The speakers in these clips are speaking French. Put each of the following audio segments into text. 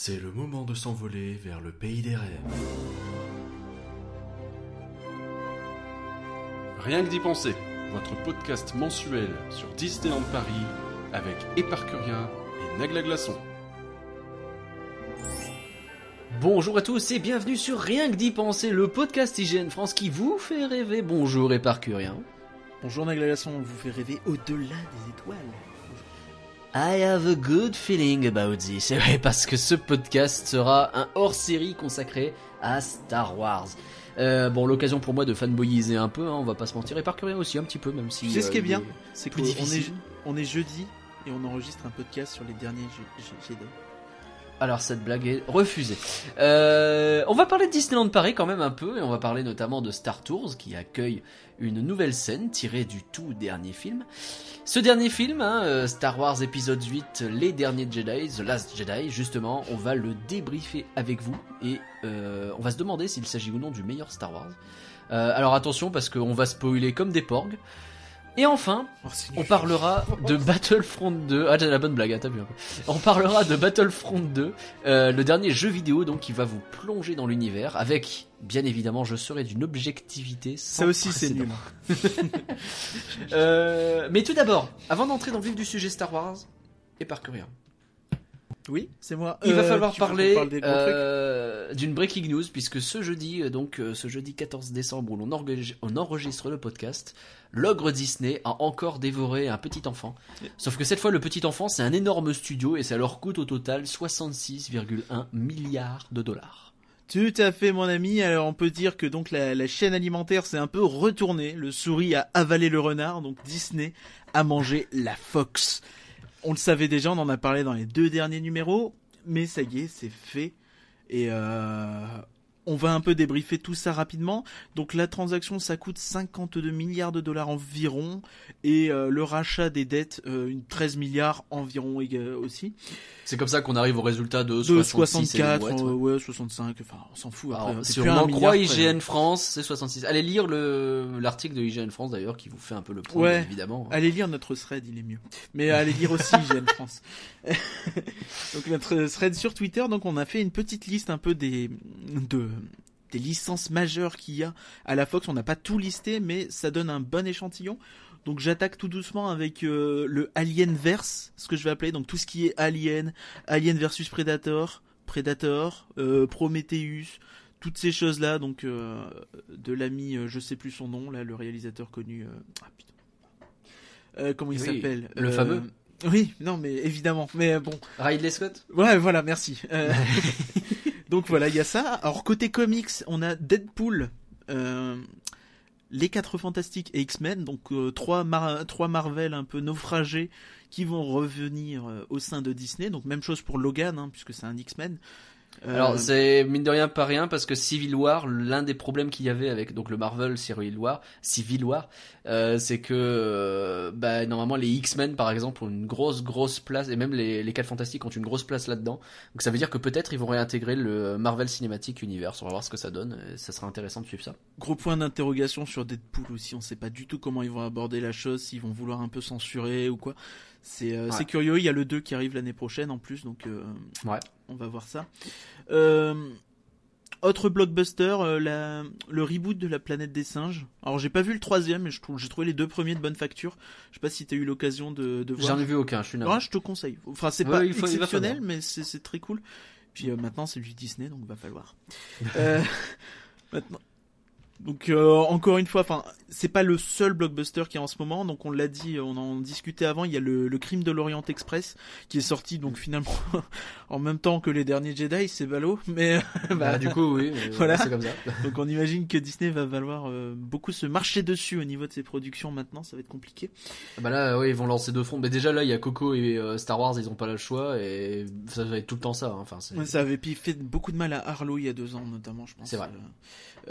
C'est le moment de s'envoler vers le pays des rêves. Rien que d'y penser, votre podcast mensuel sur Disneyland Paris avec Éparcurien et Nagla Glaçon. Bonjour à tous et bienvenue sur Rien que d'y penser, le podcast IGN France qui vous fait rêver. Bonjour Éparcurien. Bonjour Naglagasson, on vous fait rêver au-delà des étoiles. I have a good feeling about this. C'est vrai parce que ce podcast sera un hors-série consacré à Star Wars. Euh, bon, l'occasion pour moi de fanboyiser un peu, hein, on va pas se mentir, et parcourir aussi un petit peu, même si. Tu sais ce qui est euh, bien C'est plus qu'on est, on est jeudi et on enregistre un podcast sur les derniers Jedi. Alors cette blague est refusée. Euh, on va parler de Disneyland Paris quand même un peu et on va parler notamment de Star Tours qui accueille une nouvelle scène tirée du tout dernier film. Ce dernier film, hein, euh, Star Wars épisode 8, Les Derniers Jedi, The Last Jedi, justement, on va le débriefer avec vous et euh, on va se demander s'il s'agit ou non du meilleur Star Wars. Euh, alors attention parce qu'on va spoiler comme des porgs. Et enfin, Oh, on parlera de Battlefront 2. Ah, j'ai la bonne blague, t'as vu un peu. On parlera de Battlefront 2, euh, le dernier jeu vidéo donc qui va vous plonger dans l'univers avec, bien évidemment, je serai d'une objectivité sans Ça aussi c'est nul. Euh, mais tout d'abord, avant d'entrer dans le vif du sujet Star Wars, et par. Oui, c'est moi. Il va Euh, falloir parler euh, d'une breaking news puisque ce jeudi, euh, donc ce jeudi 14 décembre où on enregistre le podcast, l'ogre Disney a encore dévoré un petit enfant. Sauf que cette fois le petit enfant c'est un énorme studio et ça leur coûte au total 66,1 milliards de dollars. Tout à fait mon ami. Alors on peut dire que donc la, la chaîne alimentaire s'est un peu retournée. Le souris a avalé le renard, donc Disney a mangé la Fox. On le savait déjà, on en a parlé dans les deux derniers numéros, mais ça y est, c'est fait. Et euh, on va un peu débriefer tout ça rapidement. Donc la transaction, ça coûte 52 milliards de dollars environ, et euh, le rachat des dettes, euh, une 13 milliards environ aussi. C'est comme ça qu'on arrive au résultat de, De 66 et 64, ouais, euh, ouais. ouais, 65, enfin on s'en fout. Après, Alors, c'est si on en croit IGN hein. France, c'est 66. Allez lire le l'article de IGN France d'ailleurs qui vous fait un peu le point Ouais. évidemment. Allez lire notre thread, il est mieux. Mais allez lire aussi IGN France. donc notre thread sur Twitter, donc on a fait une petite liste un peu des de des licences majeures qu'il y a à la Fox. On n'a pas tout listé, mais ça donne un bon échantillon. Donc j'attaque tout doucement avec euh, le Alien Verse, ce que je vais appeler donc tout ce qui est Alien, Alien versus Predator, Predator, euh, Prometheus, toutes ces choses là. Donc euh, de l'ami, euh, je sais plus son nom là, le réalisateur connu. euh, ah, putain. Euh, comment il Oui, s'appelle le Euh, fameux Oui, non mais évidemment. Mais euh, bon, Ridley Scott? Ouais, voilà, merci. Donc voilà, il y a ça. Alors côté comics, on a Deadpool, euh, les quatre fantastiques et X-Men, donc euh, trois, trois Marvel un peu naufragés qui vont revenir euh, au sein de Disney. Donc même chose pour Logan, hein, puisque c'est un X-Men. Euh, Alors c'est mine de rien pas rien parce que Civil War, l'un des problèmes qu'il y avait avec donc le Marvel Civil War, Civil War, euh, c'est que euh, bah, normalement les X-Men par exemple ont une grosse grosse place et même les les 4 fantastiques ont une grosse place là-dedans. Donc ça veut dire que peut-être ils vont réintégrer le Marvel Cinematic Universe. On va voir ce que ça donne. et ça sera intéressant de suivre ça. Gros point d'interrogation sur Deadpool aussi. On sait pas du tout comment ils vont aborder la chose, s'ils vont vouloir un peu censurer ou quoi. C'est euh, Ouais. curieux. Il y a le 2 qui arrive l'année prochaine en plus, donc euh, Ouais. on va voir ça. Euh, autre blockbuster, la, le reboot de la planète des singes. Alors j'ai pas vu le troisième, mais j'ai trouvé les deux premiers de bonne facture. Je sais pas si t'as eu l'occasion de, de voir. J'en ai vu aucun. Je suis navré. Ah, je te conseille. Enfin, c'est Ouais, pas faut- exceptionnel, mais c'est très cool. Puis maintenant, c'est du Disney, donc va falloir. Maintenant. Donc euh, encore une fois, enfin, c'est pas le seul blockbuster qui est en ce moment. Donc on l'a dit, on en discutait avant. Il y a le, le Crime de l'Orient Express qui est sorti donc finalement en même temps que les derniers Jedi, c'est ballot. Mais Bah, bah, du coup oui. mais Voilà. C'est comme ça. donc on imagine que Disney va valoir euh, beaucoup se marcher dessus au niveau de ses productions maintenant. Ça va être compliqué. Bah là, oui, ils vont lancer deux fronts. Mais déjà là, il y a Coco et euh, Star Wars, ils ont pas le choix et ça va être tout le temps ça. hein. Enfin, Ouais, ça avait fait beaucoup de mal à Harlow il y a deux ans notamment, je pense. C'est vrai.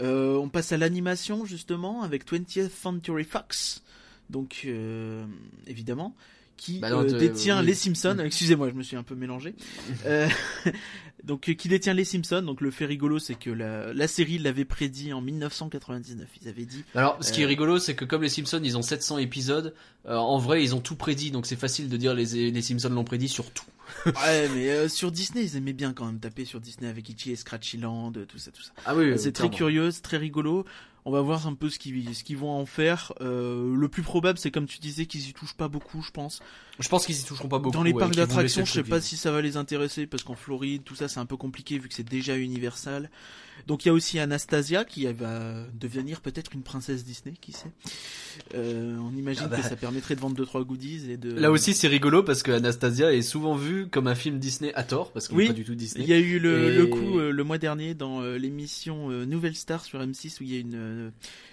Euh, euh, on passe à l'animation justement avec 20th Century Fox, donc euh, évidemment qui Bah non, euh, détient oui. les Simpsons. Mm. Excusez-moi, je me suis un peu mélangé. Euh, donc qui détient les Simpsons. Donc le fait rigolo, c'est que la, la série l'avait prédit en 1999. Ils avaient dit Alors, ce qui est rigolo, c'est que comme les Simpsons, ils ont 700 épisodes, en vrai, ils ont tout prédit, donc c'est facile de dire les, les Simpsons l'ont prédit sur tout. ouais, mais euh, sur Disney, ils aimaient bien quand même taper sur Disney avec Itchy et Scratchy Land, tout ça, tout ça. Ah oui, c'est très curieux, c'est très rigolo. On va voir un peu ce qu'ils ce qu'ils vont en faire. Euh, le plus probable, c'est comme tu disais, qu'ils y touchent pas beaucoup, je pense. Je pense qu'ils y toucheront pas beaucoup. Dans les ouais, parcs d'attractions, je sais pas si ça va les intéresser parce qu'en Floride, tout ça, c'est un peu compliqué vu que c'est déjà Universal. Donc il y a aussi Anastasia qui va devenir peut-être une princesse Disney, qui sait. Euh, on imagine Ah bah. que ça permettrait de vendre deux trois goodies et de. Là aussi, c'est rigolo parce que Anastasia est souvent vue comme un film Disney à tort parce qu'il Oui. n'est pas du tout Disney. Il y a eu le, Et- le coup euh, le mois dernier dans euh, l'émission euh, Nouvelle Star sur M6 où il y a une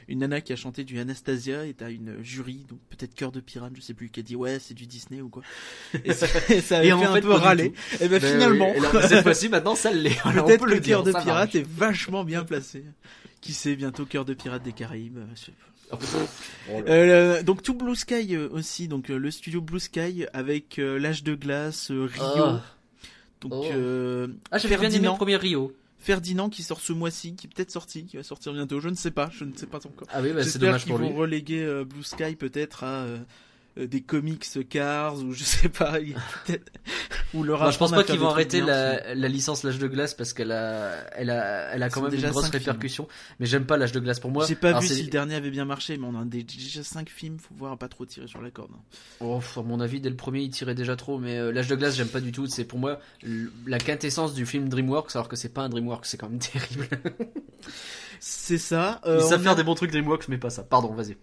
une nana qui a chanté du Anastasia et t'as une jury donc peut-être cœur de pirate je sais plus qui a dit ouais c'est du Disney ou quoi et ça, et ça avait Et fait fait, un peu râler et ben Ben finalement oui. Cette fois-ci, maintenant, ça l'est. Peut-être peut que le cœur de pirate marche. est vachement bien placé qui sait bientôt cœur de pirate des Caraïbes euh, je sais pas. Oh. Euh, donc tout Blue Sky euh, aussi donc le studio Blue Sky avec euh, l'âge de glace euh, Rio Ah. donc Oh. euh, Ah, j'avais bien aimé le premier Rio. Ferdinand qui sort ce mois-ci, qui est peut-être sorti, qui va sortir bientôt, je ne sais pas, je ne sais pas encore. Ah oui, bah, c'est dommage qu'ils pour lui. vont reléguer euh, Blue Sky peut-être à euh, euh, des comics Cars ou je sais pas, ou leur Moi, je pense pas qu'ils vont arrêter la, la licence l'âge de glace parce qu'elle a, elle a, elle a quand même déjà une grosse films. répercussion. Mais j'aime pas l'âge de glace pour moi. J'ai pas Alors, vu si le dernier avait bien marché, mais on a déjà 5 films, faut voir à pas trop tirer sur la corde. Oh, à mon avis, dès le premier, il tirait déjà trop. Mais euh, l'âge de glace, j'aime pas du tout. C'est pour moi la quintessence du film DreamWorks, alors que c'est pas un DreamWorks, c'est quand même terrible. C'est ça. euh, Ils savent on, faire a, des bons trucs DreamWorks, mais pas ça. Pardon, vas-y.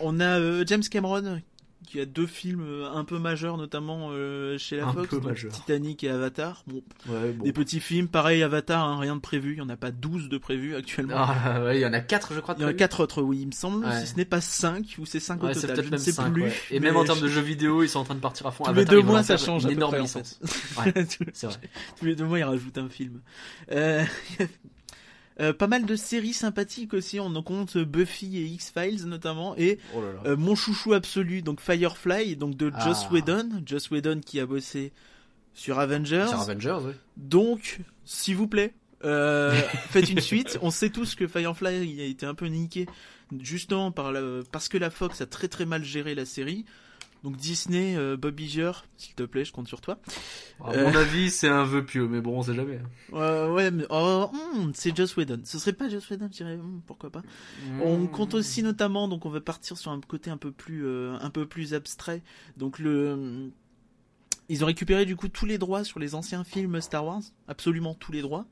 on a euh, James Cameron qui a deux films euh, un peu majeurs, notamment euh, chez la Un Fox, donc. Titanic et Avatar. Bon, Ouais, bon. Des petits films, pareil Avatar, hein, rien de prévu, il y en a pas 12 de prévus actuellement. Ah, ouais, il y en a quatre, je crois. de Il y en a prévus. quatre autres, oui, il me semble, Ouais. si ce n'est pas 5, ou c'est 5 au total, peut-être je ne sais 5, plus. Et même en termes de jeux vidéo, ils sont en train de partir à fond. Tous Avatar, les deux mois, en ça change une énorme près, en licence. fait. C'est vrai. tous les deux mois, ils rajoutent un film. Euh, euh, pas mal de séries sympathiques aussi, on en compte Buffy et X-Files notamment, et Oh là là. euh, mon chouchou absolu, donc Firefly, donc de Joss Ah. Whedon, Joss Whedon qui a bossé sur Avengers. Sur Avengers. Donc, s'il vous plaît, euh, faites une suite. On sait tous que Firefly a été un peu niqué justement par la, parce que la Fox a très très mal géré la série. Donc Disney, euh, Bob Iger, s'il te plaît, je compte sur toi. À Euh. mon avis, c'est un vœu pieux, mais bon, on sait jamais. Euh, ouais, mais oh, hmm, c'est Joss Whedon. Ce serait pas Joss Whedon, je dirais, hmm, pourquoi pas. On compte aussi notamment, donc on va partir sur un côté un peu plus, euh, un peu plus abstrait. Donc le, ils ont récupéré du coup tous les droits sur les anciens films Star Wars, absolument tous les droits.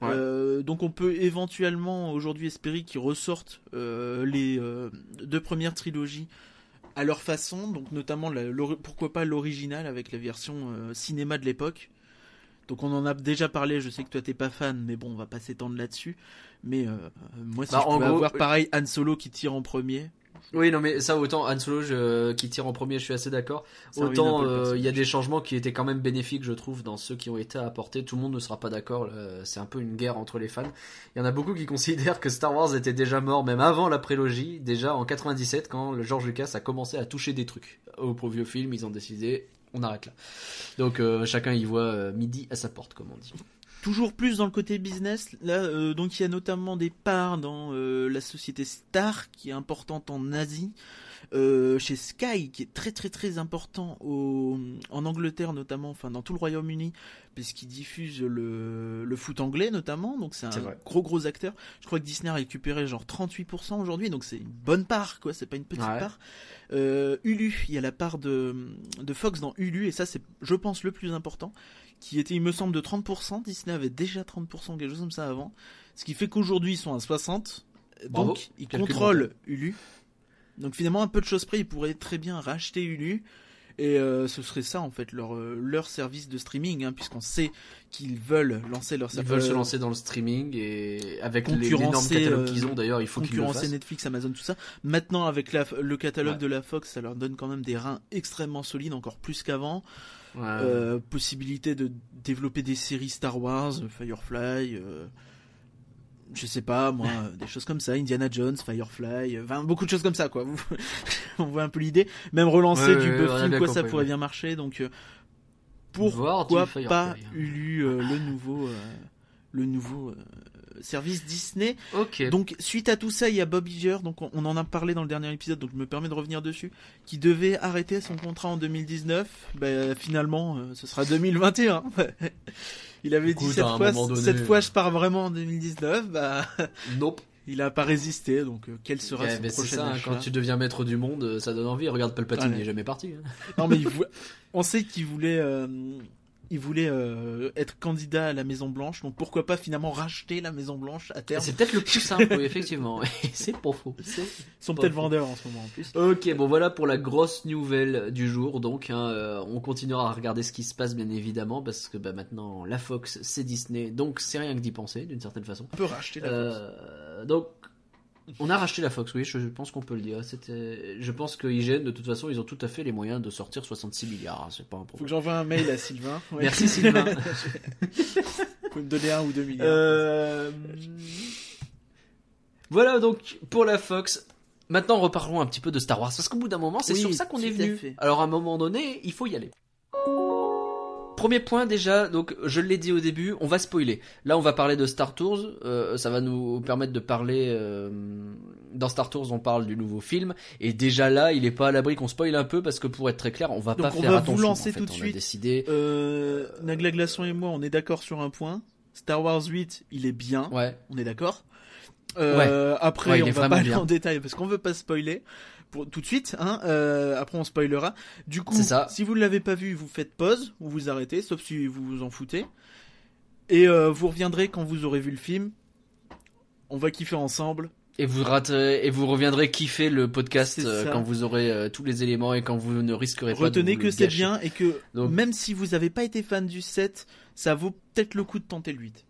Ouais. Euh, donc on peut éventuellement aujourd'hui espérer qu'ils ressortent euh, les euh, deux premières trilogies à leur façon, donc notamment la- pourquoi pas l'original avec la version euh, cinéma de l'époque. Donc on en a déjà parlé, je sais que toi t'es pas fan, mais bon on va pas s'étendre là-dessus. Mais euh, moi si Bah, je pouvais gros, avoir oui. pareil Han Solo qui tire en premier, Oui, non, mais ça, autant Han Solo je- qui tire en premier, je suis assez d'accord. Autant euh, il y a des changements qui étaient quand même bénéfiques, je trouve, dans ceux qui ont été apportés. Tout le monde ne sera pas d'accord. C'est un peu une guerre entre les fans. Il y en a beaucoup qui considèrent que Star Wars était déjà mort, même avant la prélogie, déjà en 97, quand George Lucas a commencé à toucher des trucs. Au vieux film, ils ont décidé, on arrête là. Donc euh, chacun y voit euh, midi à sa porte, comme on dit. Toujours plus dans le côté business. Là, euh, donc il y a notamment des parts dans euh, la société Star qui est importante en Asie, euh, chez Sky qui est très très très important au, en Angleterre notamment, enfin dans tout le Royaume-Uni, puisqu'il diffuse le, le foot anglais notamment. Donc c'est un gros gros acteur. Je crois que Disney a récupéré genre 38% aujourd'hui, donc c'est une bonne part quoi. C'est pas une petite Ouais. part. Euh, Hulu, il y a la part de, de Fox dans Hulu et ça c'est je pense le plus important qui était, il me semble, de 30%. Disney avait déjà 30%, quelque chose comme ça avant. Ce qui fait qu'aujourd'hui, ils sont à 60%. Bravo. Donc, ils contrôlent Hulu. Donc, finalement, un peu de choses près, ils pourraient très bien racheter Hulu. Et euh, ce serait ça, en fait, leur, euh, leur service de streaming, hein, puisqu'on sait qu'ils veulent lancer leur Ils veulent se lancer dans le streaming et avec l'énorme catalogue euh, qu'ils ont d'ailleurs, il faut qu'ils le concurrencer fassent. Netflix, Amazon, tout ça. Maintenant, avec la, le catalogue Ouais. de la Fox, ça leur donne quand même des reins extrêmement solides, encore plus qu'avant. Ouais. Euh, possibilité de développer des séries Star Wars, euh, Firefly, euh, je sais pas moi, euh, des choses comme ça, Indiana Jones, Firefly, euh, enfin beaucoup de choses comme ça quoi. On voit un peu l'idée. Même relancer Ouais, du ouais, Buffy quoi, ça pourrait bien marcher donc euh, Voir pourquoi pas hein. Hulu euh, le nouveau euh, le nouveau euh, service Disney. Ok. Donc suite à tout ça, il y a Bob Iger, donc on, on en a parlé dans le dernier épisode, donc je me permets de revenir dessus, qui devait arrêter son contrat en 2019. Ben finalement, ce sera 2021. il avait Écoute, dit cette fois, donné, cette fois je pars vraiment en 2019. Bah nope. il a pas résisté, donc euh, quel sera son prochain ça, hein, achat quand tu deviens maître du monde, euh, ça donne envie. Regarde Palpatine, il est jamais parti. hein. Non mais il vou- on sait qu'il voulait, euh, il voulait euh, être candidat à la Maison Blanche, donc pourquoi pas finalement racheter la Maison Blanche à terme. C'est peut-être le plus simple, oui, effectivement. c'est pas faux. Ils sont peut-être vendeurs en ce moment en plus. Ok, bon voilà pour la grosse nouvelle du jour. Donc, hein, euh, on continuera à regarder ce qui se passe, bien évidemment, parce que bah, maintenant la Fox, c'est Disney, donc c'est rien que d'y penser, d'une certaine façon. On peut racheter la Fox. Euh, donc, on a racheté la Fox, oui, je, pense qu'on peut le dire. C'était, je pense que IGN, de toute façon, ils ont tout à fait les moyens de sortir 66 milliards. hein, c'est pas un Faut que problème. j'envoie un mail à Sylvain. Ouais. Merci Sylvain. Vous pouvez me donner un ou deux millions. Euh, Voilà donc pour la Fox. Maintenant, reparlons un petit peu de Star Wars parce qu'au bout d'un moment, c'est Oui, sur ça qu'on est venu. fait. Alors à un moment donné, il faut y aller. Premier point déjà, donc je l'ai dit au début, on va spoiler. Là, on va parler de Star Tours. euh, ça va nous permettre de parler. euh, dans Star Tours, on parle du nouveau film, et déjà là, il est pas à l'abri qu'on spoil un peu parce que pour être très clair, on va Donc, pas on faire va vous attention. lancer en fait. tout de suite. décidé. Euh, Nagla Glaçon et moi, on est d'accord sur un point. Star Wars 8, il est bien. Ouais. On est d'accord. Euh, Après, Ouais, on va pas aller en détail parce qu'on veut pas spoiler. Pour, tout de suite, hein. euh, après, on spoilera. Du coup, ça. si vous ne l'avez pas vu, vous faites pause ou vous arrêtez, sauf si vous vous en foutez. Et euh, vous reviendrez quand vous aurez vu le film. On va kiffer ensemble. Et vous raterez, et vous reviendrez kiffer le podcast euh, quand vous aurez euh, tous les éléments et quand vous ne risquerez pas de Retenez que c'est bien et que Donc- même si vous n'avez pas été fan du 7, ça vaut peut-être le coup de tenter le 8.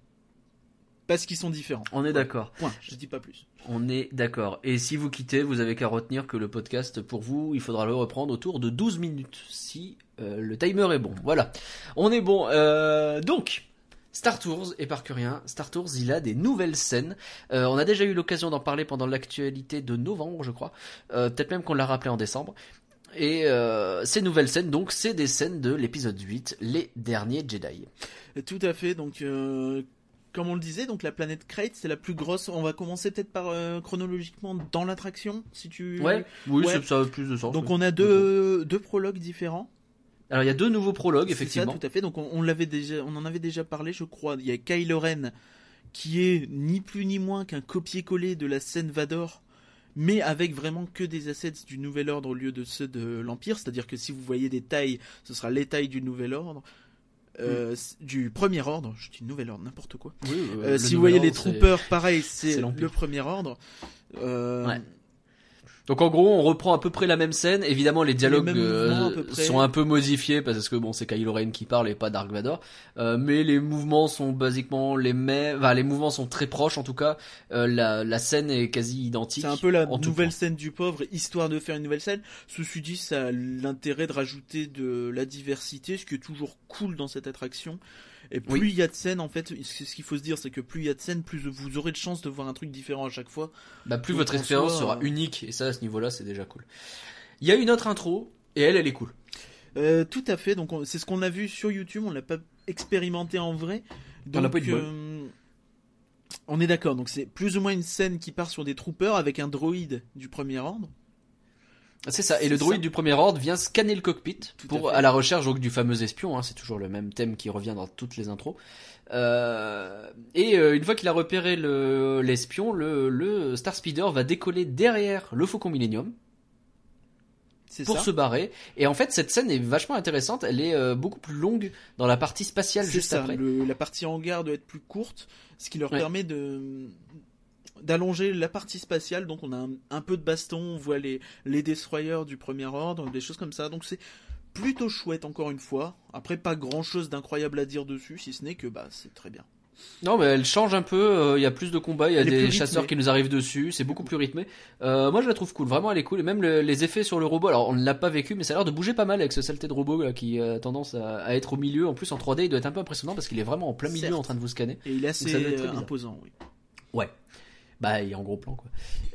Parce qu'ils sont différents. On est d'accord. Point, je dis pas plus. On est d'accord. Et si vous quittez, vous avez qu'à retenir que le podcast, pour vous, il faudra le reprendre autour de 12 minutes, si euh, le timer est bon. Voilà. On est bon. Euh, donc, Star Tours, éparcurien, Star Tours, il a des nouvelles scènes. Euh, on a déjà eu l'occasion d'en parler pendant l'actualité de novembre, je crois. Peut-être même qu'on l'a rappelé en décembre. Et euh, ces nouvelles scènes, donc, c'est des scènes de l'épisode 8, Les Derniers Jedi. Tout à fait. Donc, euh, comme on le disait, donc la planète Crate, c'est la plus grosse. On va commencer peut-être par euh, chronologiquement dans l'attraction, si tu. Ouais, oui, Ouais. ça a plus de sens. Donc oui. on a deux, deux prologues différents. Alors il y a deux nouveaux prologues, C'est effectivement. Ça, tout à fait. Donc on, on l'avait déjà, on en avait déjà parlé, je crois. Il y a Kylo Ren qui est ni plus ni moins qu'un copier-coller de la scène Vador, mais avec vraiment que des assets du Nouvel Ordre au lieu de ceux de l'Empire. C'est-à-dire que si vous voyez des tailles, ce sera les tailles du Nouvel Ordre. Euh, Du premier ordre, je dis nouvel ordre, n'importe quoi. Oui, euh, Euh, si vous voyez les troopers, pareil, c'est le premier ordre. Euh, Ouais. Donc en gros, on reprend à peu près la même scène. Évidemment, les dialogues euh, à sont un peu modifiés parce que bon, c'est Kylo Ren qui parle et pas Dark Vador. Euh, mais les mouvements sont basiquement les mêmes. Enfin, les mouvements sont très proches en tout cas. Euh, la, la scène est quasi identique. C'est un peu la nouvelle scène du pauvre, histoire de faire une nouvelle scène. Ceci dit, ça a l'intérêt de rajouter de la diversité, ce qui est toujours cool dans cette attraction. Et plus il Oui. y a de scènes, en fait, ce ce qu'il faut se dire, c'est que plus il y a de scènes, plus vous aurez de chances de voir un truc différent à chaque fois. Bah, plus Donc, votre en expérience sera euh, unique et ça, à ce niveau-là, c'est déjà cool. Il y a une autre intro et elle, elle est cool. Euh, tout à fait. Donc on- c'est ce qu'on a vu sur YouTube. On l'a pas expérimenté en vrai. On Donc pas eu de bol. euh, on est d'accord. Donc c'est plus ou moins une scène qui part sur des troopers avec un droïde du premier ordre. C'est ça. Et le droïde ça. du premier ordre vient scanner le cockpit Tout pour à, la recherche donc du fameux espion. Hein, c'est toujours le même thème qui revient dans toutes les intros. Euh, et euh, une fois qu'il a repéré le- l'espion, le, le Star Speeder va décoller derrière le Faucon Millennium C'est pour ça. se barrer. Et en fait, cette scène est vachement intéressante. Elle est euh, beaucoup plus longue dans la partie spatiale juste ça, après. le- la partie hangar doit être plus courte, ce qui leur Ouais. permet de d'allonger la partie spatiale. Donc on a un, un peu de baston, on voit les les destroyers du premier ordre, des choses comme ça. Donc c'est plutôt chouette encore une fois. Après pas grand chose d'incroyable à dire dessus, si ce n'est que bah c'est très bien. Non, mais elle change un peu. euh, Il y a plus de combats, il y a Elle des chasseurs qui nous arrivent dessus. C'est beaucoup plus rythmé. Euh, moi, je la trouve cool. Vraiment, elle est cool. Et même le- les effets sur le robot. Alors, on ne l'a pas vécu, mais ça a l'air de bouger pas mal avec ce saleté de robot là, qui a tendance à, à être au milieu. En plus, en 3D, il doit être un peu impressionnant parce qu'il est vraiment en plein milieu Certes. en train de vous scanner. Et il est assez euh, imposant, oui. Ouais. Bah, il est en gros plan, quoi.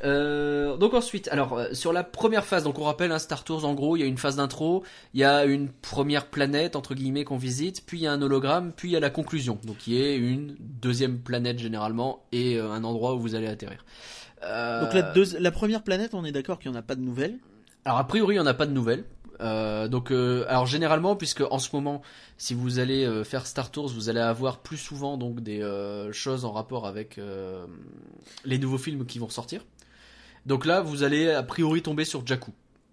Euh, donc ensuite, alors euh, sur la première phase, donc on rappelle un Star Tours, en gros, il y a une phase d'intro, il y a une première planète entre guillemets qu'on visite, puis il y a un hologramme, puis il y a la conclusion, donc qui est une deuxième planète généralement et euh, un endroit où vous allez atterrir. Euh, Donc la, deux- la première planète, on est d'accord qu'il n'y en a pas de nouvelles? Alors a priori, on n'a pas de nouvelles. Euh, donc, euh, alors généralement, puisque en ce moment, si vous allez euh, faire Star Tours, vous allez avoir plus souvent donc des choses en rapport avec les nouveaux films qui vont sortir. Donc là, vous allez a priori tomber sur Jakku,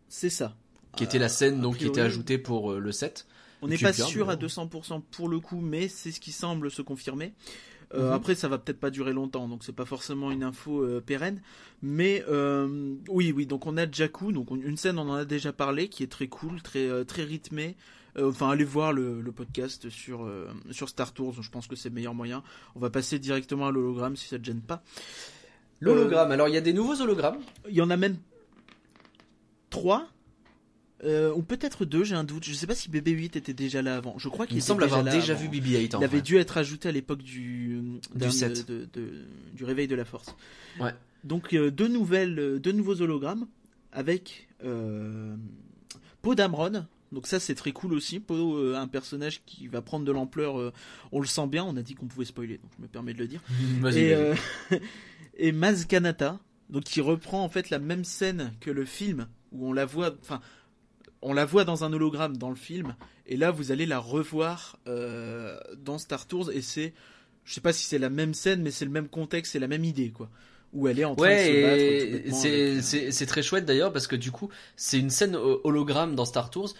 C'est ça. qui était la scène donc qui était ajoutée pour le set. On n'est pas sûr à bon. 200% pour le coup, mais c'est ce qui semble se confirmer. Euh, Mhm. Après, ça va peut-être pas durer longtemps, donc c'est pas forcément une info euh, pérenne. Mais euh, oui, oui, donc on a Jakku, donc on- une scène, on en a déjà parlé, qui est très cool, très très rythmée. Enfin, allez voir le, le podcast sur sur Star Tours, je pense que c'est le meilleur moyen. On va passer directement à l'hologramme si ça te gêne pas. L'hologramme. Alors il y a des nouveaux hologrammes? Il y en a même trois. Euh, ou peut-être deux, j'ai un doute. Je sais pas si BB-8 était déjà là avant. Je crois Il qu'il semble avoir déjà vu BB-8. en Il avait dû être ajouté à l'époque du, d'un- set. de- de- du réveil de la force. Ouais. Donc euh, deux nouvelles, euh, deux nouveaux hologrammes avec euh, Poe Dameron. Donc ça c'est très cool aussi. Poe, un personnage qui va prendre de l'ampleur. on le sent bien. On a dit qu'on pouvait spoiler, donc je me permets de le dire. Et, et Maz Kanata, donc qui reprend en fait la même scène que le film où on la voit, enfin, on la voit dans un hologramme dans le film, et là vous allez la revoir euh, dans Star Tours, et c'est, je sais pas si c'est la même scène, mais c'est le même contexte, c'est la même idée quoi, où elle est en train de se battre. C'est avec, euh, c'est- très chouette d'ailleurs parce que du coup, c'est une scène ho- hologramme dans Star Tours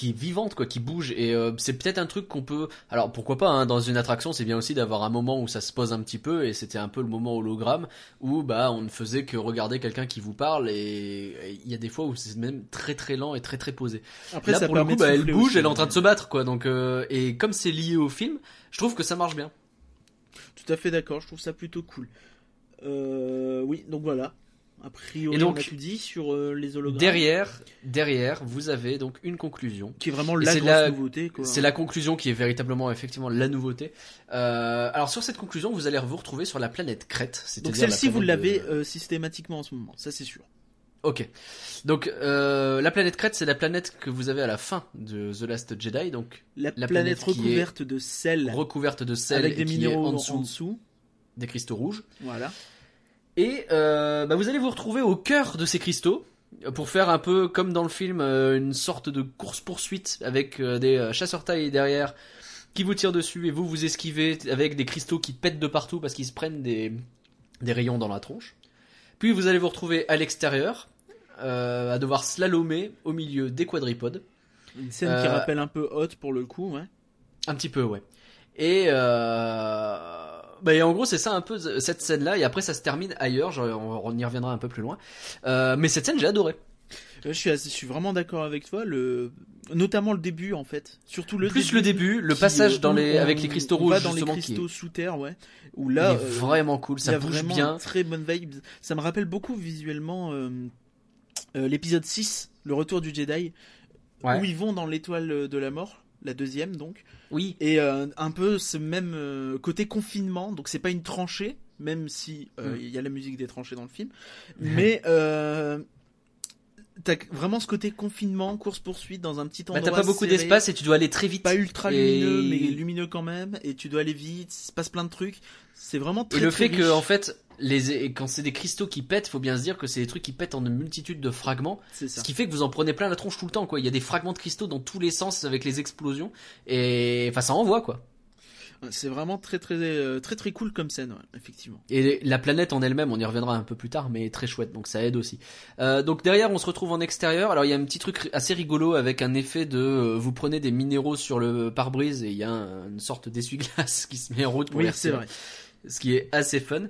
qui est vivante quoi, qui bouge et euh, c'est peut-être un truc qu'on peut. Alors pourquoi pas hein, dans une attraction, c'est bien aussi d'avoir un moment où ça se pose un petit peu et c'était un peu le moment hologramme où bah on ne faisait que regarder quelqu'un qui vous parle et il y a des fois où c'est même très très lent et très très posé. Après, Là ça pour le coup, de bah, elle bouge, aussi, elle est en train de ouais. se battre quoi. Donc euh, et comme c'est lié au film, je trouve que ça marche bien. Tout à fait d'accord, je trouve ça plutôt cool. Euh, oui, donc voilà. A priori, Et donc, on a tout dit sur euh, les hologrammes. Derrière, derrière, vous avez donc une conclusion. qui est vraiment la grosse la- nouveauté. C'est la conclusion qui est véritablement effectivement la nouveauté. Euh, alors sur cette conclusion, vous allez vous retrouver sur la planète Crète. Donc la celle-ci, vous l'avez de- euh, systématiquement en ce moment, ça c'est sûr. Ok. Donc euh, la planète Crète, c'est la planète que vous avez à la fin de The Last Jedi, donc La, La planète, recouverte de sel recouverte de sel avec et des qui est minéraux en dessous, des cristaux rouges. Voilà. Et euh, bah, vous allez vous retrouver au cœur de ces cristaux pour faire un peu comme dans le film euh, une sorte de course poursuite avec euh, des euh, chasseurs taille derrière qui vous tirent dessus et vous vous esquivez avec des cristaux qui pètent de partout parce qu'ils se prennent des, des rayons dans la tronche. Puis vous allez vous retrouver à l'extérieur euh, à devoir slalomer au milieu des quadripodes. Une scène qui Euh, rappelle un peu Hot pour le coup, ouais. Un petit peu, ouais. Et, euh... bah, et en gros, c'est ça un peu cette scène-là. Et après, ça se termine ailleurs. On, y reviendra un peu plus loin. Euh, mais cette scène, j'ai adoré. Euh, Je suis, assez- je suis vraiment d'accord avec toi, le... notamment le début en fait. Surtout le plus début. le début, le passage dans les, on- avec les cristaux va rouges, dans les qui cristaux sous terre, ouais. Où là, il est euh, vraiment cool. il y Ça a bouge vraiment bien. très bonne vibe. Ça me rappelle beaucoup visuellement euh, euh, l'épisode 6, le retour du Jedi, Ouais. où ils vont dans l'étoile de la mort, la deuxième donc. Oui. Et euh, un peu ce même euh, côté confinement, donc c'est pas une tranchée, même si euh, Mm. il y a la musique des tranchées dans le film, mais t'as vraiment ce côté confinement, course poursuite dans un petit Bah, endroit. t'as pas beaucoup d'espace et tu dois aller très vite. pas ultra Et- lumineux, mais lumineux quand même, et tu dois aller vite, il se passe plein de trucs. C'est vraiment très Et le très fait que, en fait, les, quand c'est des cristaux qui pètent, faut bien se dire que c'est des trucs qui pètent en une multitude de fragments. ça. Ce qui fait que vous en prenez plein la tronche tout le temps, quoi. Il y a des fragments de cristaux dans tous les sens avec les explosions. Et, enfin, ça envoie, quoi. C'est vraiment très très euh, très très cool comme scène, ouais, effectivement. Et la planète en elle-même, on y reviendra un peu plus tard, mais très chouette, donc ça aide aussi. Euh, donc derrière, on se retrouve en extérieur. Alors il y a un petit truc assez rigolo avec un effet de, euh, vous prenez des minéraux sur le pare-brise et il y a un- une sorte d'essuie-glace qui se met en route pour Oui, c'est vrai. ce qui est assez fun.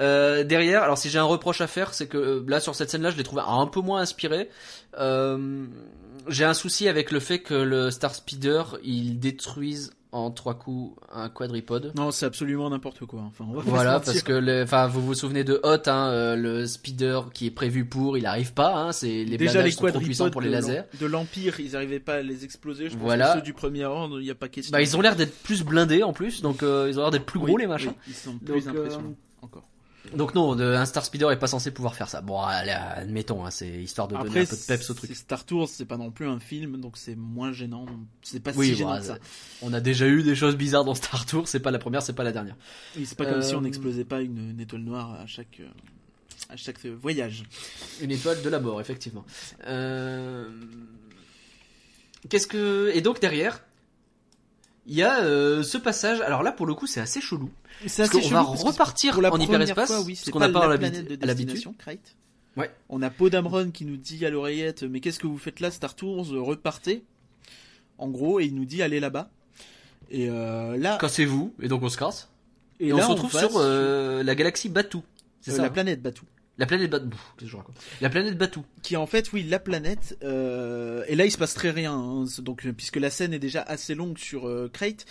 Euh, derrière, alors si j'ai un reproche à faire, c'est que euh, là sur cette scène-là, je l'ai trouvé un peu moins inspiré. Euh, j'ai un souci avec le fait que le Star Speeder, il détruise en trois coups un quadripode. Non, c'est absolument n'importe quoi. Enfin, on va pas Voilà, parce que, le- enfin, vous vous souvenez de Hot, hein, euh, le speeder qui est prévu pour, il arrive pas, hein, c'est les Déjà les sont trop puissants quadripodes pour les de lasers. de l'Empire, ils arrivaient pas à les exploser. Je pense Voilà. que ceux du premier ordre, il n'y a pas question. Bah, ils ont l'air d'être plus blindés en plus, donc euh, ils ont l'air d'être plus gros Oui, les machins. oui, ils sont Donc, plus euh, impressionnants. Encore. Donc non, de- un Star Speeder est pas censé pouvoir faire ça. Bon, allez, admettons, hein, c'est histoire de donner Après, un peu de peps au truc. Star Tours, c'est pas non plus un film, donc c'est moins gênant. C'est pas Oui, si gênant bah, que ça. on a déjà eu des choses bizarres dans Star Tour, c'est pas la première, c'est pas la dernière. Oui, c'est pas comme si on Euh, n'explosait pas une, une étoile noire à chaque, euh, à chaque voyage. Une étoile de la mort, effectivement. Euh... Qu'est-ce que... Et donc derrière, il y a euh, ce passage, alors là pour le coup c'est assez chelou. C'est Parce qu'on va repartir pour la en hyperespace, fois, oui, ce c'est qu'on n'a pas la planète de destination. Ouais. On a Poe Dameron qui nous dit à l'oreillette Mais qu'est-ce que vous faites là, Star Tours? Repartez. En gros, et il nous dit Allez là-bas. Et euh, là, Cassez-vous, et donc on se casse. Et, on là, se retrouve sur euh, la galaxie Batuu. C'est ça la hein planète Batuu. La planète raconte? La planète Batuu. Qui est en fait, oui, la planète. euh, et là, il se passe très rien. hein. Donc, euh, puisque la scène est déjà assez longue sur euh, Crate,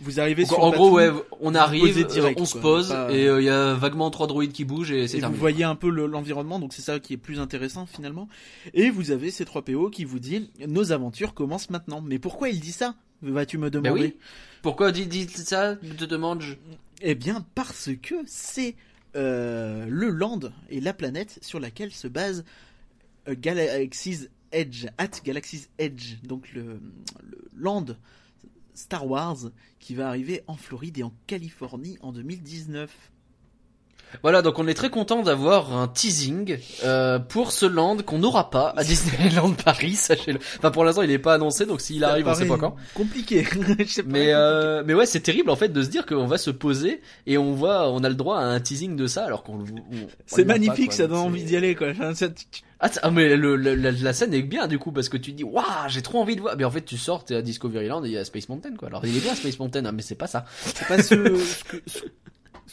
vous arrivez Donc, sur en gros, ouais, on arrive, euh, direct, on se pose, Pas- et euh, il y a vaguement trois droïdes qui bougent, et c'est Et vous terminé. voyez un peu le- l'environnement, donc c'est ça qui est plus intéressant finalement. Et vous avez ces 3 PO qui vous dit nos aventures commencent maintenant. Mais pourquoi il dit ça? Vas-tu me Ben demander? Oui. Pourquoi dis, dis ça? Je te demande. je- Eh bien parce que c'est euh, le land et la planète sur laquelle se base euh, Galaxy's Edge, at Galaxy's Edge, donc le, le land Star Wars qui va arriver en Floride et en Californie en 2019. Voilà, donc on est très content d'avoir un teasing euh, pour ce land qu'on n'aura pas à Disneyland Paris, sachez-le. Enfin, pour l'instant, il n'est pas annoncé, donc s'il arrive, on sait pas quand. Compliqué. Je sais pas Mais euh, mais ouais, c'est terrible en fait de se dire qu'on va se poser et on voit, on a le droit à un teasing de ça, alors qu'on. on- on C'est magnifique, pas, ça donne envie d'y aller quoi. Ah, ah, mais le, le- la, la scène est bien du coup parce que tu dis waouh j'ai trop envie de voir mais en fait tu sors t'es à Discoveryland et il y a Space Mountain quoi alors il est bien Space Mountain hein, mais c'est pas ça C'est pas ce, ce, que- ce-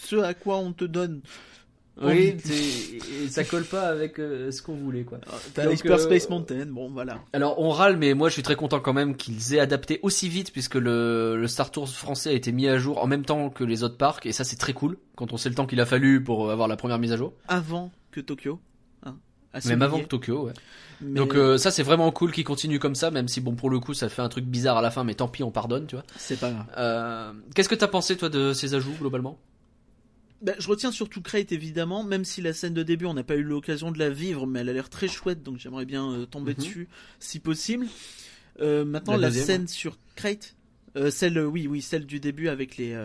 ce à quoi on te donne. oui et ça colle pas avec euh, ce qu'on voulait quoi T'as Donc, Hyper euh, Space Mountain, bon voilà. alors on râle mais moi je suis très content quand même qu'ils aient adapté aussi vite puisque le, le Star Tours français a été mis à jour en même temps que les autres parcs et ça c'est très cool quand on sait le temps qu'il a fallu pour avoir la première mise à jour Avant que Tokyo. Hein, même avant que Tokyo ouais. Mais donc euh, ça c'est vraiment cool qu'ils continuent comme ça même si bon pour le coup ça fait un truc bizarre à la fin mais tant pis on pardonne tu vois c'est pas grave. Euh, Qu'est-ce que t'as pensé toi de ces ajouts globalement? Bah, je retiens surtout Crate évidemment, même si la scène de début on n'a pas eu l'occasion de la vivre, mais elle a l'air très chouette, donc j'aimerais bien euh, tomber Mhm. dessus si possible. Euh, maintenant La scène sur Crate, euh, celle oui oui celle du début avec les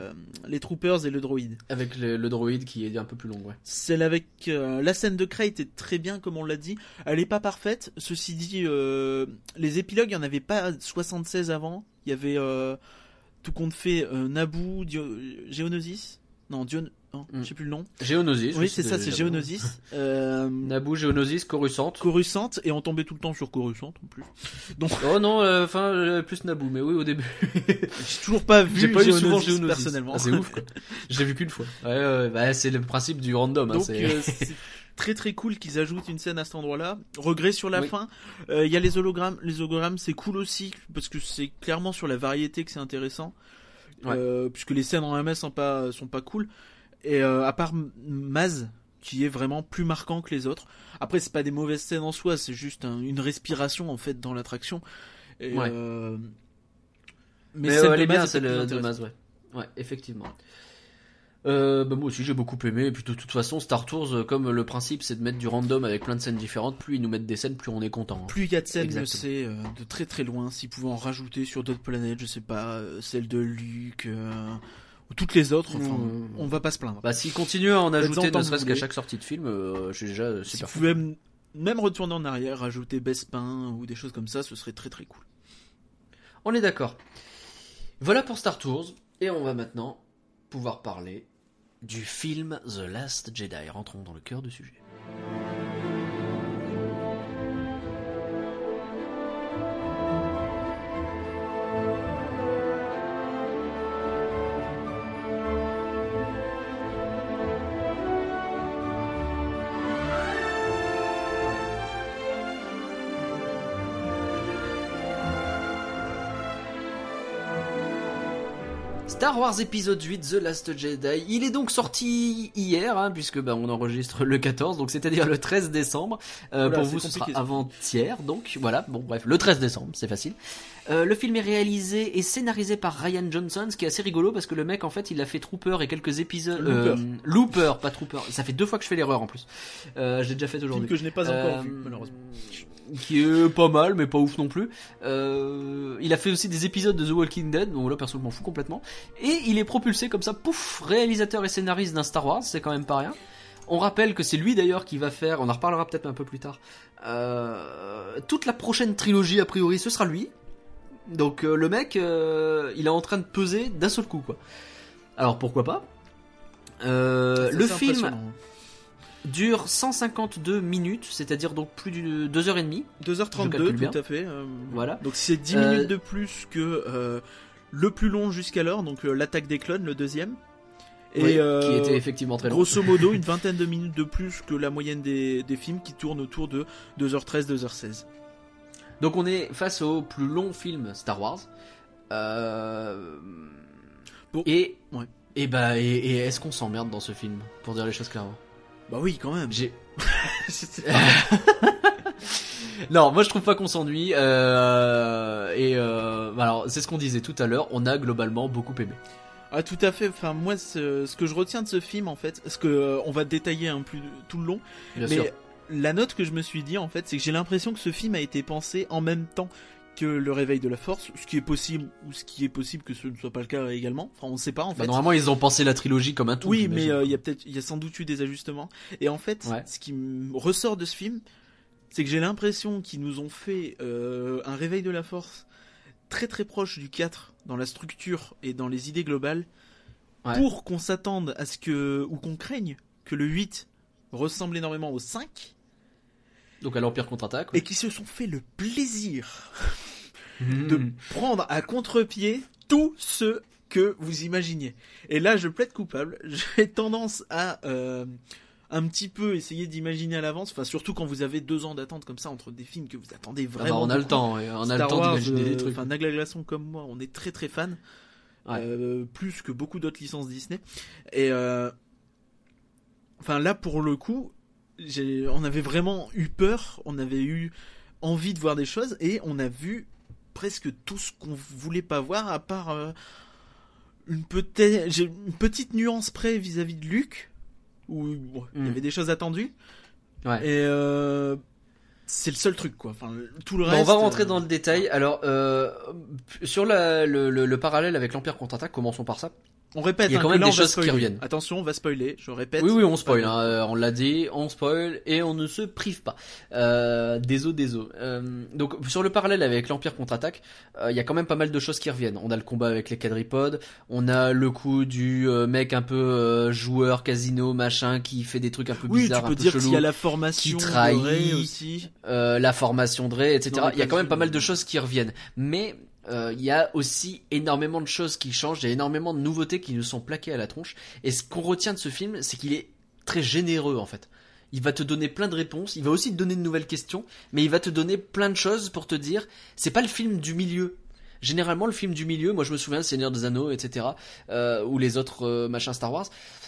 les troopers et le droïde. Avec le, le droïde qui est un peu plus long, ouais. Celle avec la scène de Crate est très bien comme on l'a dit. Elle est pas parfaite. Ceci dit, les épilogues, il y en avait pas 76 avant. Il y avait tout compte fait Naboo, Dio- Geonosis? Non, Dion... non, Mm. je sais plus le nom. Géonosis. Oui, c'est ça, c'est Geonosis. Euh, Naboo, Géonosis, Coruscant. Coruscant et on tombait tout le temps sur Coruscant en plus. Oh non, euh, enfin, euh, plus Naboo, mais oui, au début. J'ai toujours pas vu J'ai pas eu souvent Géonosis. personnellement. Ah, c'est ouf, quoi. Je l'ai vu qu'une fois. Ouais, ouais, bah, c'est le principe du random, hein, Donc euh, très très cool qu'ils ajoutent une scène à cet endroit-là. Regret sur la Oui. fin. Euh, Il y a les hologrammes. Les hologrammes c'est cool aussi parce que c'est clairement sur la variété que c'est intéressant. Ouais. Euh, puisque les scènes en MS sont pas sont pas cool. Et euh, à part Maz qui est vraiment plus marquant que les autres. Après c'est pas des mauvaises scènes en soi, c'est juste un- une respiration en fait dans l'attraction. Et, Ouais. euh, Mais, celle euh, de elle est bien, celle de. Maz, ouais. Ouais, effectivement. Euh, bah moi aussi j'ai beaucoup aimé et puis de toute façon Star Tours comme le principe c'est de mettre du random avec plein de scènes différentes plus ils nous mettent des scènes plus on est content hein. Plus il y a de scènes, c'est euh, de très très loin. S'ils pouvaient en rajouter sur d'autres planètes, je sais pas, euh, celle de Luke toutes les autres, enfin, Mmh. on va pas se plaindre. Bah s'ils continuent à en ajouter ne serait-ce qu'à chaque sortie de film euh, je suis déjà euh, Si vous pouvez m- même retourner en arrière, rajouter Bespin ou des choses comme ça, ce serait très très cool. On est d'accord. Voilà pour Star Tours. Et on va maintenant pouvoir parler du film The Last Jedi. Rentrons dans le cœur du sujet. Star Wars épisode 8 The Last Jedi. Il est donc sorti hier, hein, puisque bah, on enregistre le 14, donc c'est-à-dire le 13 décembre. Euh, Oula, pour vous, ce sera avant-hier, donc voilà. Bon, bref, le 13 décembre, c'est facile. Euh, le film est réalisé et scénarisé par Ryan Johnson, ce qui est assez rigolo parce que le mec, en fait, il a fait Trooper et quelques épisodes. Looper. euh, Looper, pas Trooper. Ça fait deux fois que je fais l'erreur en plus. Euh, je l'ai déjà fait aujourd'hui. que je n'ai pas encore vu, malheureusement. Qui est pas mal, mais pas ouf non plus. Euh, il a fait aussi des épisodes de The Walking Dead, donc là perso je m'en fous complètement. Et il est propulsé comme ça, pouf, réalisateur et scénariste d'un Star Wars, c'est quand même pas rien. On rappelle que c'est lui d'ailleurs qui va faire, on en reparlera peut-être un peu plus tard, euh, toute la prochaine trilogie a priori ce sera lui. Donc euh, le mec, euh, il est en train de peser d'un seul coup quoi. Alors pourquoi pas? Euh, Le film. Dure 152 minutes, c'est-à-dire donc plus de 2h30. Je 2h32, calcule bien. tout à fait. euh, Voilà. Donc c'est 10 Euh, minutes de plus que euh, le plus long jusqu'alors, donc euh, l'attaque des clones, le deuxième. Et Oui, euh, qui était effectivement très long. grosso modo une vingtaine de minutes de plus que la moyenne des, des films qui tournent autour de 2h13, 2h16. Donc on est face au plus long film Star Wars. Euh... Bon, Et ouais. et bah et, et est-ce qu'on s'emmerde dans ce film pour dire les choses clairement? Bah oui, quand même. J'ai non, moi je trouve pas qu'on s'ennuie. Euh... Et euh... alors c'est ce qu'on disait tout à l'heure. On a globalement beaucoup aimé. Ah tout à fait. Enfin moi, ce, ce que je retiens de ce film en fait, ce que euh, on va détailler un plus tout le long, Bien mais sûr. la note que je me suis dit en fait, c'est que j'ai l'impression que ce film a été pensé en même temps que le réveil de la force, ce qui est possible ou ce qui est possible que ce ne soit pas le cas également. Enfin, on sait pas en Bah, fait. normalement ils ont pensé la trilogie comme un tout. oui, mais euh, il y a peut-être, il y a sans doute eu des ajustements. Et en fait, Ouais. ce qui me ressort de ce film, c'est que j'ai l'impression qu'ils nous ont fait euh, un réveil de la force très très proche du 4 dans la structure et dans les idées globales, Ouais. pour qu'on s'attende à ce que ou qu'on craigne que le 8 ressemble énormément au 5 Donc à l'Empire contre-attaque. et qui se sont fait le plaisir Mhm. de prendre à contre-pied tout ce que vous imaginiez. Et là, je plaide coupable. J'ai tendance à euh, un petit peu essayer d'imaginer à l'avance, enfin surtout quand vous avez deux ans d'attente comme ça entre des films que vous attendez Ah bah, vraiment. on a le temps, ouais, on a le Star temps Wars, d'imaginer des euh, trucs. Enfin, Nagla Glaçon comme moi, on est très très fan. Ouais. Euh, plus que beaucoup d'autres licences Disney. Et euh, enfin là pour le coup, on avait vraiment eu peur, on avait eu envie de voir des choses et on a vu presque tout ce qu'on voulait pas voir à part euh, une, petite nuance près vis-à-vis de Luke où bon, il y Mm. avait des choses attendues Ouais. et euh, c'est le seul truc quoi. Enfin tout le Bon, reste. on va rentrer euh, dans le détail. Alors, euh, sur la- le, le- le parallèle avec l'Empire contre-attaque, commençons par ça. On répète, Il y a hein, quand même des choses qui reviennent. Attention, on va spoiler, je répète. Oui, oui, on spoil. Hein, euh, on l'a dit, on spoil et on ne se prive pas. Euh, désolé, désolé. Euh, donc, sur le parallèle avec l'Empire contre-attaque, euh, il y a quand même pas mal de choses qui reviennent. On a le combat avec les quadripodes, on a le coup du euh, mec un peu euh, joueur casino machin qui fait des trucs un peu Oui, bizarres, tu un peux peu dire qu'il y a la formation qui trahit, de Rey aussi. euh, la formation de Rey, etc. Il y a quand même pas mal de choses qui reviennent. Mais euh, il y a aussi énormément de choses qui changent, il y a énormément de nouveautés qui nous sont plaquées à la tronche. Et ce qu'on retient de ce film, c'est qu'il est très généreux en fait. Il va te donner plein de réponses, il va aussi te donner de nouvelles questions, mais il va te donner plein de choses pour te dire, c'est pas le film du milieu. Généralement, le film du milieu, moi je me souviens, Seigneur des Anneaux, etc., euh, ou les autres euh, machins Star Wars,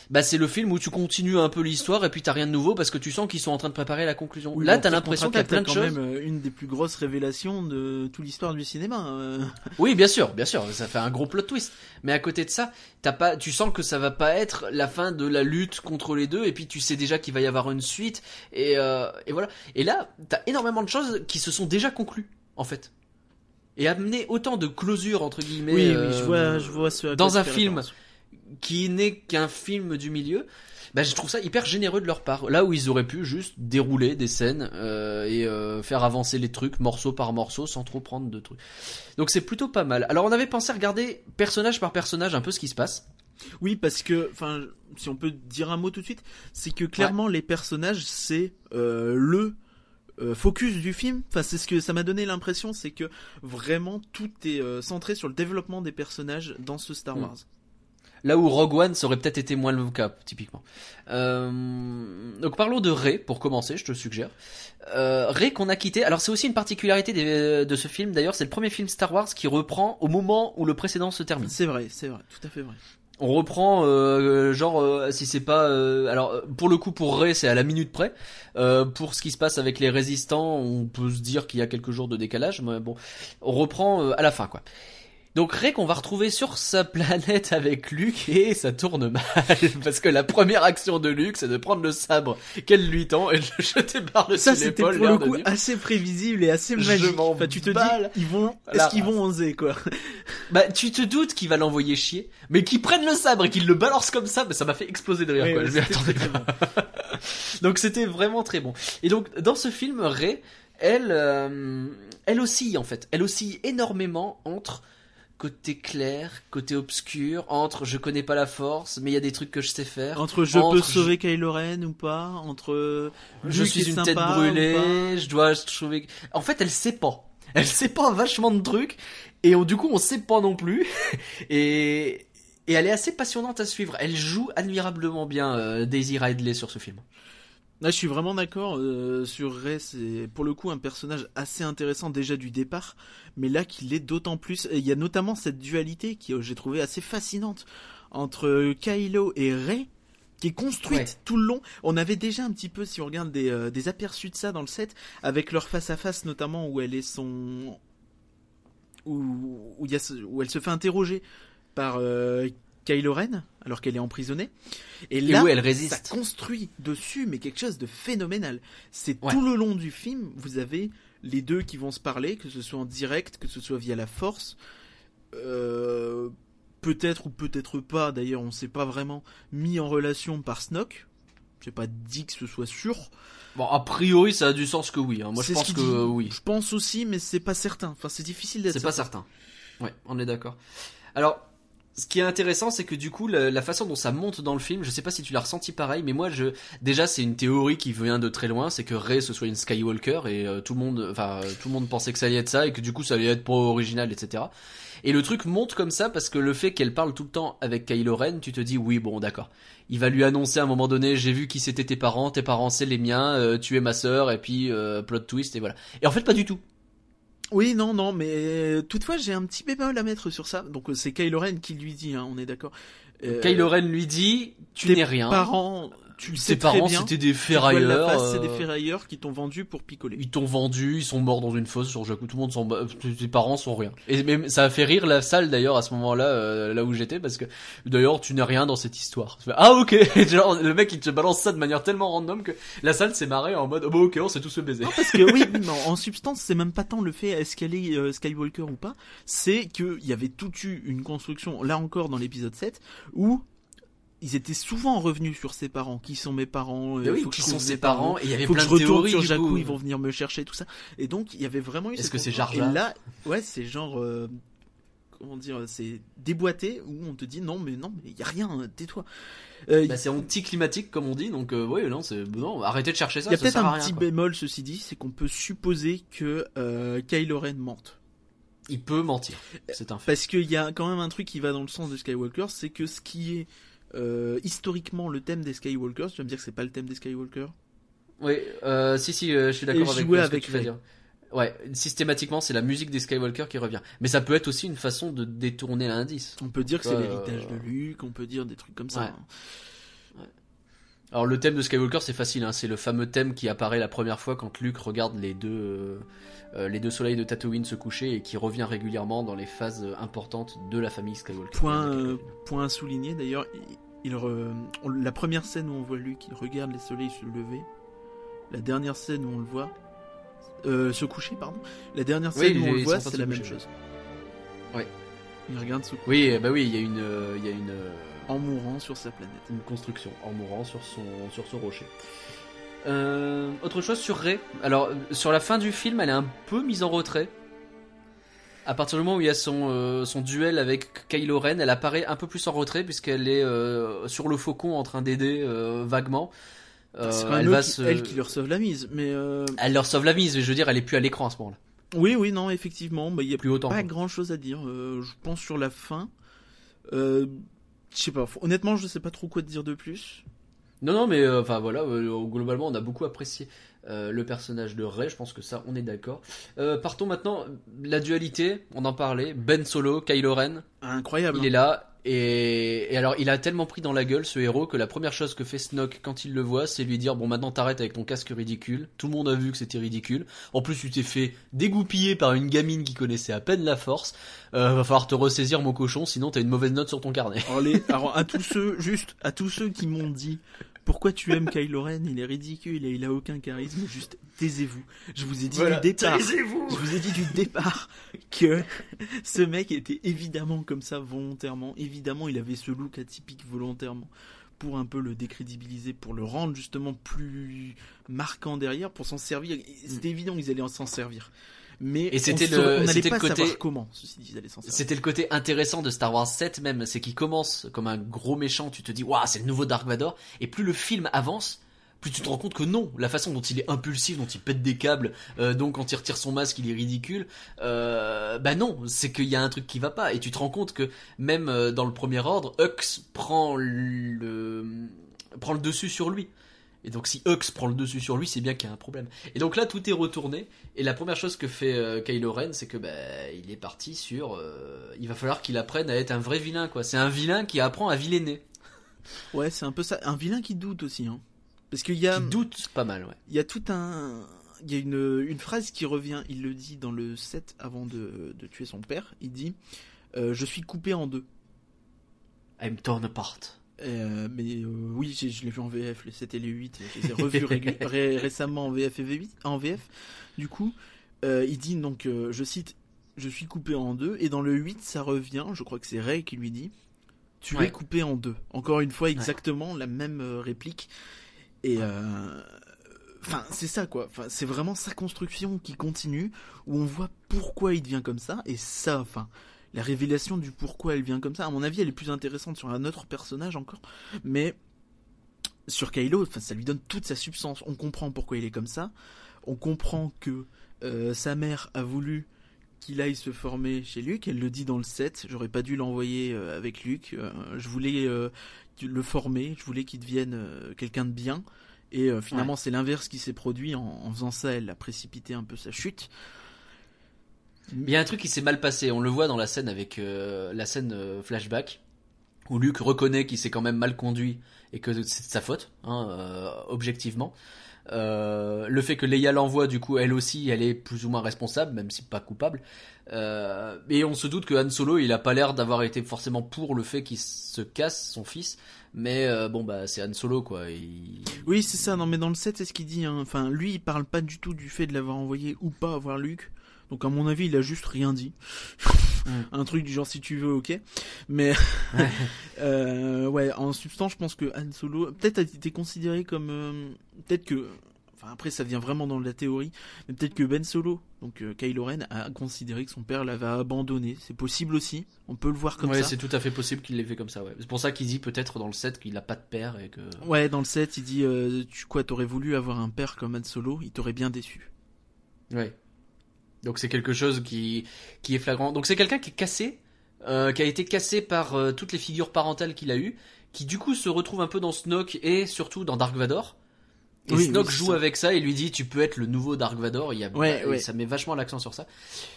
bah c'est le film où tu continues un peu l'histoire et puis t'as rien de nouveau parce que tu sens qu'ils sont en train de préparer la conclusion. Oui, Là, bon, t'as l'impression qu'il y a plein de choses. quand même euh, une des plus grosses révélations de toute l'histoire du cinéma. euh. Oui, bien sûr, bien sûr, ça fait un gros plot twist. Mais à côté de ça, t'as pas, tu sens que ça va pas être la fin de la lutte contre les deux, et puis tu sais déjà qu'il va y avoir une suite, et, euh, et voilà. Et là, t'as énormément de choses qui se sont déjà conclues, en fait. Et amener autant de closure entre guillemets. oui, euh, oui, je vois, je vois ce. dans un film. référence. qui n'est qu'un film du milieu, bah, je trouve ça hyper généreux de leur part. Là où ils auraient pu juste dérouler des scènes euh, et euh, faire avancer les trucs morceau par morceau sans trop prendre de trucs. Donc c'est plutôt pas mal. Alors on avait pensé à regarder personnage par personnage un peu ce qui se passe. Oui, parce que, enfin, si on peut dire un mot tout de suite, c'est que clairement les personnages, c'est euh, le euh, focus du film. Enfin, c'est ce que ça m'a donné l'impression, c'est que vraiment tout est euh, centré sur le développement des personnages dans ce Star Mm. Wars. Là où Rogue One ça aurait peut-être été moins le cas, typiquement. Euh, donc parlons de Rey pour commencer, je te suggère. Euh, Rey qu'on a quitté. Alors c'est aussi une particularité de ce film. D'ailleurs, c'est le premier film Star Wars qui reprend au moment où le précédent se termine. C'est vrai, c'est vrai, tout à fait vrai. On reprend euh, genre euh, si c'est pas euh, alors pour le coup pour Rey c'est à la minute près. Pour ce qui se passe avec les résistants, on peut se dire qu'il y a quelques jours de décalage, mais bon, on reprend à la fin quoi. Donc Rey qu'on va retrouver sur sa planète avec Luke et ça tourne mal parce que la première action de Luke c'est de prendre le sabre qu'elle lui tend et de le jeter par-dessus Ça, c'était pour le coup assez prévisible et assez Je magique. m'en Enfin, tu te balle dis, ils vont, est-ce qu'ils vont oser, quoi? Bah tu te doutes qu'il va l'envoyer chier, mais qu'il prenne le sabre et qu'il le balance comme ça, bah, ça m'a fait exploser de rire quoi. ouais, Je attendais pas. Donc c'était vraiment très bon. Et donc dans ce film, Rey, elle, euh, elle oscille en fait. Elle oscille énormément entre côté clair, côté obscur, entre je connais pas la force, mais il y a des trucs que je sais faire. Entre je Entre peux je- sauver Kylo Ren ou pas, entre Je Luke suis une tête brûlée, je dois trouver. En fait, elle sait pas. Elle sait pas vachement de trucs et on- du coup on sait pas non plus. et et elle est assez passionnante à suivre. Elle joue admirablement bien euh, Daisy Ridley sur ce film. Là, je suis vraiment d'accord euh, sur Rey. C'est pour le coup un personnage assez intéressant déjà du départ, mais là qu'il est d'autant plus. et Il y a notamment cette dualité qui euh, j'ai trouvé assez fascinante entre Kylo et Rey, qui est construite Ouais. tout le long. On avait déjà un petit peu, si on regarde des, euh, des aperçus de ça dans le set, avec leur face à face notamment où elle est son, où où, il y a ce- où elle se fait interroger par euh, Kylo Ren alors qu'elle est emprisonnée. Et Et là, où elle ça résiste. construit dessus, mais quelque chose de phénoménal. C'est Ouais. tout le long du film, vous avez les deux qui vont se parler, que ce soit en direct, que ce soit via la force. Euh, peut-être ou peut-être pas, d'ailleurs, on s'est pas vraiment mis en relation par Snoke. J'ai pas dit que ce soit sûr. Bon, a priori, ça a du sens que oui. hein. Moi, je pense que euh, oui. Je pense aussi, mais c'est pas certain. Enfin, c'est difficile d'être C'est pas certain. Ouais, on est d'accord. Alors, ce qui est intéressant, c'est que du coup, la, la façon dont ça monte dans le film, je sais pas si tu l'as ressenti pareil, mais moi, je déjà, c'est une théorie qui vient de très loin, c'est que Rey ce soit une Skywalker et euh, tout le monde, enfin, euh, tout le monde pensait que ça allait être ça et que du coup, ça allait être pas original, etc. Et le truc monte comme ça parce que le fait qu'elle parle tout le temps avec Kylo Ren, tu te dis oui, bon, d'accord. Il va lui annoncer à un moment donné, j'ai vu qui c'était tes parents, tes parents c'est les miens, euh, tu es ma sœur et puis euh, plot twist et voilà. Et en fait, pas du tout. Oui, non, non, mais euh, toutefois, j'ai un petit bémol à mettre sur ça. Donc, euh, c'est Kylo Ren qui lui dit, hein, on est d'accord. Euh, Kylo Ren lui dit, tu n'es rien. Parents, tu sais parents, c'était des ferrailleurs. c'est des euh, ferrailleurs qui t'ont vendu pour picoler. Ils t'ont vendu, ils sont morts dans une fosse sur Jakku. Tout le monde s'en bat. Tes parents sont rien. Et même, ça a fait rire la salle d'ailleurs à ce moment-là, euh, là où j'étais, parce que d'ailleurs tu n'es rien dans cette histoire. Ah ok. Genre le mec il te balance ça de manière tellement random que la salle s'est marrée en mode oh bah ok on s'est tous baiser. Non, parce que oui, non, en substance, c'est même pas tant le fait est-ce qu'elle est euh, Skywalker ou pas, c'est qu'il y avait tout eu une construction, là encore dans l'épisode 7, où ils étaient souvent revenus sur ses parents. Qui sont mes parents euh, oui, faut que qui je sont ses parents Et il y avait faut que plein je de retourne théories sur Jakku, coup. ils vont venir me chercher, tout ça. Et donc, il y avait vraiment eu Est-ce que c'est. Jar Et Jar là, ouais, c'est genre, euh, comment dire, c'est déboîté, où on te dit non, mais non, mais il y a rien, tais-toi. Euh, Bah, c'est anti-climatique comme on dit, donc euh, ouais non c'est non arrêtez de chercher ça. Il y a peut-être un rien, petit quoi. bémol, ceci dit, c'est qu'on peut supposer que Kylo Ren mente. Il peut mentir, c'est un fait. Parce qu'il y a quand même un truc qui va dans le sens de Skywalker, c'est que ce qui est euh, historiquement le thème des Skywalkers, tu vas me dire que c'est pas le thème des Skywalkers Oui, euh, si si, euh, je suis d'accord avec jouer ce que avec tu vas Rey. dire. Ouais, systématiquement, c'est la musique des Skywalker qui revient. Mais ça peut être aussi une façon de détourner l'indice. On peut dire que c'est l'héritage de Luke, on peut dire des trucs comme ça. Ouais. hein. Alors le thème de Skywalker, c'est facile, hein, c'est le fameux thème qui apparaît la première fois quand Luke regarde les deux, euh, les deux soleils de Tatooine se coucher et qui revient régulièrement dans les phases importantes de la famille Skywalker. Point, euh, point à souligner d'ailleurs, il, re- la première scène où on voit Luke, il regarde les soleils se lever. La dernière scène où on le voit euh, se coucher, pardon. La dernière Oui, scène où on le voit, c'est la même chose. Ouais. Il regarde se coucher Oui, bah oui, il y a une, euh, il y a une, euh, en mourant sur sa planète. une construction en mourant sur son, sur ce rocher. Euh, autre chose sur Rey. Alors, sur la fin du film, elle est un peu mise en retrait. À partir du moment où il y a son, euh, son duel avec Kylo Ren, elle apparaît un peu plus en retrait puisqu'elle est euh, sur le faucon en train d'aider euh, vaguement. Euh, c'est quand même elle va qui- se... elle qui leur sauve la mise. Mais Elle leur sauve la mise, mais je veux dire, elle est plus à l'écran à ce moment-là. oui, oui, non, effectivement, bah, il y a Plus autant. pas quoi. grand chose à dire. Je pense sur la fin. Je sais pas, honnêtement, je sais pas trop quoi te dire de plus. Non, non, mais enfin voilà, globalement, on a beaucoup apprécié euh, le personnage de Rey. Je pense que ça, on est d'accord. Euh, partons maintenant la dualité. On en parlait. Ben Solo, Kylo Ren. Incroyable. Il hein. est là. Et, et alors, il a tellement pris dans la gueule ce héros que la première chose que fait Snoke quand il le voit, c'est lui dire bon, maintenant t'arrêtes avec ton casque ridicule. Tout le monde a vu que c'était ridicule. En plus, tu t'es fait dégoupiller par une gamine qui connaissait à peine la Force. Euh, va falloir te ressaisir, mon cochon, sinon t'as une mauvaise note sur ton carnet. Alors, les- alors, à tous ceux, juste, à tous ceux qui m'ont dit pourquoi tu aimes Kylo Ren, il est ridicule et il a aucun charisme, juste taisez-vous. Je vous ai dit du départ. taisez-vous. Je vous ai dit du départ que ce mec était évidemment comme ça volontairement. Évidemment, il avait ce look atypique volontairement pour un peu le décrédibiliser, pour le rendre justement plus marquant derrière, pour s'en servir. C'était évident qu'ils allaient s'en servir. Mais Et c'était le- c'était côté- comment. C'était le intéressant de Star Wars 7 même, c'est qu'il commence comme un gros méchant, tu te dis waouh c'est le nouveau Dark Vador, et plus le film avance, plus tu te rends compte que non, la façon dont il est impulsif, dont il pète des câbles, euh, donc quand il retire son masque il est ridicule, euh, bah non, c'est qu'il y a un truc qui va pas, et tu te rends compte que même euh, dans le premier ordre, Hux prend le, prend le dessus sur lui. Et donc si Hux prend le dessus sur lui, c'est bien qu'il y a un problème. Et donc là, tout est retourné. Et la première chose que fait euh, Kylo Ren, c'est que bah, il est parti sur. euh, il va falloir qu'il apprenne à être un vrai vilain, quoi. C'est un vilain qui apprend à vilainer. Ouais, c'est un peu ça. Un vilain qui doute aussi, hein. Parce qu'il y a, Qui doute pas mal, ouais. il y a tout un, il y a une, une phrase qui revient. Il le dit dans le 7 avant de, de tuer son père. Il dit, euh, je suis coupé en deux. I'm torn apart. Euh, mais euh, oui, je l'ai vu en VF, les 7 et les 8. Je les ai revus régu- ré- récemment en VF et V8, en VF. Du coup, euh, il dit donc, je cite, je suis coupé en deux. Et dans le 8, ça revient, je crois que c'est Ray qui lui dit, tu Ouais. es coupé en deux. Encore une fois, exactement la même réplique. Et enfin, c'est ça quoi. Enfin, c'est vraiment sa construction qui continue, où on voit pourquoi il devient comme ça. Et ça, enfin, la révélation du pourquoi elle vient comme ça, à mon avis, elle est plus intéressante sur un autre personnage encore. Mais sur Kylo, ça lui donne toute sa substance. On comprend pourquoi il est comme ça. On comprend que euh, sa mère a voulu qu'il aille se former chez Luke. Elle le dit dans le 7. J'aurais pas dû l'envoyer euh, avec Luke. Euh, je voulais le former. Je voulais qu'il devienne quelqu'un de bien. Et finalement, c'est l'inverse qui s'est produit. En, en faisant ça, elle a précipité un peu sa chute. Il y a un truc qui s'est mal passé. On le voit dans la scène avec euh, la scène euh, flashback où Luke reconnaît qu'il s'est quand même mal conduit et que c'est de sa faute, hein, euh, objectivement. Euh, le fait que Leia l'envoie, du coup, elle aussi, elle est plus ou moins responsable, même si pas coupable. Euh, et on se doute que Han Solo, il a pas l'air d'avoir été forcément pour le fait qu'il se casse son fils. Mais euh, bon, bah, c'est Han Solo, quoi. Oui, c'est ça. Non, mais dans le 7, c'est ce qu'il dit. hein. Enfin, lui, il parle pas du tout du fait de l'avoir envoyé ou pas avoir Luke. Donc, à mon avis, il a juste rien dit. Mm. Un truc du genre, si tu veux, ok. Mais, Ouais. euh, ouais, en substance, je pense que Han Solo, peut-être a été considéré comme, euh, peut-être que, enfin, après, ça vient vraiment dans la théorie, mais peut-être que Ben Solo, donc euh, Kylo Ren, a considéré que son père l'avait abandonné. C'est possible aussi. On peut le voir comme ouais, ça. c'est tout à fait possible qu'il l'ait fait comme ça, ouais. C'est pour ça qu'il dit peut-être dans le set qu'il a pas de père et que. Ouais, dans le 7, il dit, euh, tu quoi, t'aurais voulu avoir un père comme Han Solo, il t'aurait bien déçu. Ouais. Donc c'est quelque chose qui, qui est flagrant. Donc c'est quelqu'un qui est cassé, euh, qui a été cassé par euh, toutes les figures parentales qu'il a eues, qui du coup se retrouve un peu dans Snoke et surtout dans Dark Vador. Et Oui, Snoke oui, joue ça. avec ça et lui dit tu peux être le nouveau Dark Vador. Il y a, Ouais, bah, ouais. Ça met vachement l'accent sur ça.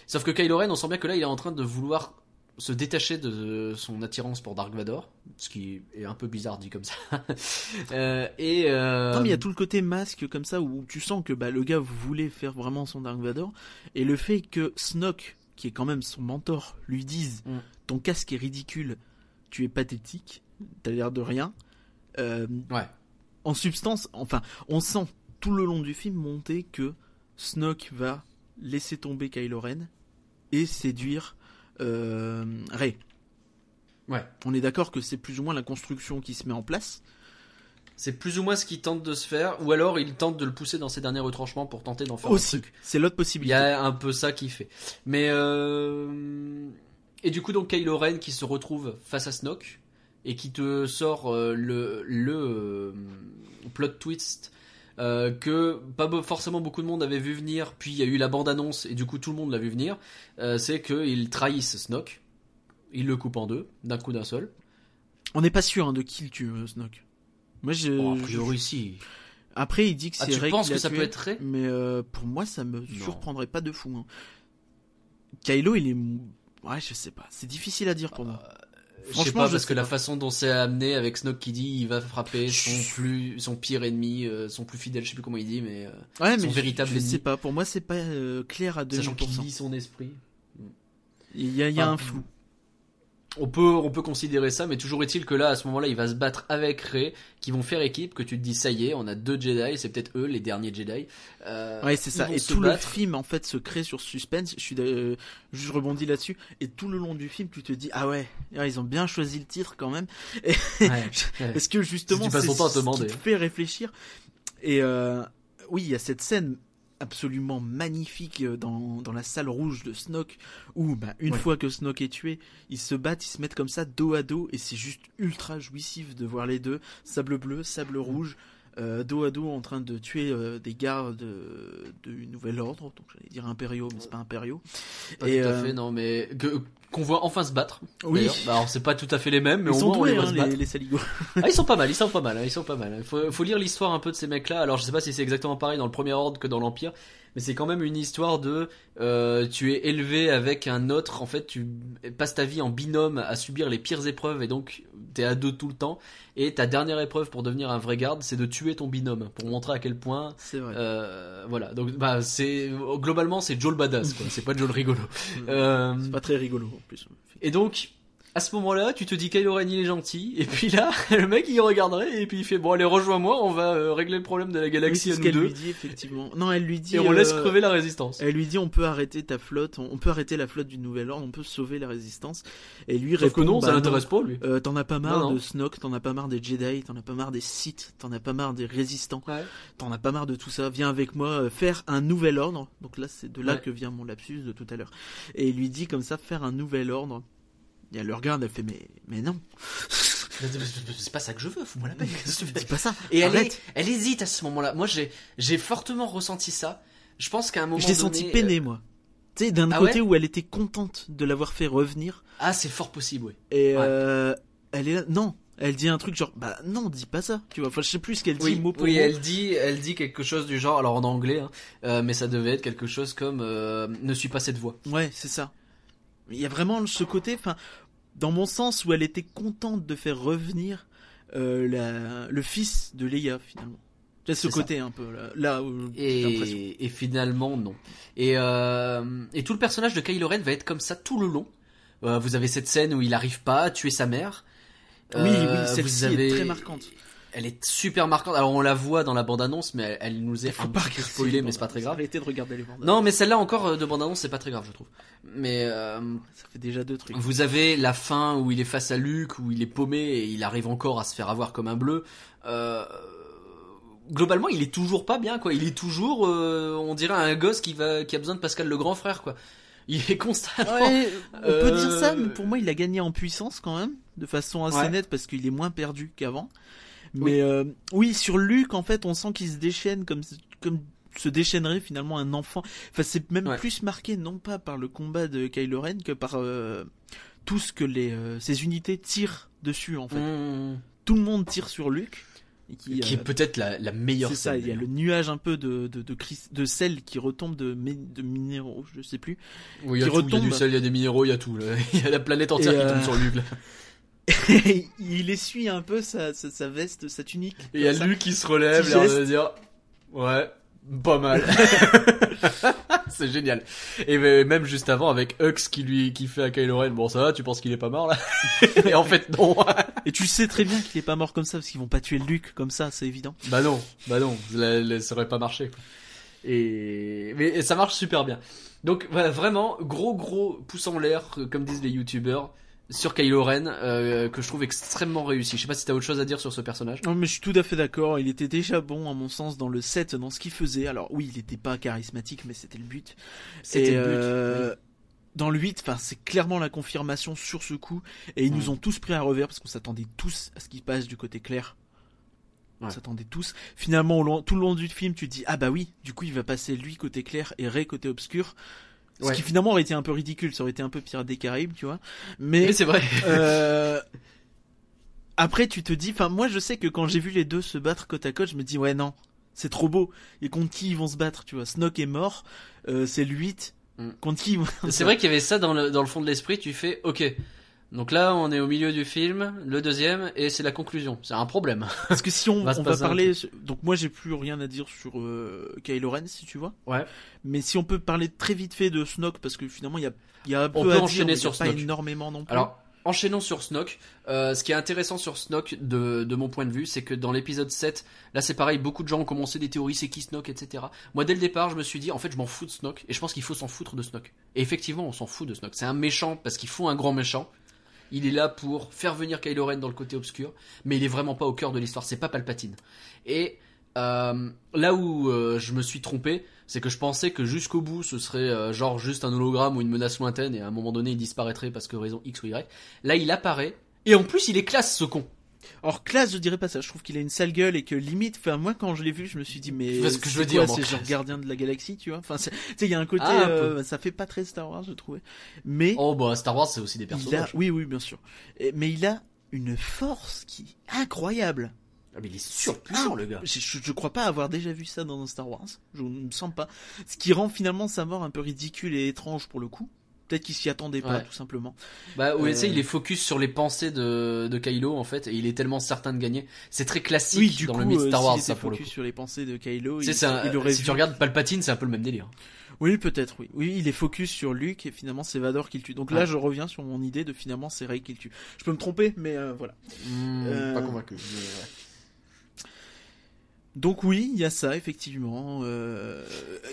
Sauf que Kylo Ren, on sent bien que là il est en train de vouloir se détacher de son attirance pour Dark Vador, ce qui est un peu bizarre dit comme ça. Euh, et euh, Non, mais il y a tout le côté masque comme ça où tu sens que bah, le gars voulait faire vraiment son Dark Vador. Et le fait que Snoke, qui est quand même son mentor, lui dise Mm. Ton casque est ridicule, tu es pathétique, t'as l'air de rien. Euh, Ouais. En substance, enfin, on sent tout le long du film monter que Snoke va laisser tomber Kylo Ren et séduire euh, Rey. Ouais. On est d'accord que c'est plus ou moins la construction qui se met en place. C'est plus ou moins ce qu'il tente de se faire, ou alors il tente de le pousser dans ses derniers retranchements pour tenter d'en faire Aussi, un truc. c'est l'autre Il possibilité. y a un peu ça qu'il fait. Mais euh... et du coup donc Kylo Ren qui se retrouve face à Snoke et qui te sort euh, le le plot twist euh, que pas forcément beaucoup de monde avait vu venir. Puis il y a eu la bande annonce et du coup tout le monde l'a vu venir. Euh, c'est qu'ils trahissent Snoke. Ils le coupent en deux d'un coup d'un seul. On n'est pas sûr hein, de qui le tue, euh, Snoke. Moi, je. Bon, a je- priori, si. Après, il dit que Ah, c'est tu Rey penses qui que ça tué, peut être Rey? Mais euh, pour moi, ça me Non. surprendrait pas de fou. hein. Kylo, il est. Ouais, je sais pas. C'est difficile à dire pour moi. Je sais Franchement, pas, je parce que la façon dont c'est amené avec Snoke qui dit il va frapper son plus, son pire ennemi, euh, son plus fidèle, je sais plus comment il dit, mais euh, Ouais, son mais je- véritable je, ennemi. sais pas. Pour moi, c'est pas euh, clair à 2000%. sachant qu'il lit son esprit. Il y a, il y a un flou. On peut, on peut considérer ça, mais toujours est-il que là, à ce moment-là, il va se battre avec Rey, qui vont faire équipe, que tu te dis, ça y est, on a deux Jedi, c'est peut-être eux, les derniers Jedi. Euh, Ouais, c'est ça. Et tout le film, en fait, se crée sur suspense. Je suis, euh, je rebondis là-dessus. Et tout le long du film, tu te dis, ah ouais, ah, ils ont bien choisi le titre quand même. Ouais, ouais. Parce que justement, Si c'est ce qui te fait réfléchir. Et euh, oui, il y a cette scène absolument magnifique euh, dans, dans la salle rouge de Snoke où bah, une Ouais. fois que Snoke est tué ils se battent ils se mettent comme ça dos à dos et c'est juste ultra jouissif de voir les deux sable bleu sable rouge euh, dos à dos en train de tuer euh, des gardes de, du nouvel ordre donc j'allais dire impériaux mais c'est pas impériaux Pas Et, tout à euh, fait, non, mais qu'on voit enfin se battre. oui. Bah, alors c'est pas tout à fait les mêmes, mais ils au sont moins on les voit hein, se battre. les, les saligots Ah, ils sont pas mal, ils sont pas mal, hein, ils sont pas mal. Faut, faut lire l'histoire un peu de ces mecs-là. Alors, je sais pas si c'est exactement pareil dans le premier ordre que dans l'Empire, mais c'est quand même une histoire de euh, tu es élevé avec un autre. En fait, tu passes ta vie en binôme à subir les pires épreuves et donc t'es à deux tout le temps. Et ta dernière épreuve pour devenir un vrai garde, c'est de tuer ton binôme pour montrer à quel point. c'est vrai Euh, voilà, donc bah c'est globalement c'est Joel badass, quoi. C'est pas Joel rigolo. Euh, c'est pas très rigolo en plus et donc, à ce moment-là, tu te dis Kylo Ren il est gentil, et puis là, le mec il regarderait, et puis il fait bon allez rejoins-moi, on va euh, régler le problème de la oui, galaxie à ce nous qu'elle deux, lui dit effectivement non elle lui dit et on laisse euh, crever la résistance. Elle lui dit on peut arrêter ta flotte, on on peut arrêter la flotte du Nouvel Ordre, on peut sauver la résistance. Et lui Sauf répond que non, bah ça l'intéresse pas lui. Euh, t'en as pas marre Non, non. de Snoke, t'en as pas marre des Jedi, t'en as pas marre des Sith, t'en as pas marre des résistants, Ouais. t'en as pas marre de tout ça. Viens avec moi euh, faire un nouvel ordre. Donc là, c'est de là Ouais. que vient mon lapsus de tout à l'heure. Et il lui dit comme ça faire un nouvel ordre. Et elle le regarde, elle fait mais mais non, C'est pas ça que je veux, fous-moi la paix. dis pas ça? Et elle, est, elle hésite à ce moment-là. Moi j'ai, fortement ressenti ça. Je pense qu'à un moment Je l'ai senti euh, peiné moi. Tu sais, d'un Ah côté ouais? où elle était contente de l'avoir fait revenir, Ah c'est fort possible, oui. Et Ouais. euh, elle est là, non, elle dit un truc genre, bah non, dis pas ça, tu vois. Enfin, je sais plus ce qu'elle dit Oui, mot pour oui, mot. elle dit, elle dit quelque chose du genre, alors en anglais, hein, euh, mais ça devait être quelque chose comme euh, ne suis pas cette voix. Ouais, c'est ça. Il y a vraiment ce côté, enfin, dans mon sens où elle était contente de faire revenir euh, la, le fils de Leia finalement. Ce C'est ça. côté un peu là, où. Et, et finalement, non. Et, euh, et tout le personnage de Kylo Ren va être comme ça tout le long. Euh, vous avez cette scène où il arrive pas à tuer sa mère. Oui, oui, celle-ci avez- est très marquante. Elle est super marquante. Alors on la voit dans la bande-annonce, mais elle, elle nous est un pas petit peu spoilée, mais c'est pas très grave. Arrêtez de regarder les bandes. Non, mais celle-là encore euh, de bande-annonce, c'est pas très grave, je trouve. Mais euh, ça fait déjà deux trucs. vous avez la fin où il est face à Luke, où il est paumé et il arrive encore à se faire avoir comme un bleu. Euh, globalement, il est toujours pas bien, quoi. Il est toujours, euh, on dirait un gosse qui va, qui a besoin de Pascal le grand frère, quoi. Il est constamment. Ouais, on peut Euh, dire ça, mais pour moi, il a gagné en puissance quand même, de façon assez Ouais. nette, parce qu'il est moins perdu qu'avant. Mais euh, oui, sur Luke, en fait, on sent qu'il se déchaîne comme comme se déchaînerait finalement un enfant. Enfin, c'est même Ouais. plus marqué non pas par le combat de Kylo Ren que par euh, tout ce que les euh, ces unités tirent dessus. En fait, Mmh. tout le monde tire sur Luke. Et qui, qui est euh, peut-être la, la meilleure c'est ça, il y a le nuage un peu de de de, cris- de sel qui retombe de, de minéraux, je sais plus. Oui, il y a qui tout, il y a du sel, il y a des minéraux, il y a tout. là. Il y a la planète entière Et, qui euh, tombe sur Luke. Là. il essuie un peu sa, sa, sa veste, sa tunique. Et il y a. Luke qui se relève, l'air de dire Ouais, pas mal. c'est génial. Et même juste avant, avec Hux qui lui qui fait à Kylo Ren Bon, ça va, tu penses qu'il est pas mort là Et en fait, non. Et tu sais très bien qu'il est pas mort comme ça parce qu'ils vont pas tuer Luke comme ça, c'est évident. bah non, bah non, ça aurait pas marché. Quoi. Et mais et ça marche super bien. Donc voilà, vraiment gros gros pouce en l'air, euh, comme disent les youtubeurs, sur Kylo Ren, euh, que je trouve extrêmement réussi. Je sais pas si t'as autre chose à dire sur ce personnage. Non mais je suis tout à fait d'accord, il était déjà bon à mon sens dans le 7, dans ce qu'il faisait. Alors oui, il était pas charismatique mais c'était le but. C'était le but, euh, Dans le 8, enfin c'est clairement la confirmation sur ce coup et ils nous ont tous pris à revers parce qu'on s'attendait tous à ce qui passe du côté clair. On s'attendait tous. Finalement, au long- tout le long du film, tu te dis ah bah oui, du coup il va passer lui côté clair et Ray côté obscur. Ce Ouais. qui finalement aurait été un peu ridicule, ça aurait été un peu Pirates des Caraïbes, tu vois. Mais Mais c'est vrai. Euh, après tu te dis, enfin moi je sais que quand j'ai vu les deux se battre côte à côte, je me dis ouais non, c'est trop beau. Et contre qui ils vont se battre, tu vois? Snoke est mort, euh, c'est le 8. Mm. Contre qui C'est vrai qu'il y avait ça dans le, dans le fond de l'esprit, tu fais, ok. Donc là, on est au milieu du film, le deuxième, et c'est la conclusion. C'est un problème. Parce que si on, Va on va parler, donc moi j'ai plus rien à dire sur euh, Kylo Ren si tu vois. Ouais. Mais si on peut parler très vite fait de Snoke parce que finalement il y a, y a un peu On peut à dire, enchaîner a sur pas Snoke. énormément non plus. Alors, enchaînons sur Snoke. Euh, ce qui est intéressant sur Snoke, de, de mon point de vue, c'est que dans l'épisode 7, là c'est pareil, beaucoup de gens ont commencé des théories, c'est qui Snoke, etc. Moi, dès le départ, je me suis dit, en fait, je m'en fous de Snoke, et je pense qu'il faut s'en foutre de Snoke. Et effectivement, on s'en fout de Snoke. C'est un méchant, parce qu'il faut un grand méchant. Il est là pour faire venir Kylo Ren dans le côté obscur, mais il est vraiment pas au cœur de l'histoire, c'est pas Palpatine. Et euh, là où euh, je me suis trompé, c'est que je pensais que jusqu'au bout ce serait euh, genre juste un hologramme ou une menace lointaine et à un moment donné il disparaîtrait parce que raison X ou Y. Là il apparaît et en plus il est classe ce con. Alors classe, je dirais pas ça. Je trouve qu'il a une sale gueule et que limite, enfin moi quand je l'ai vu, je me suis dit mais ce que je veux quoi, dire, c'est genre gardien de la galaxie, tu vois? Enfin, c'est- tu sais, il y a un côté, Ah, un peu. euh, ça fait pas très Star Wars, je trouvais. Mais Oh bah Star Wars c'est aussi des il a, personnages. oui, oui, bien sûr. Mais il a une force qui est incroyable. Ah, mais il est surpuissant le gars. Je, je, je crois pas avoir déjà vu ça dans un Star Wars. Je ne me sens pas. Ce qui rend finalement sa mort un peu ridicule et étrange pour le coup. Peut-être qu'il s'y attendait pas, Ouais. tout simplement. Bah oui, Euh, tu sais, il est focus sur les pensées de, de Kylo en fait et il est tellement certain de gagner. C'est très classique Oui, du dans coup, le mythe euh, Star Wars ça pour le focus coup. sur les pensées de Kylo, il, c'est un- il aurait si vu- tu regardes Palpatine, c'est un peu le même délire. Oui, peut-être, oui. Oui, il est focus sur Luke et finalement c'est Vador qui le tue. Donc là, Ouais. je reviens sur mon idée de finalement c'est Rey qui le tue. Je peux me tromper, mais euh, voilà. Hmm, Euh, Pas convaincu. mais ouais. Donc oui, il y a ça, effectivement. euh,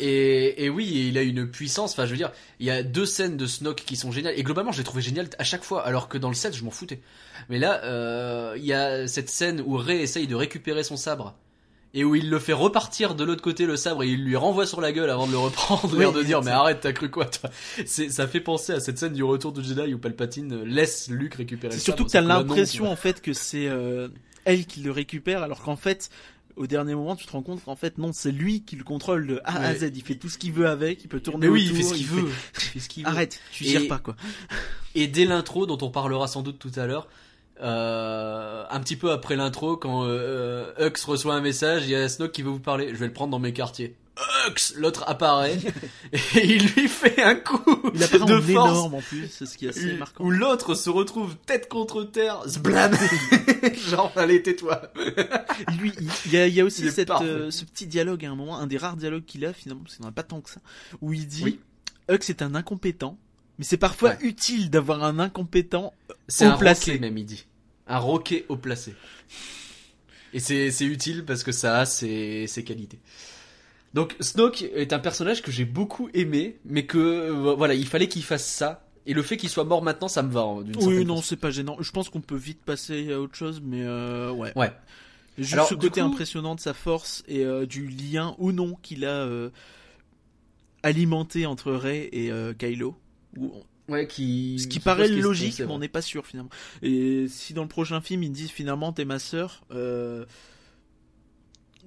Et, et oui, et il a une puissance. Enfin, je veux dire, il y a deux scènes de Snoke qui sont géniales. Et globalement, je les trouvais géniales à chaque fois, alors que dans le 7, je m'en foutais. Mais là, euh, il y a cette scène où Rey essaye de récupérer son sabre. Et où il le fait repartir de l'autre côté le sabre et il lui renvoie sur la gueule avant de le reprendre, Oui, l'air de dire mais arrête t'as cru quoi toi? Ça fait penser à cette scène du retour du Jedi où Palpatine laisse Luke récupérer. C'est le surtout sabre. que t'as l'impression vois. en fait que c'est euh, elle qui le récupère, alors qu'en fait, au dernier moment, tu te rends compte qu'en fait non, c'est lui qui le contrôle de A à. Z. Il fait tout ce qu'il veut avec, il peut tourner Mais oui, il autour, fait ce qu'il veut. fait- Il fait ce qu'il veut. Arrête, tu Et- gères pas quoi. Et dès l'intro, dont on parlera sans doute tout à l'heure, euh, un petit peu après l'intro, quand euh, euh, Hux reçoit un message, il y a Snoke qui veut vous parler. Je vais le prendre dans mes quartiers. Hux, l'autre apparaît et il lui fait un coup Il apparaît de force énorme en plus, c'est ce qui est assez marquant. où l'autre se retrouve tête contre terre, zblam Genre, allez, tais-toi Lui, il y a, il y a aussi cette, euh, ce petit dialogue à un moment, un des rares dialogues qu'il a finalement, parce qu'il n'en a pas tant que ça, où il dit Oui. Hux est un incompétent, mais c'est parfois Ouais. utile d'avoir un incompétent. C'est un placé. roquet, même, il dit. Un roquet au placé. Et c'est, c'est utile parce que ça a ses, ses qualités. Donc, Snoke est un personnage que j'ai beaucoup aimé, mais que, euh, voilà, il fallait qu'il fasse ça. Et le fait qu'il soit mort maintenant, ça me va, hein, Oui, non, c'est pas gênant. Je pense qu'on peut vite passer à autre chose, mais euh, ouais. Ouais. Juste Alors, ce côté coup- impressionnant de sa force et euh, du lien ou non qu'il a alimenté entre Rey et Kylo. Ou- Ouais, qui... Ce qui paraît logique, mais on n'est pas sûr finalement. Et si dans le prochain film ils disent finalement t'es ma sœur, euh,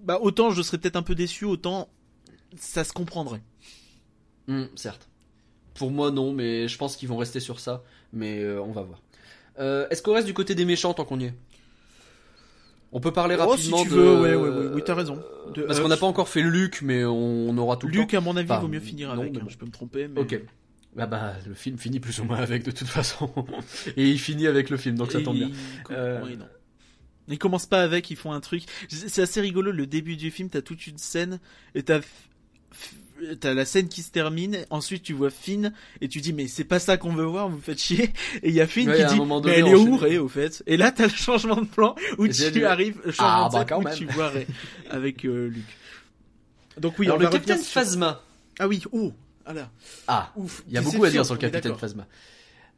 bah autant je serais peut-être un peu déçu, autant ça se comprendrait. Hum, certes. Pour moi, non, mais je pense qu'ils vont rester sur ça. Mais euh, on va voir. Euh, est-ce qu'on reste du côté des méchants tant qu'on y est? On peut parler Oh, si rapidement tu de... veux, ouais, ouais, ouais, oui, t'as raison. De Parce qu'on n'a pas encore fait Luc, mais on, aura tout le Luke, temps. à mon avis, Enfin, vaut mieux finir non, avec. hein. Je peux me tromper, mais. Ok. Bah bah, le film finit plus ou moins avec de toute façon. Et il finit avec le film, donc ça tombe bien. il- Euh, ouais, non. Ils commencent pas avec, ils font un truc. C'est assez rigolo, le début du film, t'as toute une scène, et t'as, t'as la scène qui se termine, ensuite tu vois Finn, et tu dis, mais c'est pas ça qu'on veut voir, vous me faites chier. Et il y a Finn Ouais, qui dit, moment mais donné, elle est où. Ray, au fait? Et là, t'as le changement de plan, où tu arrives, changement Ah, de bah, scène, quand où tu vois Ray, avec euh, Luke. Donc oui, Alors, on le Capitaine sur- Phasma. Ah oui, oh, ah là, Ah, ouf. il y a beaucoup à dire sur le Capitaine. Phasma.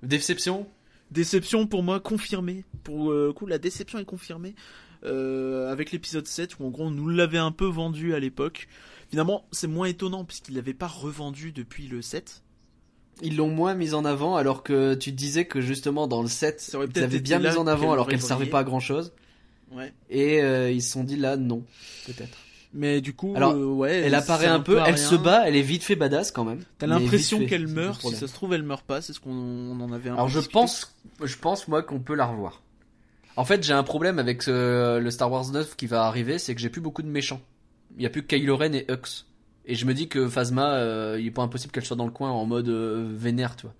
Déception Déception pour moi confirmée. Pour euh, le coup, la déception est confirmée euh, avec l'épisode 7 où en gros on nous l'avait un peu vendu à l'époque. Finalement, c'est moins étonnant puisqu'il l'avait pas revendu depuis le 7. Ils l'ont moins mis en avant alors que tu disais que justement dans le 7, Ça aurait ils peut-être avaient été bien là mis en avant alors qu'elle servait brillé. pas à grand chose. Ouais. Et euh, ils se sont dit là non, peut-être. Mais du coup, Alors, euh, ouais, Elle apparaît un peu, elle se bat, elle est vite fait badass quand même. T'as l'impression qu'elle meurt. Si ça se trouve, elle meurt pas. C'est ce qu'on on en avait un Alors peu je discuté. pense, je pense moi qu'on peut la revoir. En fait, j'ai un problème avec ce- le Star Wars 9 qui va arriver, c'est que j'ai plus beaucoup de méchants. Il y a plus que Kylo Ren et Hux. Et je me dis que Phasma, euh, il est pas impossible qu'elle soit dans le coin en mode euh, vénère, tu vois.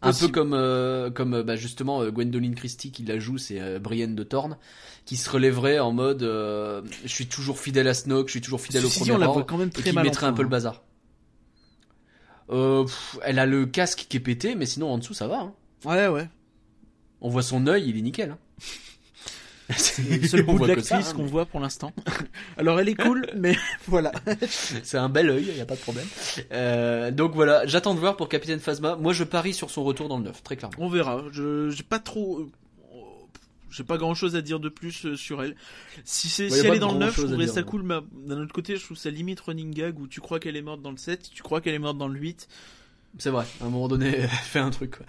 Un peu comme, euh, comme euh, bah, justement euh, Gwendoline Christie qui la joue, c'est Brienne de Thorne, qui se relèverait en mode je suis toujours fidèle à Snoke, je suis toujours fidèle Ceci au premier ordre, quand même et très qui mal. en mettrait un peu le hein. bazar. Pff, elle a le casque qui est pété, mais sinon en dessous ça va. hein. Ouais, ouais. On voit son œil, il est nickel. Hein. Le seul bout de l'actrice qu'on voit pour l'instant. Alors elle est cool, mais voilà. C'est un bel œil, y a pas de problème. Euh, donc voilà, j'attends de voir pour Capitaine Phasma. Moi je parie sur son retour dans le 9, très clairement. On verra. Je j'ai pas trop. euh, J'ai pas grand chose à dire de plus euh, sur elle. Si c'est Ouais, elle est dans le 9, je trouverais ça cool, mais d'un autre côté, je trouve ça limite running gag où tu crois qu'elle est morte dans le 7, tu crois qu'elle est morte dans le 8. C'est vrai, à un moment donné, elle fait un truc quoi.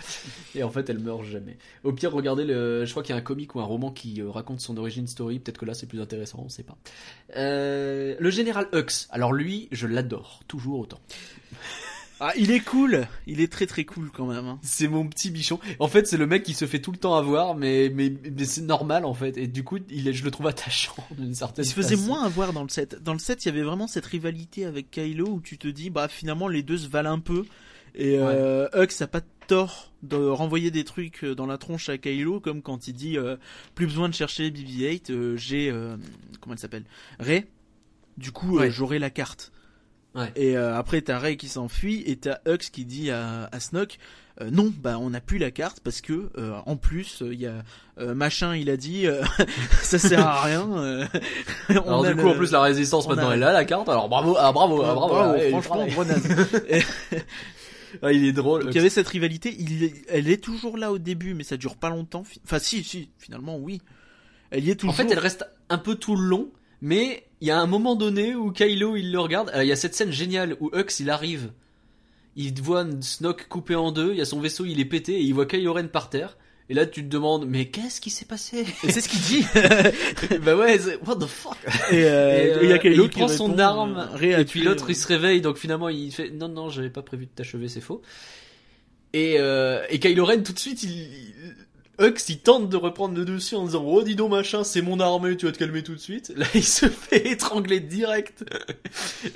Et en fait, elle meurt jamais. Au pire, regardez le. Je crois qu'il y a un comic ou un roman qui euh, raconte son origin story. Peut-être que là, c'est plus intéressant, on sait pas. Euh, le général Hux. Alors lui, je l'adore, toujours autant. Ah, il est cool. Il est très très cool quand même. hein. C'est mon petit bichon. En fait, c'est le mec qui se fait tout le temps avoir, mais mais, mais c'est normal en fait. Et du coup, il est, je le trouve attachant d'une certaine. Il se faisait façon. moins avoir dans le 7. Dans le 7, il y avait vraiment cette rivalité avec Kylo où tu te dis, bah finalement les deux se valent un peu. Et euh, Hux a pas tort de renvoyer des trucs euh, dans la tronche à Kylo, comme quand il dit, euh, plus besoin de chercher BB-8, euh, j'ai, euh, comment elle s'appelle Rey. Du coup, euh, Ouais. j'aurai la carte. Ouais. Et euh, après, t'as Rey qui s'enfuit et t'as Hux qui dit à, à Snoke, euh, non, bah on n'a plus la carte parce que euh, en plus il y a euh, machin, il a dit, euh, ça sert à rien. euh, on Alors a du coup, le- en plus, la résistance on maintenant, a- elle a la carte. Alors bravo, ah bravo, ah, bravo. Bravo, est franchement, gros naze. Ah, il est drôle. Donc il y avait cette rivalité, il est- elle est toujours là au début, mais ça dure pas longtemps. Fi- Enfin si, si, finalement oui. Elle y est En toujours. fait, elle reste un peu tout le long, mais il y a un moment donné où Kylo il le regarde. Alors, il y a cette scène géniale où Hux il arrive, il voit Snoke coupé en deux, il y a son vaisseau il est pété et il voit Kylo Ren par terre. Et là, tu te demandes, mais qu'est-ce qui s'est passé? C'est ce qu'il dit. Bah ouais, what the fuck? Et, euh, Et, et il y a euh, il qui prend son arme, euh, et puis l'autre il se réveille, donc finalement il fait non non, j'avais pas prévu de t'achever, c'est faux. Et euh, et Kylo Ren tout de suite, il, il- Hux il tente de reprendre le dessus en disant oh dis donc machin, c'est mon armée, tu vas te calmer tout de suite. Là il se fait étrangler direct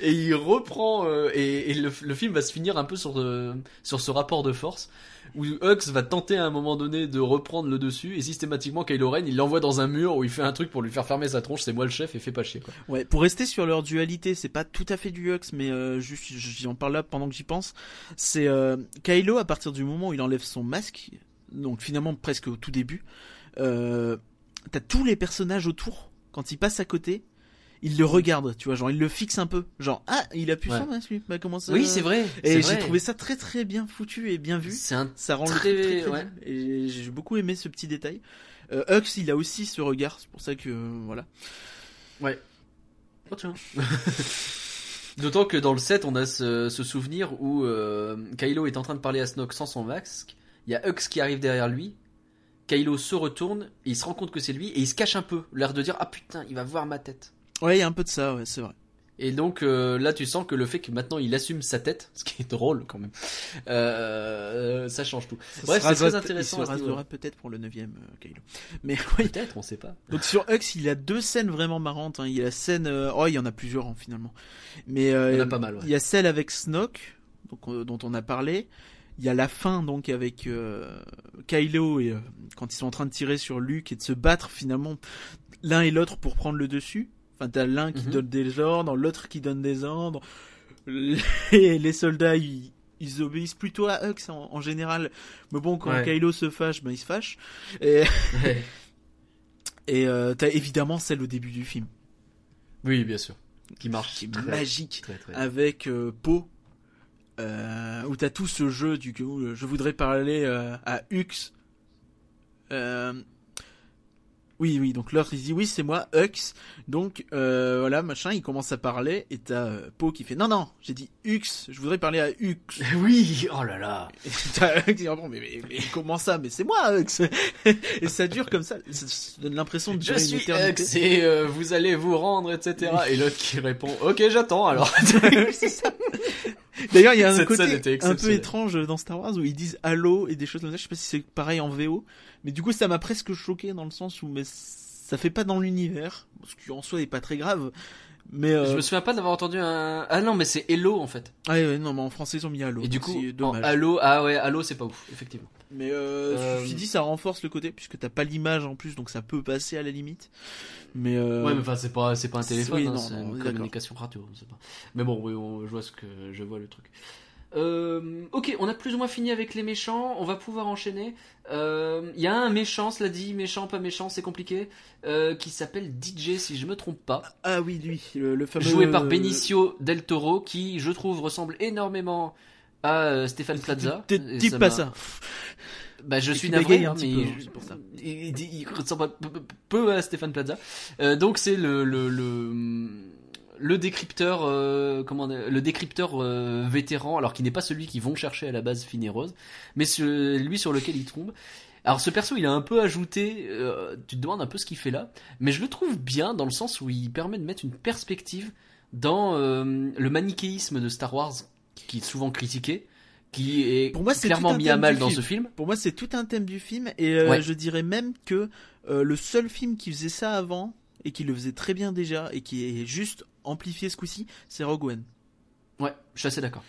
et il reprend euh, et, et le, le film va se finir un peu sur euh, sur ce rapport de force où Hux va tenter à un moment donné de reprendre le dessus et systématiquement Kylo Ren il l'envoie dans un mur où il fait un truc pour lui faire fermer sa tronche, c'est moi le chef et fais pas chier quoi. Ouais, pour rester sur leur dualité, c'est pas tout à fait du Hux, mais euh, juste, j'en parle là pendant que j'y pense. C'est euh, Kylo à partir du moment où il enlève son masque, donc finalement presque au tout début. Euh, T'as tous les personnages autour quand il passe à côté. Il le regarde, tu vois, genre il le fixe un peu, genre ah il a plus Ouais. son masque lui, bah comment ça Oui, c'est vrai. Et j'ai trouvé ça très très bien foutu et bien vu. C'est un. Ça rend le Très- truc très, très ouais. bien. Et j'ai beaucoup aimé ce petit détail. Euh, Hux, il a aussi ce regard, c'est pour ça que euh, voilà. Oh, tiens. D'autant que dans le set, on a ce, ce souvenir où euh, Kylo est en train de parler à Snoke sans son masque. Il y a Hux qui arrive derrière lui. Kylo se retourne et il se rend compte que c'est lui et il se cache un peu, l'air de dire ah putain, il va voir ma tête. Ouais, il y a un peu de ça, ouais, c'est vrai. Et donc euh, là, tu sens que le fait que maintenant il assume sa tête, ce qui est drôle quand même, euh, ça change tout. Ça Bref, c'est très intéressant Il se rasera peut-être pour le 9 e Kylo. Mais ouais. Peut-être, on sait pas. Donc sur Hux, il a deux scènes vraiment marrantes. hein. Il y a la scène, euh, oh, il y en a plusieurs hein, finalement. Mais euh, Il y en a pas mal, ouais. Il y a celle avec Snoke, donc euh, dont on a parlé. Il y a la fin donc avec euh, Kylo et euh, quand ils sont en train de tirer sur Luke et de se battre finalement l'un et l'autre pour prendre le dessus. Enfin, t'as l'un qui Mhm. donne des ordres, l'autre qui donne des ordres. Les, les soldats, ils, ils obéissent plutôt à Hux en, en général. Mais bon, quand Ouais. Kylo se fâche, ben il se fâche. Et, euh, t'as évidemment celle au début du film, oui, bien sûr. Qui marche. qui est très, magique, Très, très. avec euh, Poe, euh, où t'as tout ce jeu du coup. Je voudrais parler euh, à Hux. Oui, oui, donc l'autre il dit oui, c'est moi, Hux. Donc euh, voilà, machin, il commence à parler et t'as euh, Poe qui fait non, non, j'ai dit Hux, je voudrais parler à Hux. Oui, oh là là. Et t'as Hux qui répond mais, mais, mais comment ça Mais c'est moi, Hux. et ça dure comme ça, ça, ça donne l'impression de Je durer une suis éternité. Hux et euh, vous allez vous rendre, etc. Et l'autre qui répond, ok, j'attends alors. C'est ça. D'ailleurs, il y a un côté un peu étrange dans Star Wars où ils disent Halo et des choses comme ça. Je sais pas si c'est pareil en VO, mais du coup, ça m'a presque choqué dans le sens où mais ça fait pas dans l'univers, ce qui en soi n'est pas très grave. Mais euh... Je me souviens pas d'avoir entendu un. Ah non, mais c'est Hello en fait. ah ouais, ouais, non, mais en français ils ont mis Halo. Et du coup, c'est en dommage. Halo, ah ouais, Halo, c'est pas ouf, effectivement. Mais euh, Euh, ceci dit, ça renforce le côté puisque t'as pas l'image en plus, donc ça peut passer à la limite. Mais euh... Ouais, mais enfin, c'est pas, c'est pas un téléphone, oui, hein, non, c'est une communication radio. pas. Mais bon, oui, on- je vois ce que, je vois le truc. Euh, ok, on a plus ou moins fini avec les méchants. On va pouvoir enchaîner. Euh, Il y a un méchant, cela dit, méchant, pas méchant, c'est compliqué, euh, qui s'appelle DJ, si je me trompe pas, Ah oui, lui, le, le fameux. joué par Benicio del Toro, qui, je trouve, ressemble énormément à euh, Stéphane Plaza. T'es- pas ça. Bah, je suis navré, hein, petit mais il, ressemble peu, à Stéphane Plaza. Euh, donc c'est le le le le décrypteur, euh, comment le décrypteur euh, vétéran, alors qui n'est pas celui qu'ils vont chercher à la base Finn et Rose, mais celui sur lequel ils tombent. Alors ce perso, il a un peu ajouté, euh, tu te demandes un peu ce qu'il fait là, mais je le trouve bien dans le sens où il permet de mettre une perspective dans le manichéisme de Star Wars, qui est souvent critiqué, qui est Pour moi, clairement mis à mal dans film. ce film. Pour moi, c'est tout un thème du film et euh, Ouais. je dirais même que euh, le seul film qui faisait ça avant et qui le faisait très bien déjà et qui est juste amplifié ce coup-ci, c'est Rogue One. Ouais, je suis assez d'accord.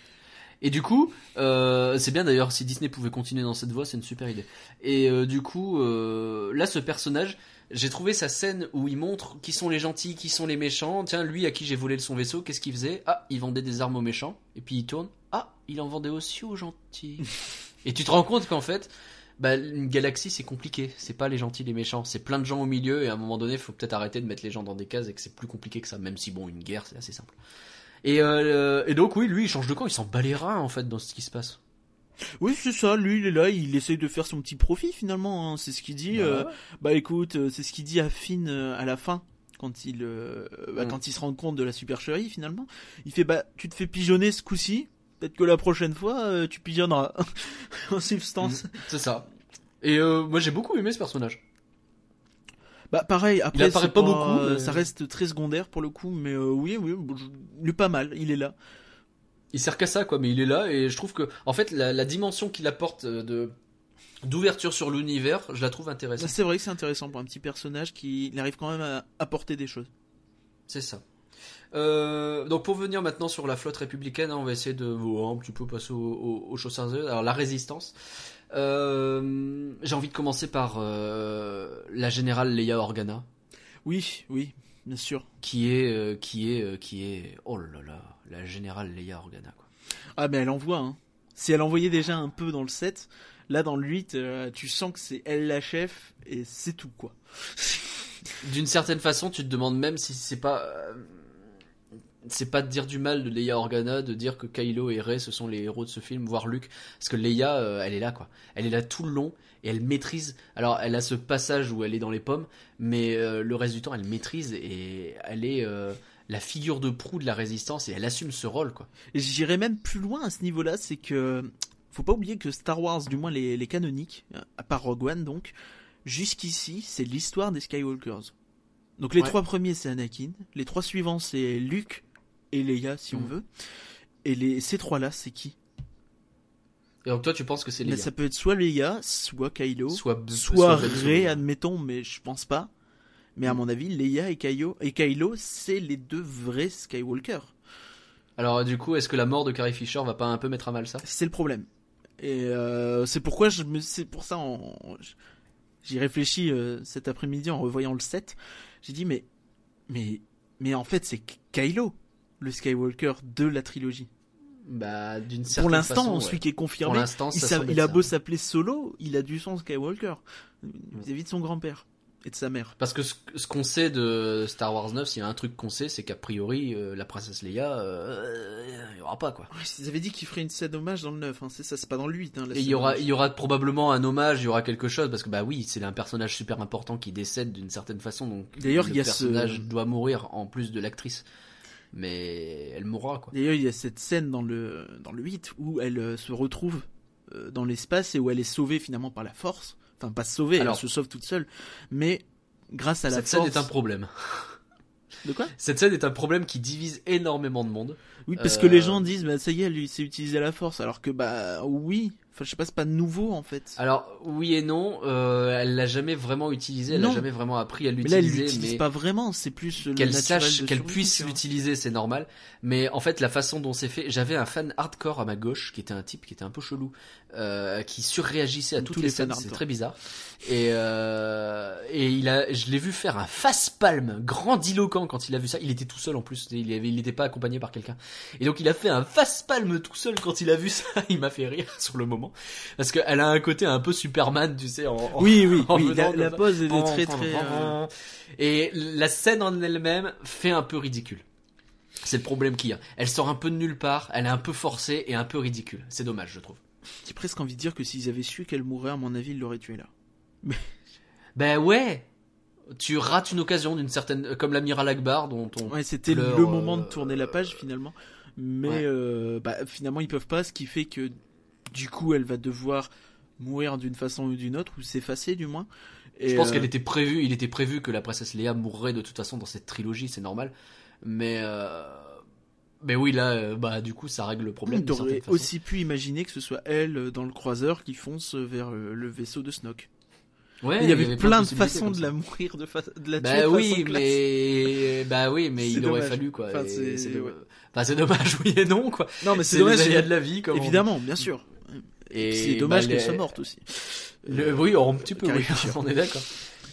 Et du coup, euh, c'est bien d'ailleurs si Disney pouvait continuer dans cette voie, c'est une super idée. Et du coup, là, ce personnage, j'ai trouvé sa scène où il montre qui sont les gentils, qui sont les méchants. Tiens, lui à qui j'ai volé son vaisseau, qu'est-ce qu'il faisait? Ah, il vendait des armes aux méchants. Et puis il tourne. Ah, il en vendait aussi aux gentils. Et tu te rends compte qu'en fait, bah, une galaxie c'est compliqué. C'est pas les gentils, les méchants. C'est plein de gens au milieu. Et à un moment donné, il faut peut-être arrêter de mettre les gens dans des cases et que c'est plus compliqué que ça. Même si bon, une guerre c'est assez simple. Et, euh, et donc oui, lui, il change de camp, il s'en bat les reins en fait dans ce qui se passe. Oui, c'est ça. Lui, il est là, il essaye de faire son petit profit finalement. hein, C'est ce qu'il dit. Bah euh, ouais. bah écoute, euh, c'est ce qu'il dit à Finn euh, à la fin. Quand il, euh, bah, Mm. quand il se rend compte de la supercherie finalement, il fait bah tu te fais pigeonner ce coup-ci, peut-être que la prochaine fois euh, tu pigeonneras en substance. C'est ça. Et moi j'ai beaucoup aimé ce personnage. Bah pareil, après apparaît pas beaucoup, mais- ça reste très secondaire pour le coup, mais euh, oui, oui, il est pas mal, il est là. Il sert qu'à ça quoi, mais il est là et je trouve que en fait la, la dimension qu'il apporte euh, de d'ouverture sur l'univers, je la trouve Bah, intéressante. c'est vrai que c'est intéressant pour un petit personnage qui il arrive quand même à apporter des choses. C'est ça. Euh, donc pour venir maintenant sur la flotte républicaine, hein, on va essayer de oh, un petit peu passer au- au- aux choses sérieuses. Alors la résistance. Euh, J'ai envie de commencer par euh, la générale Leia Organa, Oui, oui, bien sûr. qui est qui est qui est oh là là, la générale Leia Organa quoi. Ah mais elle envoie hein. Si elle envoyait déjà un peu dans le 7, là dans le 8, euh, tu sens que c'est elle la chef et c'est tout quoi. D'une certaine façon, tu te demandes même si c'est pas euh, c'est pas de dire du mal de Leia Organa, de dire que Kylo et Rey ce sont les héros de ce film, voire Luke, parce que Leia, euh, elle est là quoi. Elle est là tout le long et elle maîtrise. Alors, elle a ce passage où elle est dans les pommes, mais le reste du temps, elle maîtrise et elle est la figure de proue de la résistance et elle assume ce rôle quoi. Et j'irais même plus loin à ce niveau-là, c'est que faut pas oublier que Star Wars, du moins les, les canoniques, à part Rogue One donc, jusqu'ici c'est l'histoire des Skywalkers. Donc les Ouais. trois premiers c'est Anakin, les trois suivants c'est Luke et Leia si on Mhm. veut, et les ces trois-là c'est qui? Et donc toi, tu penses que c'est Mais Leia, ça peut être soit Leia, soit Kylo, soit soit Ben Rey, admettons, mais je pense pas. Mais à Mm. mon avis, Leia et Kylo, et Kylo, c'est les deux vrais Skywalker. Alors du coup, est-ce que la mort de Carrie Fisher va pas un peu mettre à mal ça? C'est le problème. Et euh, c'est pourquoi je me, c'est pour ça, en, j'y réfléchis euh, cet après-midi en revoyant le 7. J'ai dit mais, mais, mais en fait c'est Kylo, le Skywalker de la trilogie. Bah, d'une certaine Pour l'instant, celui qui est Pour confirmé, l'instant, il, ça il a beau s'appeler Solo, il a du sang Skywalker vis-à-vis de son grand-père et de sa mère. Parce que ce, ce qu'on sait de Star Wars 9, s'il y a un truc qu'on sait, c'est qu'a priori, euh, la princesse Leia, euh, il y aura pas quoi. Ouais, Ils avaient dit qu'il ferait une scène hommage dans le 9, hein, c'est ça, c'est pas dans le 8. Hein, la Et il y aura, hommage. il y aura probablement un hommage, il y aura quelque chose, parce que bah oui, c'est un personnage super important qui décède d'une certaine façon, donc D'ailleurs, le y a ce- personnage doit mourir en plus de l'actrice. Mais elle mourra quoi. D'ailleurs, il y a cette scène dans le, dans le 8 où elle euh, se retrouve euh, dans l'espace et où elle est sauvée finalement par la force. Enfin, pas sauvée, Alors- elle se sauve toute seule, mais grâce à la Cette scène force. est un problème. De quoi? Cette scène est un problème qui divise énormément de monde. Oui, parce que les Euh, gens disent, bah ça y est, lui, c'est utiliser la force, alors que bah oui. Enfin, je sais pas, c'est pas nouveau en fait. Alors oui et non, euh, elle l'a jamais vraiment utilisé, elle l'a jamais vraiment appris à mais là, elle l'utiliser, l'utilise pas vraiment. C'est plus le qu'elle sache, qu'elle puisse l'utiliser, c'est normal. Mais en fait, la façon dont c'est fait, j'avais un fan hardcore à ma gauche, qui était un type qui était un peu chelou, euh, qui surréagissait à toutes tous les scènes, c'est très bizarre. Et euh, et il a, je l'ai vu faire un face palme grandiloquent quand il a vu ça. Il était tout seul en plus, il avait, il n'était pas accompagné par quelqu'un. Et donc il a fait un face palme tout seul quand il a vu ça. Il m'a fait rire sur le moment parce qu'elle a un côté un peu Superman, tu sais. En, Oui, oui, en oui. La, pose est très très. euh, Et la scène en elle-même fait un peu ridicule. C'est le problème qu'il y a. Elle sort un peu de nulle part, elle est un peu forcée et un peu ridicule. C'est dommage, je trouve. J'ai presque envie de dire que s'ils avaient su qu'elle mourrait, à mon avis, ils l'auraient tuée là. Ben ouais Tu rates une occasion d'une certaine... Comme l'amiral Akbar dont on... Ouais, c'était le moment de euh, tourner la page finalement. Mais Ouais. euh, bah, finalement, ils peuvent pas, ce qui fait que du coup, elle va devoir mourir d'une façon ou d'une autre, ou s'effacer du moins. Et, Je pense euh, qu'elle était prévue, il était prévu que la princesse Léa mourrait de toute façon dans cette trilogie, c'est normal. Mais... Euh... Mais oui, là, euh, bah du coup, ça règle le problème. certaine façon. aussi pu imaginer que ce soit elle euh, dans le croiseur qui fonce vers le vaisseau de Snoke. Ouais, il y avait, plein de façons de la mourir, de, fa- de la tuer Bah de oui, façon mais bah oui, mais il aurait fallu quoi. Enfin, c'est- ouais. enfin, dommage, oui et non quoi. Non, mais c'est dommage. les aléas c'est- de la vie, comme on. Évidemment, bien sûr. Et c'est dommage bah, qu'elle les- soit morte aussi. Le- Euh, oui, un petit peu. Carrie Oui, Fisher. on est d'accord.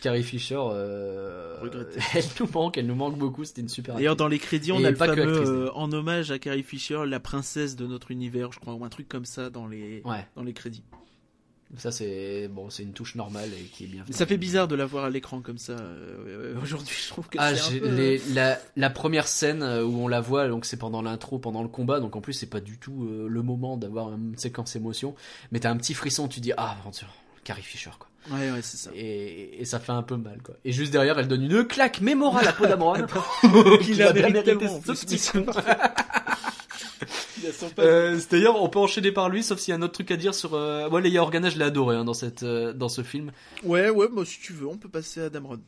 Carrie Fisher, euh, elle nous manque, elle nous manque beaucoup. C'était une super. D'ailleurs, dans les crédits, on Et a le pas que fameux euh, en hommage à Carrie Fisher, la princesse de notre univers, je crois, ou un truc comme ça dans les Ouais, dans les crédits. Ça c'est bon, c'est une touche normale et qui est bien. Ça fait bizarre de la voir à l'écran comme ça. euh, Aujourd'hui, je trouve que Ah, un peu... les- la, la première scène euh, où on la voit, donc c'est pendant l'intro, pendant le combat, donc en plus c'est pas du tout euh, le moment d'avoir une séquence émotion, mais t'as un petit frisson, tu dis ah dieu, Carrie Fisher quoi. Ouais, ouais, c'est ça. Et, et ça fait un peu mal quoi. Et juste derrière, elle donne une claque mémorale à Paul Dameron. Il a a bien mérité ce petit Euh, D'ailleurs, on peut enchaîner par lui, sauf s'il y a un autre truc à dire sur. Euh... Moi, Leia Organa, je l'ai adoré hein, dans cette euh, dans ce film. Ouais, ouais, moi si tu veux, on peut passer à Damron.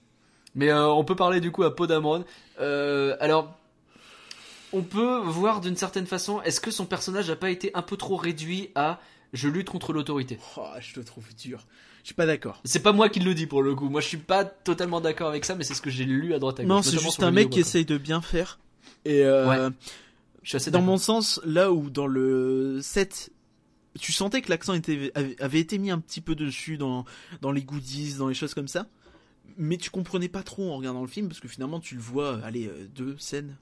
Mais euh, on peut parler du coup à Poe Dameron. Euh, alors, on peut voir d'une certaine façon, est-ce que son personnage n'a pas été un peu trop réduit à je lutte contre l'autorité? Oh, je te trouve dur. Je suis pas d'accord. C'est pas moi qui le dis pour le coup. Moi, je suis pas totalement d'accord avec ça, mais c'est ce que j'ai lu à droite à gauche. Non, c'est juste un mec qui essaye de bien faire. Et euh, Ouais. Je suis assez dans mon sens, là où dans le 7, tu sentais que l'accent était, avait, été mis un petit peu dessus dans, dans les goodies, dans les choses comme ça. Mais tu comprenais pas trop en regardant le film parce que finalement tu le vois, allez, euh, deux scènes.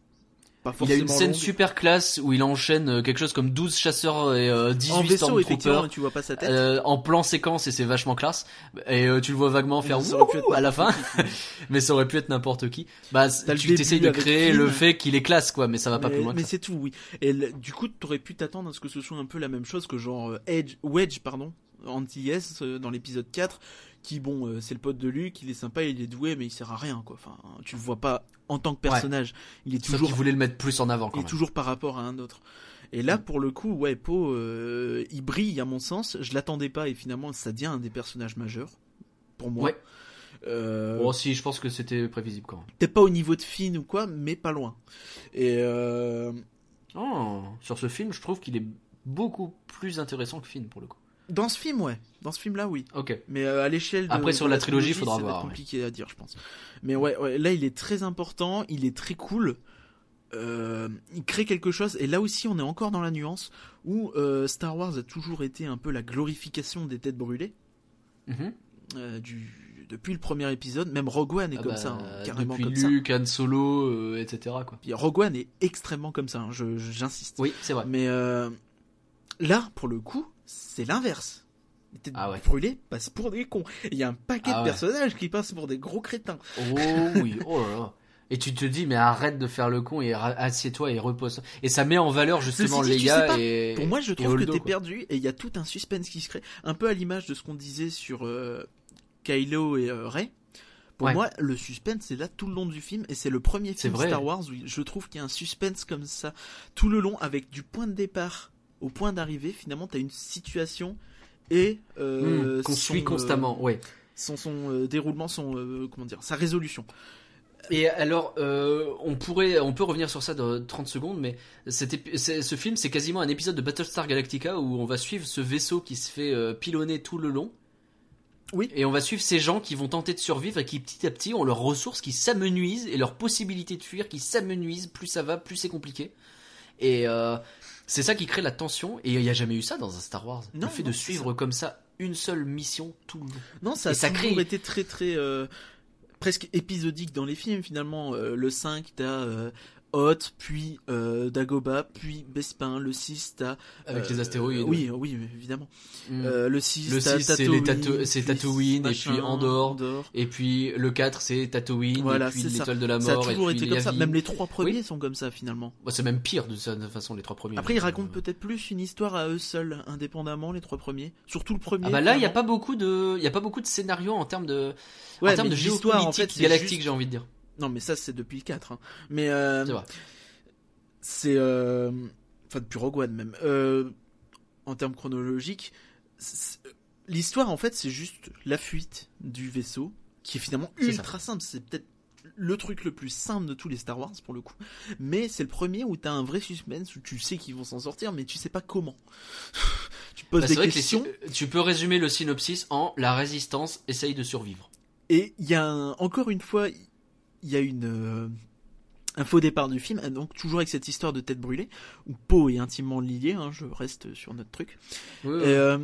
Pas Il a forcément une scène super classe où il enchaîne euh, quelque chose comme 12 chasseurs et euh, 18 en vaisseau, effectivement, tu vois pas sa tête. euh, en plan séquence et c'est vachement classe. Et euh, tu le vois vaguement faire Ça aurait pu wouhou à la fin, mais ça aurait pu être n'importe qui. Bah, T'as tu t'essayes de créer le fait qu'il est classe, quoi, mais ça va pas plus loin que mais c'est tout, oui. Et du coup, t'aurais pu t'attendre à ce que ce soit un peu la même chose que genre euh, Edge, Wedge, pardon, anti-S euh, dans l'épisode 4, qui bon, euh, c'est le pote de Luke, il est sympa, il est doué, mais il sert à rien, quoi. Enfin, tu le vois pas en tant que personnage. Il est toujours qu'il voulait le mettre plus en avant, il quand est même. toujours par rapport à un autre. Et là, pour le coup, ouais, Poe, euh, il brille à mon sens. Je l'attendais pas et finalement, ça devient un des personnages majeurs pour moi. Ouais. Euh, Bon, si, je pense que c'était prévisible quand même. Peut-être pas au niveau de Finn ou quoi, mais pas loin. Et euh, Oh, sur ce film, je trouve qu'il est beaucoup plus intéressant que Finn pour le coup. Dans ce film, ouais, dans ce film-là, oui. Ok. Mais euh, à l'échelle Après, sur de la trilogie, faudra ça va voir, ouais. compliqué à dire, je pense. Mais ouais, ouais, là, il est très important, il est très cool. Euh, il crée quelque chose, et là aussi, on est encore dans la nuance où euh, Star Wars a toujours été un peu la glorification des têtes brûlées. Mhm. du, depuis le premier épisode, même Rogue One est Ah comme bah, ça, hein, carrément depuis comme ça. Luke, Han Solo, etc. Quoi. Puis Rogue One est extrêmement comme ça, hein, j'insiste. Oui, c'est vrai. Mais là, pour le coup, c'est l'inverse. Les têtes Ah ouais. brûlées passent pour des cons. Il y a un paquet Ah de ouais. personnages qui passent pour des gros crétins. Oh oui, oh là là. Et tu te dis, mais arrête de faire le con et assieds-toi et repose. Et ça met en valeur justement dit, pas, et. Pour moi, je trouve que t'es perdu et il y a tout un suspense qui se crée. Un peu à l'image de ce qu'on disait sur euh, Kylo et euh, Rey. Pour Ouais. moi, le suspense, c'est là tout le long du film et c'est le premier film vrai. Star Wars où je trouve qu'il y a un suspense comme ça tout le long avec du point de départ au point d'arrivée. Finalement, t'as une situation et euh, Hmm, qu'on suit euh, constamment, ouais. son, son euh, déroulement, son euh, comment dire, sa résolution. Et alors, euh, on pourrait, on peut revenir sur ça dans 30 secondes, mais ce film, c'est quasiment un épisode de Battlestar Galactica où on va suivre ce vaisseau qui se fait euh, pilonner tout le long. Oui. Et on va suivre ces gens qui vont tenter de survivre et qui petit à petit ont leurs ressources qui s'amenuisent et leurs possibilités de fuir qui s'amenuisent. Plus ça va, plus c'est compliqué. Et euh, c'est ça qui crée la tension. Et il n'y a jamais eu ça dans un Star Wars. Non, le fait non, de suivre comme ça une seule mission tout le long. Non, ça a Et ça crée- été très très euh, presque épisodique dans les films finalement. Euh, le 5, t'as euh, Hoth, puis euh, Dagoba, puis Bespin. Le 6, t'as... Avec euh, les astéroïdes. Oui, oui, évidemment. Mm. Euh, le 6, Le t'as 6, c'est Tatooine, Tato- c'est Tatooine, et puis Andorre. Et puis le 4 c'est Tatooine, Voilà, et puis l'étoile de la Ça a mort, et toujours puis été comme ça. Même les trois premiers Oui. sont comme ça finalement. Bah, c'est même pire de toute façon les trois premiers. Après, ils Euh, racontent peut-être plus une histoire à eux seuls, indépendamment, les trois premiers. Surtout le premier. Ah bah là, il y a pas beaucoup de, il y a pas beaucoup de scénarios en termes de, Ouais, en termes de géopolitique en fait, galactique, j'ai envie de dire. Non, mais ça, c'est depuis le 4. hein. Mais euh, C'est euh, Enfin, depuis Rogue One même. Euh, En termes chronologiques, l'histoire, en fait, c'est juste la fuite du vaisseau, qui est finalement ultra simple. C'est peut-être le truc le plus simple de tous les Star Wars, pour le coup. Mais c'est le premier où t'as un vrai suspense, où tu sais qu'ils vont s'en sortir, mais tu sais pas comment. tu poses Bah, des que questions. tu peux résumer le synopsis en la résistance essaye de survivre. Et il y a un- encore une fois, il y a une euh, un faux départ du film, donc toujours avec cette histoire de tête brûlée où Poe est intimement lié. hein, je reste sur notre truc. Euh,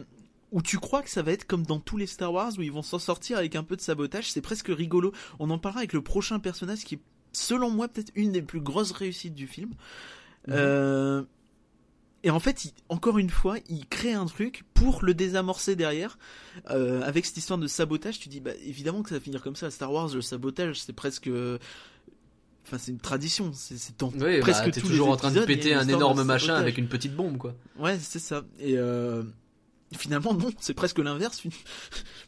où tu crois que ça va être comme dans tous les Star Wars où ils vont s'en sortir avec un peu de sabotage. C'est presque rigolo. On en parlera avec le prochain personnage qui est, selon moi, peut-être une des plus grosses réussites du film. Mhm. Euh, et en fait, il- encore une fois, il crée un truc pour le désamorcer derrière. Euh, avec cette histoire de sabotage, tu dis, bah, évidemment que ça va finir comme ça. Star Wars, le sabotage, c'est presque. Enfin, c'est une tradition. C'est dans Oui, presque bah, t'es tous toujours les en train de péter un énorme machin avec une petite bombe, quoi. Ouais, c'est ça. Et euh, finalement, non, c'est presque l'inverse.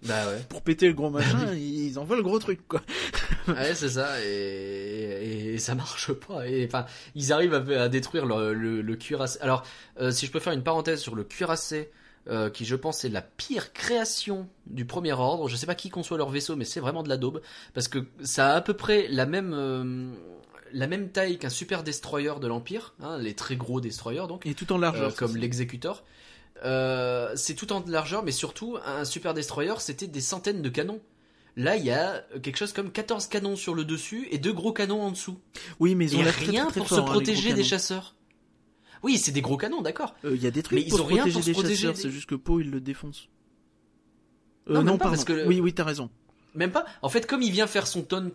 Bah ouais. Pour péter le gros machin, ils envoient le gros truc, quoi. Ouais, c'est ça, et, et, et ça marche pas. Et enfin, ils arrivent à, à détruire le, le, le cuirassé. Alors, euh, si je peux faire une parenthèse sur le cuirassé, euh, qui je pense est la pire création du premier ordre. Je sais pas qui conçoit leur vaisseau, mais c'est vraiment de la daube parce que ça a à peu près la même euh, la même taille qu'un super destroyer de l'Empire, hein, les très gros destroyers donc. Et tout en largeur. Euh, comme l'exécuteur. Euh, c'est tout en largeur, mais surtout, un super destroyer, c'était des centaines de canons. Là, il y a quelque chose comme 14 canons sur le dessus et deux gros canons en dessous. Oui, mais ils ont Et l'air très, rien très, très pour se hein, protéger des chasseurs. Oui, c'est des gros canons, d'accord. Euh, Il y a des trucs Mais ils ont rien protéger pour se des protéger chasseurs, des- c'est juste que Poe il le défonce. Euh, Non, pas, parce que- Oui, oui, t'as raison. Même pas. En fait, comme il vient faire son taunt,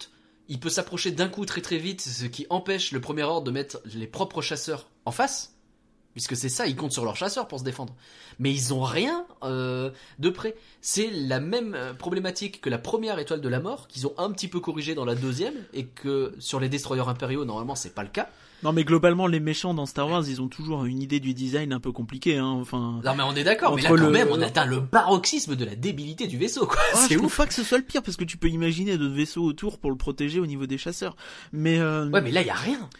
il peut s'approcher d'un coup très très vite, ce qui empêche le premier ordre de mettre les propres chasseurs en face. Puisque c'est ça, ils comptent sur leurs chasseurs pour se défendre. Mais ils ont rien euh, de près. C'est la même euh, problématique que la première étoile de la mort, qu'ils ont un petit peu corrigé dans la deuxième, et que sur les destroyers impériaux, normalement, c'est pas le cas. Non, mais globalement, les méchants dans Star Wars, ils ont toujours une idée du design un peu compliquée, hein. Enfin. Non mais on est d'accord, mais là Entre quand le- même, on atteint le paroxysme de la débilité du vaisseau, quoi. Ah, c'est ouf. pas que ce soit le pire parce que tu peux imaginer d'autres vaisseaux autour pour le protéger au niveau des chasseurs. Mais, euh, Ouais, mais là, il y a rien.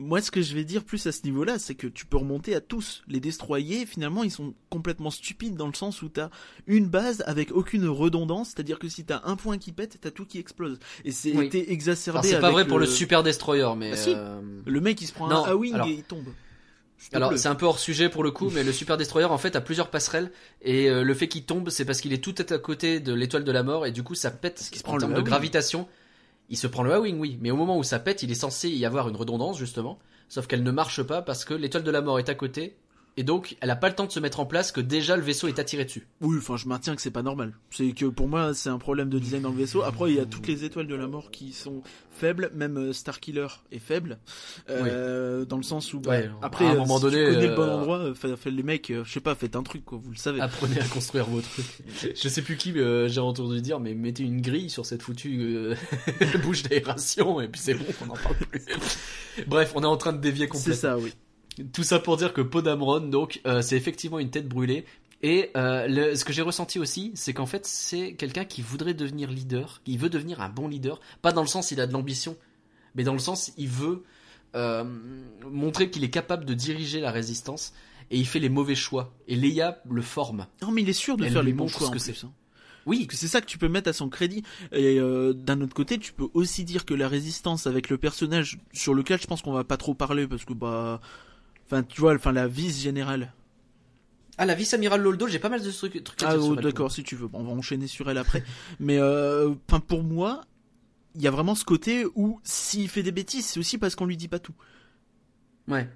Moi, ce que je vais dire plus à ce niveau-là, c'est que tu peux remonter à tous. Les destroyers, finalement, ils sont complètement stupides dans le sens où t'as une base avec aucune redondance, c'est-à-dire que si t'as un point qui pète, t'as tout qui explose. Et c'est Oui. exacerbé. c'est pas vrai pour le super destroyer, mais... Ah, si. euh, Le mec, il se prend Non, un A-wing alors- et il tombe. Alors c'est un peu hors sujet pour le coup, mais le Super Destroyer en fait a plusieurs passerelles et euh, le fait qu'il tombe, c'est parce qu'il est tout à côté de l'étoile de la mort et du coup ça pète qu'il se en prend le termes de A-wing. gravitation. Il se prend le A-wing, oui, mais au moment où ça pète, il est censé y avoir une redondance justement, sauf qu'elle ne marche pas parce que l'étoile de la mort est à côté et donc elle a pas le temps de se mettre en place que déjà le vaisseau est attiré dessus. Oui, enfin, je maintiens que c'est pas normal. C'est que pour moi, c'est un problème de design dans le vaisseau. Après, il y a toutes les étoiles de la mort qui sont faibles, même euh, Starkiller est faible, euh, dans le sens où, bah, Ouais, après, à un euh, moment si donné, tu connais le bon euh, endroit, fait, fait les mecs, je sais pas, faites un truc, quoi, vous le savez. Apprenez à construire vos trucs. Je sais plus qui j'ai entendu dire, mais mettez une grille sur cette foutue euh, bouche d'aération et puis c'est bon, on n'en parle plus. Bref, on est en train de dévier c'est complètement. ça, oui. Tout ça pour dire que Podamron, donc, euh, c'est effectivement une tête brûlée. Et euh, le- ce que j'ai ressenti aussi, c'est qu'en fait, c'est quelqu'un qui voudrait devenir leader, qui veut devenir un bon leader, pas dans le sens il a de l'ambition, mais dans le sens il veut euh, montrer qu'il est capable de diriger la résistance, et il fait les mauvais choix. Et Leia le forme. Non, mais il est sûr de Elle faire les bons choix ce en que c'est. hein. Oui. C'est ça que tu peux mettre à son crédit. Et euh, d'un autre côté, tu peux aussi dire que la résistance avec le personnage sur lequel je pense qu'on va pas trop parler parce que bah, enfin tu vois, enfin la vice générale. Ah, la vice-amiral Loldo, j'ai pas mal de trucs, trucs à Ah dire sur oh, d'accord, si tu veux, Bon, on va enchaîner sur elle après. Mais euh, pour moi, il y a vraiment ce côté où s'il fait des bêtises, c'est aussi parce qu'on lui dit pas tout. Ouais.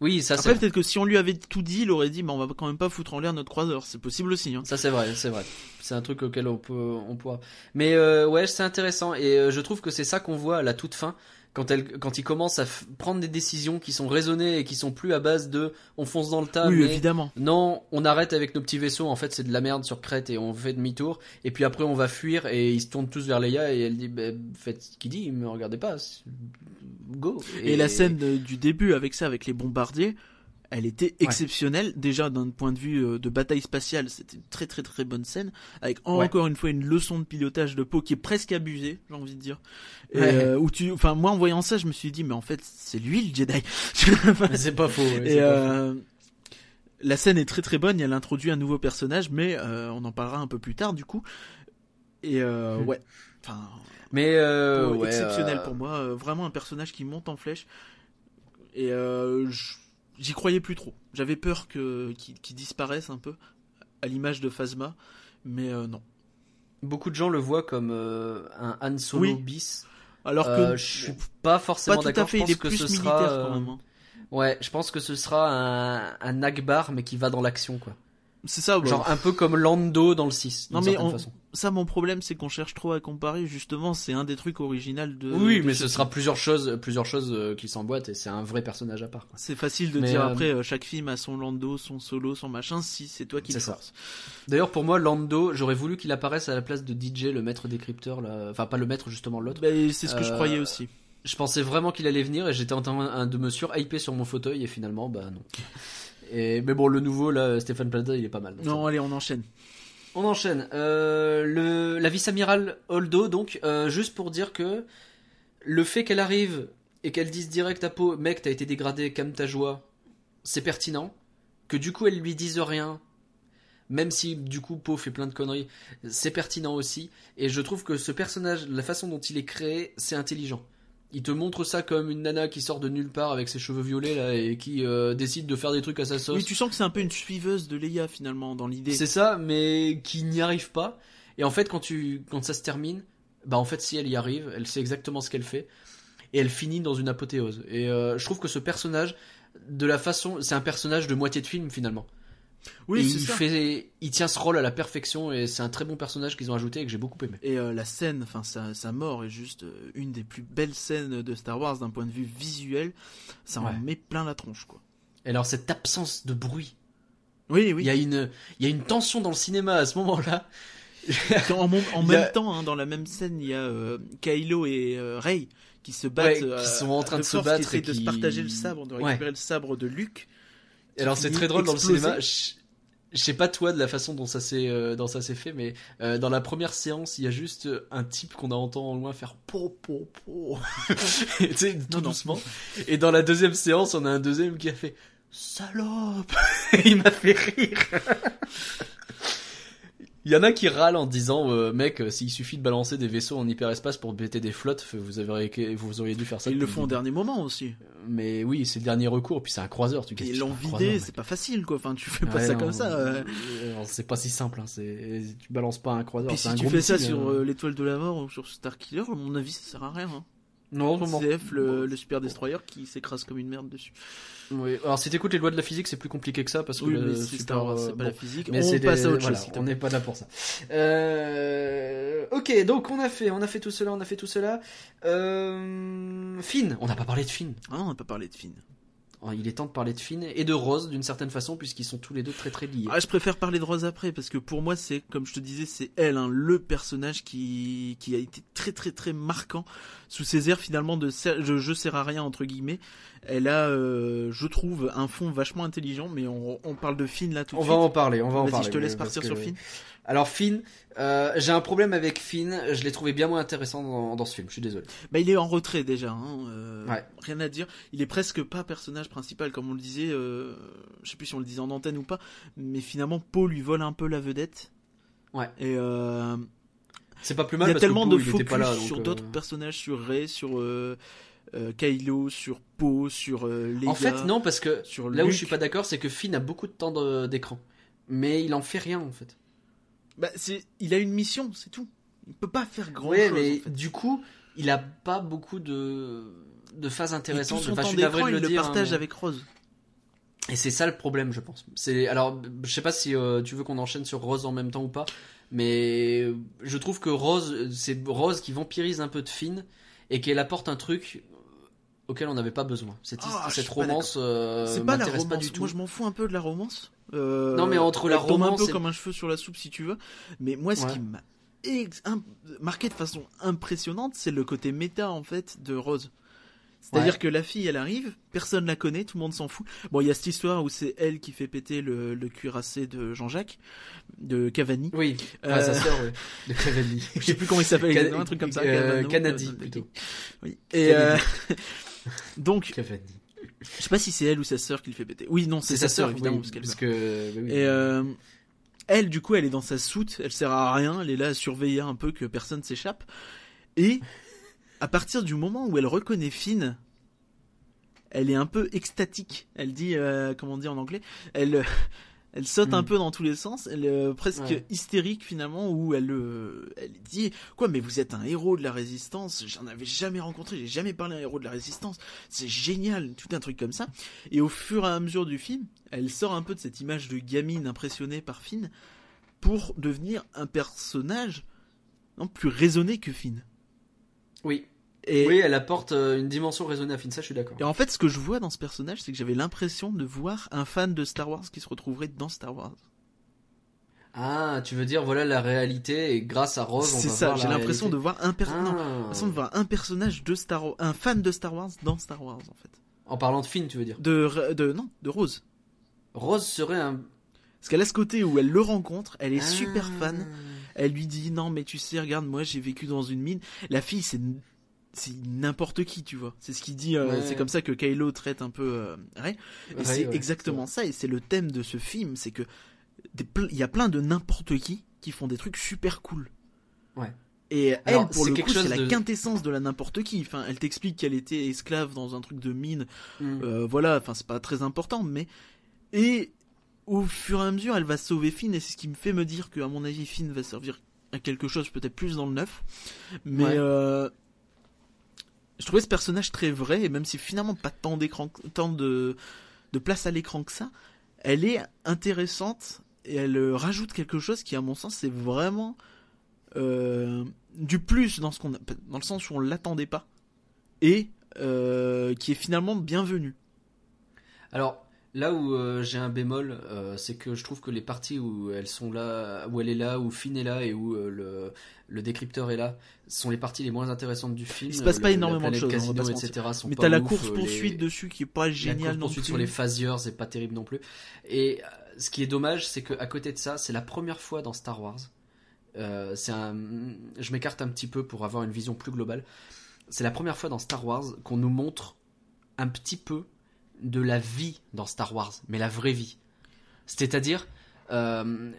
Oui, ça Après c'est peut-être que si on lui avait tout dit, il aurait dit, bah on va quand même pas foutre en l'air notre croiseur. C'est possible aussi. Hein. Ça c'est vrai, c'est vrai. C'est un truc auquel on peut, on pourra. Mais euh, ouais, c'est intéressant et euh, je trouve que c'est ça qu'on voit à la toute fin quand elle, quand il commence à prendre des décisions qui sont raisonnées et qui sont plus à base de on fonce dans le tas. oui, mais évidemment. Non, on arrête avec nos petits vaisseaux. En fait, c'est de la merde sur Crète et on fait demi-tour. Et puis après, on va fuir et ils se tournent tous vers Leia et elle dit bah, faites ce qu'il dit, me regardez pas. Go. Et, la scène de- du début avec ça, avec les bombardiers, elle était exceptionnelle. Déjà d'un point de vue euh, de bataille spatiale, c'était une très très très bonne scène, avec Ouais. encore une fois une leçon de pilotage de peau qui est presque abusée, j'ai envie de dire. Et, Ouais. euh, où tu, enfin moi en voyant ça, je me suis dit mais en fait c'est lui le Jedi. C'est pas faux. Et pas faux. euh, la scène est très très bonne. Elle introduit un nouveau personnage, mais euh, on en parlera un peu plus tard du coup. Et euh, Hmm. ouais, enfin Mais euh, exceptionnel euh, pour moi, euh, vraiment un personnage qui monte en flèche. Et euh, j- j'y croyais plus trop. J'avais peur que qu'il disparaisse un peu, à l'image de Phasma, mais euh, non. Beaucoup de gens le voient comme euh, un Han Solo Oui. bis. Alors que Euh, je suis pas forcément d'accord. Je il est pense que plus ce militaire sera, quand même. hein. Ouais, je pense que ce sera un, un Akbar mais qui va dans l'action quoi. C'est ça. bah, Genre un peu comme Lando dans le 6 Non, mais certaine on- façon. ça, mon problème, c'est qu'on cherche trop à comparer. Justement, c'est un des trucs originaux de. Oui, de mais ce sera plusieurs choses, plusieurs choses euh, qui s'emboîtent et c'est un vrai personnage à part. C'est facile de Mais, dire euh, après, euh, chaque film a son Lando, son solo, son machin. Si c'est toi qui le C'est ça. force. D'ailleurs, pour moi, Lando, j'aurais voulu qu'il apparaisse à la place de DJ, le maître décrypteur, là. Enfin, pas le maître, justement, l'autre. Bah, c'est ce que je croyais aussi. Je pensais vraiment qu'il allait venir et j'étais en train de me surhyper sur mon fauteuil et finalement, bah non. Et, mais bon, le nouveau, là, Stéphane Plaza, il est pas mal. donc ça Non, allez, on enchaîne. On enchaîne. Euh, le, la vice-amiral Holdo, donc, euh, juste pour dire que le fait qu'elle arrive et qu'elle dise direct à Poe, mec, t'as été dégradé, calme ta joie, c'est pertinent. Que du coup, elle lui dise rien, même si du coup Poe fait plein de conneries, c'est pertinent aussi. Et je trouve que ce personnage, la façon dont il est créé, c'est intelligent. Il te montre ça comme une nana qui sort de nulle part avec ses cheveux violets là et qui euh, décide de faire des trucs à sa sauce. Oui, tu sens que c'est un peu une suiveuse de Leia finalement dans l'idée. C'est ça, mais qui n'y arrive pas. Et en fait, quand tu, quand ça se termine, bah en fait, si elle y arrive, elle sait exactement ce qu'elle fait, et elle finit dans une apothéose. Et euh, je trouve que ce personnage, de la façon, c'est un personnage de moitié de film finalement. Oui, et il ça. fait, il tient ce rôle à la perfection, et c'est un très bon personnage qu'ils ont ajouté et que j'ai beaucoup aimé. Et euh, la scène, enfin sa, sa mort est juste euh, une des plus belles scènes de Star Wars d'un point de vue visuel. Ça Ouais. en met plein la tronche quoi. Et alors cette absence de bruit, Oui, oui. il y a une, il y a une tension dans le cinéma à ce moment-là. En, a- même temps, hein, dans la même scène, il y a euh, Kylo et euh, Rey qui se battent, Ouais, qui sont en train de se force, battre qui et de se qui- partager le sabre, de Ouais. récupérer le sabre de Luke. Alors c'est très drôle dans le cinéma. Je, sais pas toi de la façon dont ça s'est euh, dont ça s'est fait, mais euh, dans la première séance, il y a juste un type qu'on a entendu en loin faire po po po, tu sais tout Non, non. doucement. Et dans la deuxième séance, on a un deuxième qui a fait salope. il m'a fait rire. Il y en a qui râlent en disant euh, mec, euh, s'il suffit de balancer des vaisseaux en hyperespace pour péter des flottes, vous avez vous auriez dû faire ça. Ils le font au dernier moment aussi. Mais oui, c'est le dernier recours, puis c'est un croiseur. Tu ils l'ont vidé, c'est pas facile quoi. Enfin, tu fais pas Ouais, ça non, comme ça. euh. euh, C'est pas si simple. Hein. C'est tu balances pas un croiseur. Puis si un tu gros fais ça sur euh, l'étoile de la mort ou sur Starkiller, à mon avis, ça sert à rien. Hein. non, non, non. CF, le, le super destroyer qui s'écrase comme une merde dessus. Oui. Alors si t'écoutes les lois de la physique, c'est plus compliqué que ça parce que Oui, mais c'est super, Wars, euh, pas bon. la physique. Mais on passe des- à autre voilà, chose. on n'est pas là pour ça. Euh... Ok, donc on a fait, on a fait tout cela, on a fait tout cela. Euh... Finn, on n'a pas parlé de Finn. Ah, on n'a pas parlé de Finn. Oh, Il est temps de parler de Finn et de Rose d'une certaine façon puisqu'ils sont tous les deux très très liés. Ah, je préfère parler de Rose après parce que pour moi c'est comme je te disais c'est elle hein, le personnage qui qui a été très très très marquant sous ses airs finalement de je, je sers à rien entre guillemets. Elle a euh, je trouve un fond vachement intelligent mais on, on parle de Finn là tout de on suite. va en parler, on va en parler. je te laisse partir que- sur Finn. Alors Finn, euh, j'ai un problème avec Finn. Je l'ai trouvé bien moins intéressant dans, dans ce film. Je suis désolé. Bah, il est en retrait déjà, hein, euh, Ouais. rien à dire. Il est presque pas personnage principal, comme on le disait. Je sais plus si on le disait en antenne ou pas, mais finalement, Paul lui vole un peu la vedette. Ouais. Et euh, C'est pas plus il mal y a parce tellement que de il focus pas là. donc, sur euh, d'autres personnages, sur Rey, sur euh, euh, Kylo, sur Poe, sur Leia. En fait, non, parce que sur là où je suis pas d'accord, c'est que Finn a beaucoup de temps d'écran. Mais il en fait rien en fait. Bah, c'est, il a une mission, c'est tout. Il peut pas faire grand Ouais, chose. mais en fait. du coup, il a pas beaucoup de, de phases intéressantes. son Enfin, je temps suis navré d'écran, de il le le dire, partage hein, mais- avec Rose. Et c'est ça le problème, je pense. C'est alors, je sais pas si euh, tu veux qu'on enchaîne sur Rose en même temps ou pas, mais je trouve que Rose, c'est Rose qui vampirise un peu de Finn et qu'elle apporte un truc auquel on n'avait pas besoin. Cette, je cette pas romance euh, c'est pas la m'intéresse romance. pas du tout. Moi, je m'en fous un peu de la romance. Euh, Non, mais entre la tombe romance un peu et- comme un cheveu sur la soupe, si tu veux. Mais moi, ce Ouais. qui m'a marqué de façon impressionnante, c'est le côté méta en fait de Rose. C'est-à-dire Ouais. que la fille, elle arrive, personne la connaît, tout le monde s'en fout. Bon, il y a cette histoire où c'est elle qui fait péter le, le cuirassé de Jean-Jacques, de Cavani. Oui, Euh, ah, sa sœur, ouais, de Cavani. Je sais plus comment il s'appelle Can- un truc comme ça. euh, Cavano, Canadi, euh, plutôt. Oui. Et euh, donc, Cavani. je sais pas si c'est elle ou sa sœur qui le fait péter. Oui, non, c'est sa sœur évidemment oui, parce qu'elle parce que bah oui. Et euh, elle, du coup, elle est dans sa soute, elle sert à rien, elle est là à surveiller un peu que personne s'échappe. Et à partir du moment où elle reconnaît Finn, elle est un peu extatique. Elle dit, euh, comment on dit en anglais, elle, elle saute un Mm. peu dans tous les sens, elle est euh, presque Ouais. hystérique finalement, où elle, euh, elle dit, quoi, mais vous êtes un héros de la résistance, j'en avais jamais rencontré, j'ai jamais parlé à un héros de la résistance, c'est génial, tout un truc comme ça. Et au fur et à mesure du film, elle sort un peu de cette image de gamine impressionnée par Finn pour devenir un personnage non, plus raisonné que Finn. oui, Et, oui, elle apporte euh, une dimension raisonnée à Finn, ça je suis d'accord. et en fait, ce que je vois dans ce personnage, c'est que j'avais l'impression de voir un fan de Star Wars qui se retrouverait dans Star Wars. Ah, tu veux dire voilà la réalité et grâce à Rose, on C'est ça, j'ai l'impression de voir un per- non, Ah. de voir un personnage de Star Wars, un fan de Star Wars dans Star Wars en fait. En parlant de Finn, tu veux dire. De, de non, de Rose. Rose serait un Parce qu'elle a ce côté où elle le rencontre, elle est super Ah. fan, Elle lui dit non mais tu sais regarde moi j'ai vécu dans une mine. La fille c'est c'est n'importe qui tu vois. C'est ce qu'il dit. euh, Ouais. C'est comme ça que Kylo traite un peu euh. Et Ouais, c'est ouais, exactement ça et c'est le thème de ce film, c'est que il y a plein de n'importe qui qui font des trucs super cool. Ouais. Et Alors, elle pour le coup c'est la quintessence de la n'importe qui. Enfin elle t'explique qu'elle était esclave dans un truc de mine. Hmm. Euh, voilà, enfin c'est pas très important, mais et au fur et à mesure, elle va sauver Finn et c'est ce qui me fait me dire que à mon avis Finn va servir à quelque chose peut-être plus dans le neuf. Mais euh, je trouvais ce personnage très vrai et même si finalement pas tant tant de place à l'écran que ça, elle est intéressante et elle euh, rajoute quelque chose qui à mon sens c'est vraiment euh, du plus dans ce qu'on dans le sens où on l'attendait pas et euh, qui est finalement bienvenu. Alors là où euh, j'ai un bémol, euh, c'est que je trouve que les parties où elles sont là, où elle est là, où Finn est là et où euh, le, le décrypteur est là, sont les parties les moins intéressantes du film. Il se passe Le- pas énormément de choses, on va Casino, pas etc. sont Mais t'as la course poursuite les- dessus qui est pas géniale non poursuite plus. sur les phasers, c'est pas terrible non plus. Et ce qui est dommage, c'est qu'à côté de ça, c'est la première fois dans Star Wars. c'est un, je m'écarte un petit peu pour avoir une vision plus globale. C'est la première fois dans Star Wars qu'on nous montre un petit peu de la vie dans Star Wars, mais la vraie vie. C'est-à-dire, euh,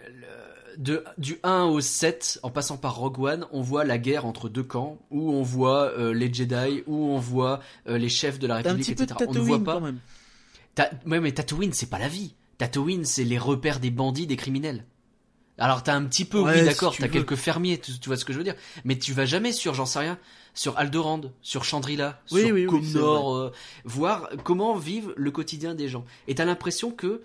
de, du 1 au 7, en passant par Rogue One, on voit la guerre entre deux camps, où on voit euh, les Jedi, où on voit euh, les chefs de la un République, petit peu de etc. On ne voit pas. quand même. Ta- Ouais, mais Tatooine, c'est pas la vie. Tatooine, c'est les repères des bandits, des criminels. Alors t'as un petit peu, Ouais, oui d'accord, t'as quelques fermiers, tu, tu vois ce que je veux dire. Mais tu vas jamais sur, j'en sais rien, sur Aldorand, sur Chandrila, Oui, sur oui, Comnor, euh, voir comment vivent le quotidien des gens. Et t'as l'impression que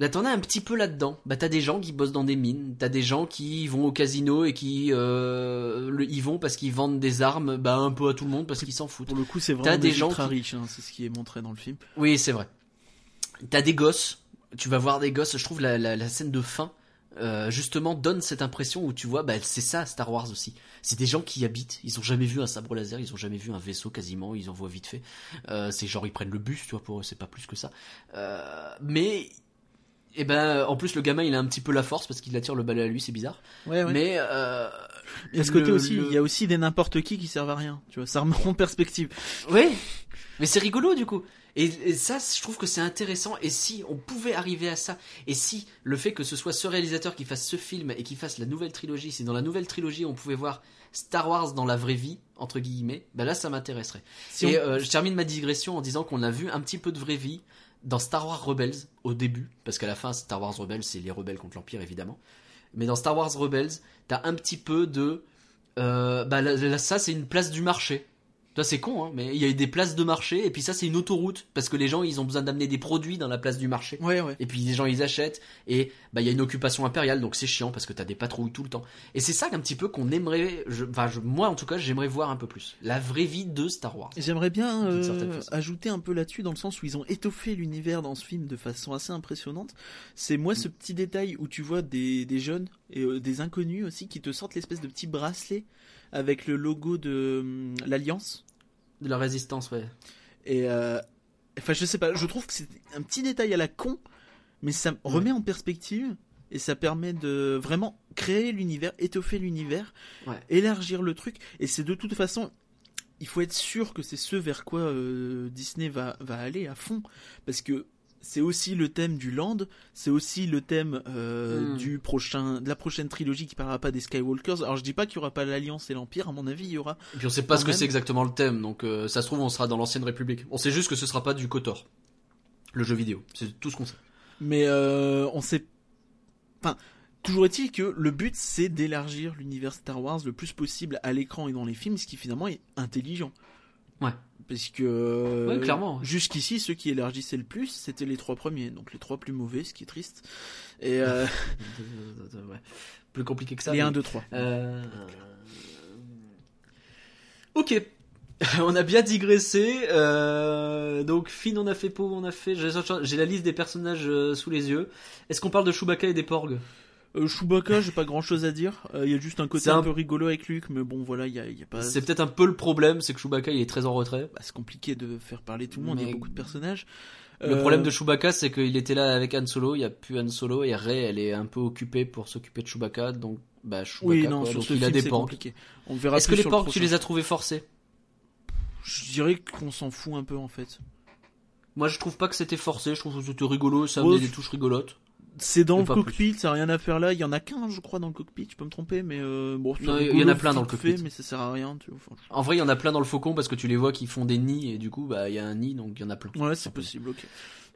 Là, t'en as un petit peu là-dedans. Bah, t'as des gens qui bossent dans des mines, t'as des gens qui vont au casino et qui euh, le, y vont parce qu'ils vendent des armes, bah, un peu à tout le monde parce qu'ils s'en foutent. Pour le coup, c'est vraiment des des gens ultra qui- riches, hein, c'est ce qui est montré dans le film. Oui, c'est vrai. T'as des gosses. Tu vas voir des gosses. Je trouve la, la, la scène de fin, euh, justement, donne cette impression où tu vois, bah, c'est ça Star Wars aussi. C'est des gens qui y habitent. Ils ont jamais vu un sabre laser. Ils ont jamais vu un vaisseau quasiment. Ils en voient vite fait. Euh, c'est genre ils prennent le bus, tu vois. Pour eux, c'est pas plus que ça. Euh, mais et ben, en plus, le gamin, il a un petit peu la force parce qu'il attire le balai à lui. C'est bizarre. Ouais, ouais. Mais euh, il y a ce côté le- aussi, le- il y a aussi des n'importe qui qui servent à rien. Tu vois, ça remet en perspective. Oui. Mais c'est rigolo du coup. Et, et ça, je trouve que c'est intéressant. Et si on pouvait arriver à ça, et si le fait que ce soit ce réalisateur qui fasse ce film et qui fasse la nouvelle trilogie, si dans la nouvelle trilogie on pouvait voir Star Wars dans la vraie vie, entre guillemets, ben là ça m'intéresserait. Si et on- euh, je termine ma digression en disant qu'on a vu un petit peu de vraie vie dans Star Wars Rebels au début, parce qu'à la fin Star Wars Rebels c'est les rebelles contre l'Empire évidemment. Mais dans Star Wars Rebels, t'as un petit peu de, euh, bah là, là, ça c'est une place du marché. Toi c'est con, hein, mais il y a eu des places de marché et puis ça c'est une autoroute parce que les gens ils ont besoin d'amener des produits dans la place du marché. Ouais, ouais. Et puis les gens ils achètent et bah il y a une occupation impériale donc c'est chiant parce que t'as des patrouilles tout le temps. Et c'est ça un petit peu qu'on aimerait, je- enfin je- moi en tout cas j'aimerais voir un peu plus la vraie vie de Star Wars. J'aimerais bien euh, ajouter un peu là-dessus dans le sens où ils ont étoffé l'univers dans ce film de façon assez impressionnante. C'est moi Mm. ce petit détail où tu vois des, des jeunes et euh, des inconnus aussi qui te sortent l'espèce de petit bracelet avec le logo de hum, l'Alliance. De la résistance ouais. Et euh, enfin je sais pas, je trouve que c'est un petit détail à la con, mais ça me remet en perspective et ça permet de vraiment créer l'univers, étoffer l'univers, Ouais. élargir le truc. Et c'est de toute façon, il faut être sûr que c'est ce vers quoi euh, Disney va, va aller à fond. Parce que c'est aussi le thème du Land, c'est aussi le thème euh, Mm. du prochain, de la prochaine trilogie qui parlera pas des Skywalkers. Alors je dis pas qu'il y aura pas l'Alliance et l'Empire, à mon avis il y aura. Et puis on sait pas ce que c'est exactement le thème donc euh, ça se trouve on sera dans l'ancienne République. On sait juste que ce sera pas du Kotor. Le jeu vidéo, c'est tout ce qu'on sait. Mais euh, on sait. Enfin, toujours est-il que le but c'est d'élargir l'univers Star Wars le plus possible à l'écran et dans les films, ce qui finalement est intelligent. Ouais. Parce que Ouais, clairement. jusqu'ici, ceux qui élargissaient le plus, c'était les trois premiers, donc les trois plus mauvais, ce qui est triste. Et euh, Ouais. Plus compliqué que ça. les mais- 1, 2, 3. Euh, Ok. On a bien digressé. euh, Donc, Finn, on a fait Poe, on a fait. J'ai j'ai la liste des personnages euh, sous les yeux. Est-ce qu'on parle de Chewbacca et des porgs? Euh, Chewbacca, j'ai pas grand chose à dire. Euh, Il y a juste un côté un... un- peu rigolo avec Luke, mais bon, voilà, il y a, il y a pas. C'est peut-être un peu le problème, c'est que Chewbacca il est très en retrait. bah, c'est compliqué de faire parler tout le monde, il y a beaucoup de personnages. Le Euh, problème de Chewbacca, c'est qu'il était là avec Han Solo, il y a plus Han Solo et Rey, elle est un peu occupée pour s'occuper de Chewbacca, donc bah Chewbacca. Oui, non, quoi, sur donc ce il a des. On verra Est-ce que les sur le tu les as trouvés forcés? Je dirais qu'on s'en fout un peu en fait. Moi, je trouve pas que c'était forcé. Je trouve que c'était rigolo, ça amenait des touches rigolotes. C'est dans le cockpit, ça n'a rien à faire là. Il y en a qu'un, je crois, dans le cockpit. Je peux me tromper, mais euh, bon. Non, il y en a plein dans le cockpit. fait, mais ça sert à rien. Tu vois. Enfin, En vrai, il y en a plein dans le Faucon parce que tu les vois qui font des nids et du coup, bah, il y a un nid, donc il y en a plein. Ouais, c'est possible. Ok.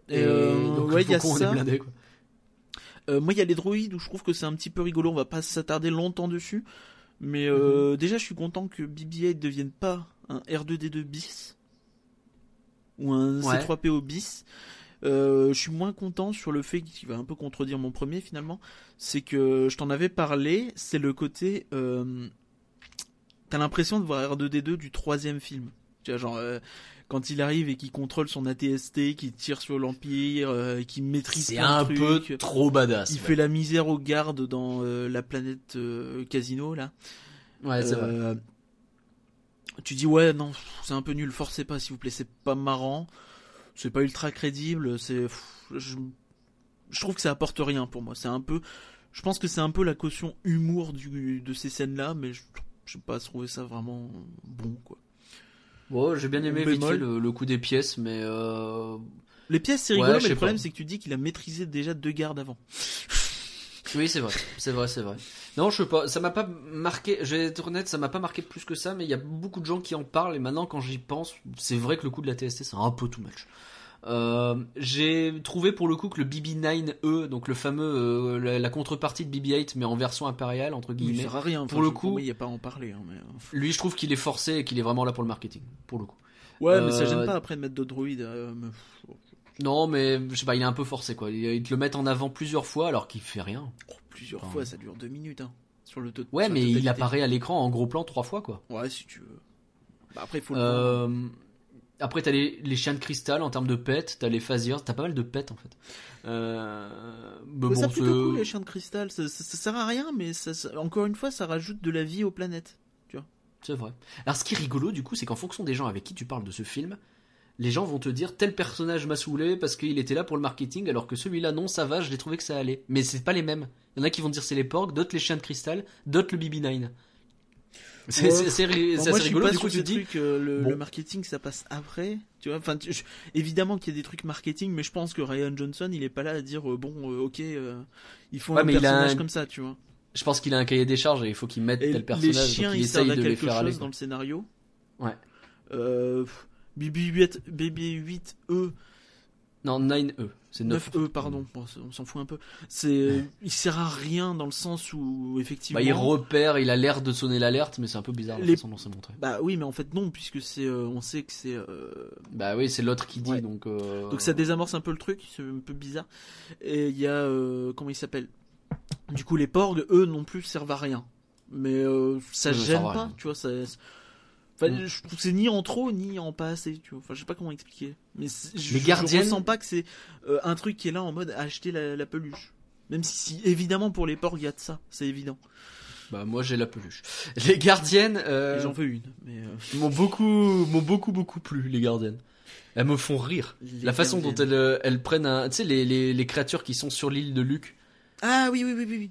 Et euh, donc, ouais, le y a Faucon, on est blindé, quoi. Euh, moi, il y a les droïdes où je trouve que c'est un petit peu rigolo. On va pas s'attarder longtemps dessus, mais Mhm. déjà, je suis content que BB-8 devienne pas un R2D2 bis ou un Ouais. C3PO bis. Euh, je suis moins content sur le fait qui va un peu contredire mon premier finalement, c'est que je t'en avais parlé, c'est le côté euh, t'as l'impression de voir R2D2 du troisième film. Tu vois, genre euh, quand il arrive et qu'il contrôle son ATST, qu'il tire sur l'Empire, euh, qu'il maîtrise C'est un peu trop badass. Il ouais. fait la misère aux gardes dans euh, la planète euh, Casino là. Ouais, c'est vrai. Tu dis ouais non c'est un peu nul, forcez pas s'il vous plaît, c'est pas marrant, c'est pas ultra crédible, c'est pff, je... je trouve que ça apporte rien pour moi. C'est un peu, je pense que c'est un peu la caution humour du de ces scènes là, mais je je sais pas trouvé ça vraiment bon quoi. Bon, j'ai bien aimé vite le, le coup des pièces, mais euh... Les pièces c'est rigolo, mais le problème c'est que tu dis qu'il a maîtrisé déjà deux gardes avant. oui, c'est vrai, c'est vrai, c'est vrai. Non, je sais pas, ça m'a pas marqué. Je vais être honnête, ça m'a pas marqué plus que ça, mais il y a beaucoup de gens qui en parlent et maintenant, quand j'y pense, c'est vrai que le coup de la TST, c'est un peu too much. Euh, j'ai trouvé pour le coup que le BB-9E, donc le fameux, euh, la, la contrepartie de BB-8, mais en version impériale entre Il guillemets, sert à rien. Pour le coup- il y a pas à en parler. hein, mais, euh, lui, je trouve qu'il est forcé et qu'il est vraiment là pour le marketing, pour le coup. Ouais, mais ça gêne pas après de mettre d'autres mais- Non, mais je sais pas, il est un peu forcé quoi. Ils ils te le mettent en avant plusieurs fois alors qu'il fait rien. Plusieurs Enfin, fois, ça dure deux minutes. Hein, sur le Ouais, sur mais il apparaît à l'écran en gros plan trois fois quoi. Ouais, si tu veux. Bah, après, il faut le. Euh, après, t'as les, les chiens de cristal en termes de pets, t'as les phasiers, t'as pas mal de pets en fait. Euh, mais Mais ça bon, plutôt cool, les chiens de cristal. Ça, ça- ça sert à rien, mais ça, ça- encore une fois, ça rajoute de la vie aux planètes. c'est vrai. Alors, ce qui est rigolo du coup, c'est qu'en fonction des gens avec qui tu parles de ce film, les gens vont te dire tel personnage m'a saoulé parce qu'il était là pour le marketing, alors que celui-là, non, ça va, je l'ai trouvé que ça allait. Mais c'est pas les mêmes. Il y en a qui vont dire c'est les porcs, d'autres les chiens de cristal, d'autres le BB9. C'est Ouais. Bon, rigolo. Du coup, tu dis, euh, le, bon. le marketing, ça passe après. Tu vois, enfin, tu- je- évidemment qu'il y a des trucs marketing, mais je pense que Ryan Johnson, il est pas là à dire euh, bon, euh, ok, euh, il faut Ouais, un personnage un- comme ça, tu vois. je pense qu'il a un cahier des charges et il faut qu'il mette Et tel les personnage. chiens, donc il ils essaye à de les quelque faire chose aller. dans le scénario. Ouais. Euh, BB8, BB8 E, Non, 9E. C'est 9. 9E, pardon, Bon, on s'en fout un peu. C'est, il sert à rien dans le sens où effectivement. Bah, il repère, il a l'air de sonner l'alerte, mais c'est un peu bizarre la Les- façon dont c'est montré. Bah oui, mais en fait non, puisque c'est, euh, on sait que c'est. euh, Bah oui, c'est l'autre qui dit, Ouais. donc. euh, Donc ça désamorce un peu le truc, c'est un peu bizarre. Et il y a euh, comment il s'appelle? Du coup les porgs, eux non plus servent à rien. Mais euh, ça Ouais, ça gêne pas, rien. tu vois. Ça... Enfin, Mm. je trouve que c'est ni en trop ni en pas assez, tu vois. Enfin, je sais pas comment expliquer. Mais je, gardiennes- ressens pas que c'est euh, un truc qui est là en mode acheter la, la peluche. Même si, si, évidemment pour les porgs il y a de ça, c'est évident. Bah moi j'ai la peluche. Les gardiennes euh, J'en veux une. Mais euh, m'ont beaucoup, m'ont beaucoup beaucoup plu les gardiennes. Elles me font rire. les La façon dont elles, euh, elles prennent un, tu sais les, les, les créatures qui sont sur l'île de Luc Ah oui oui oui oui. oui.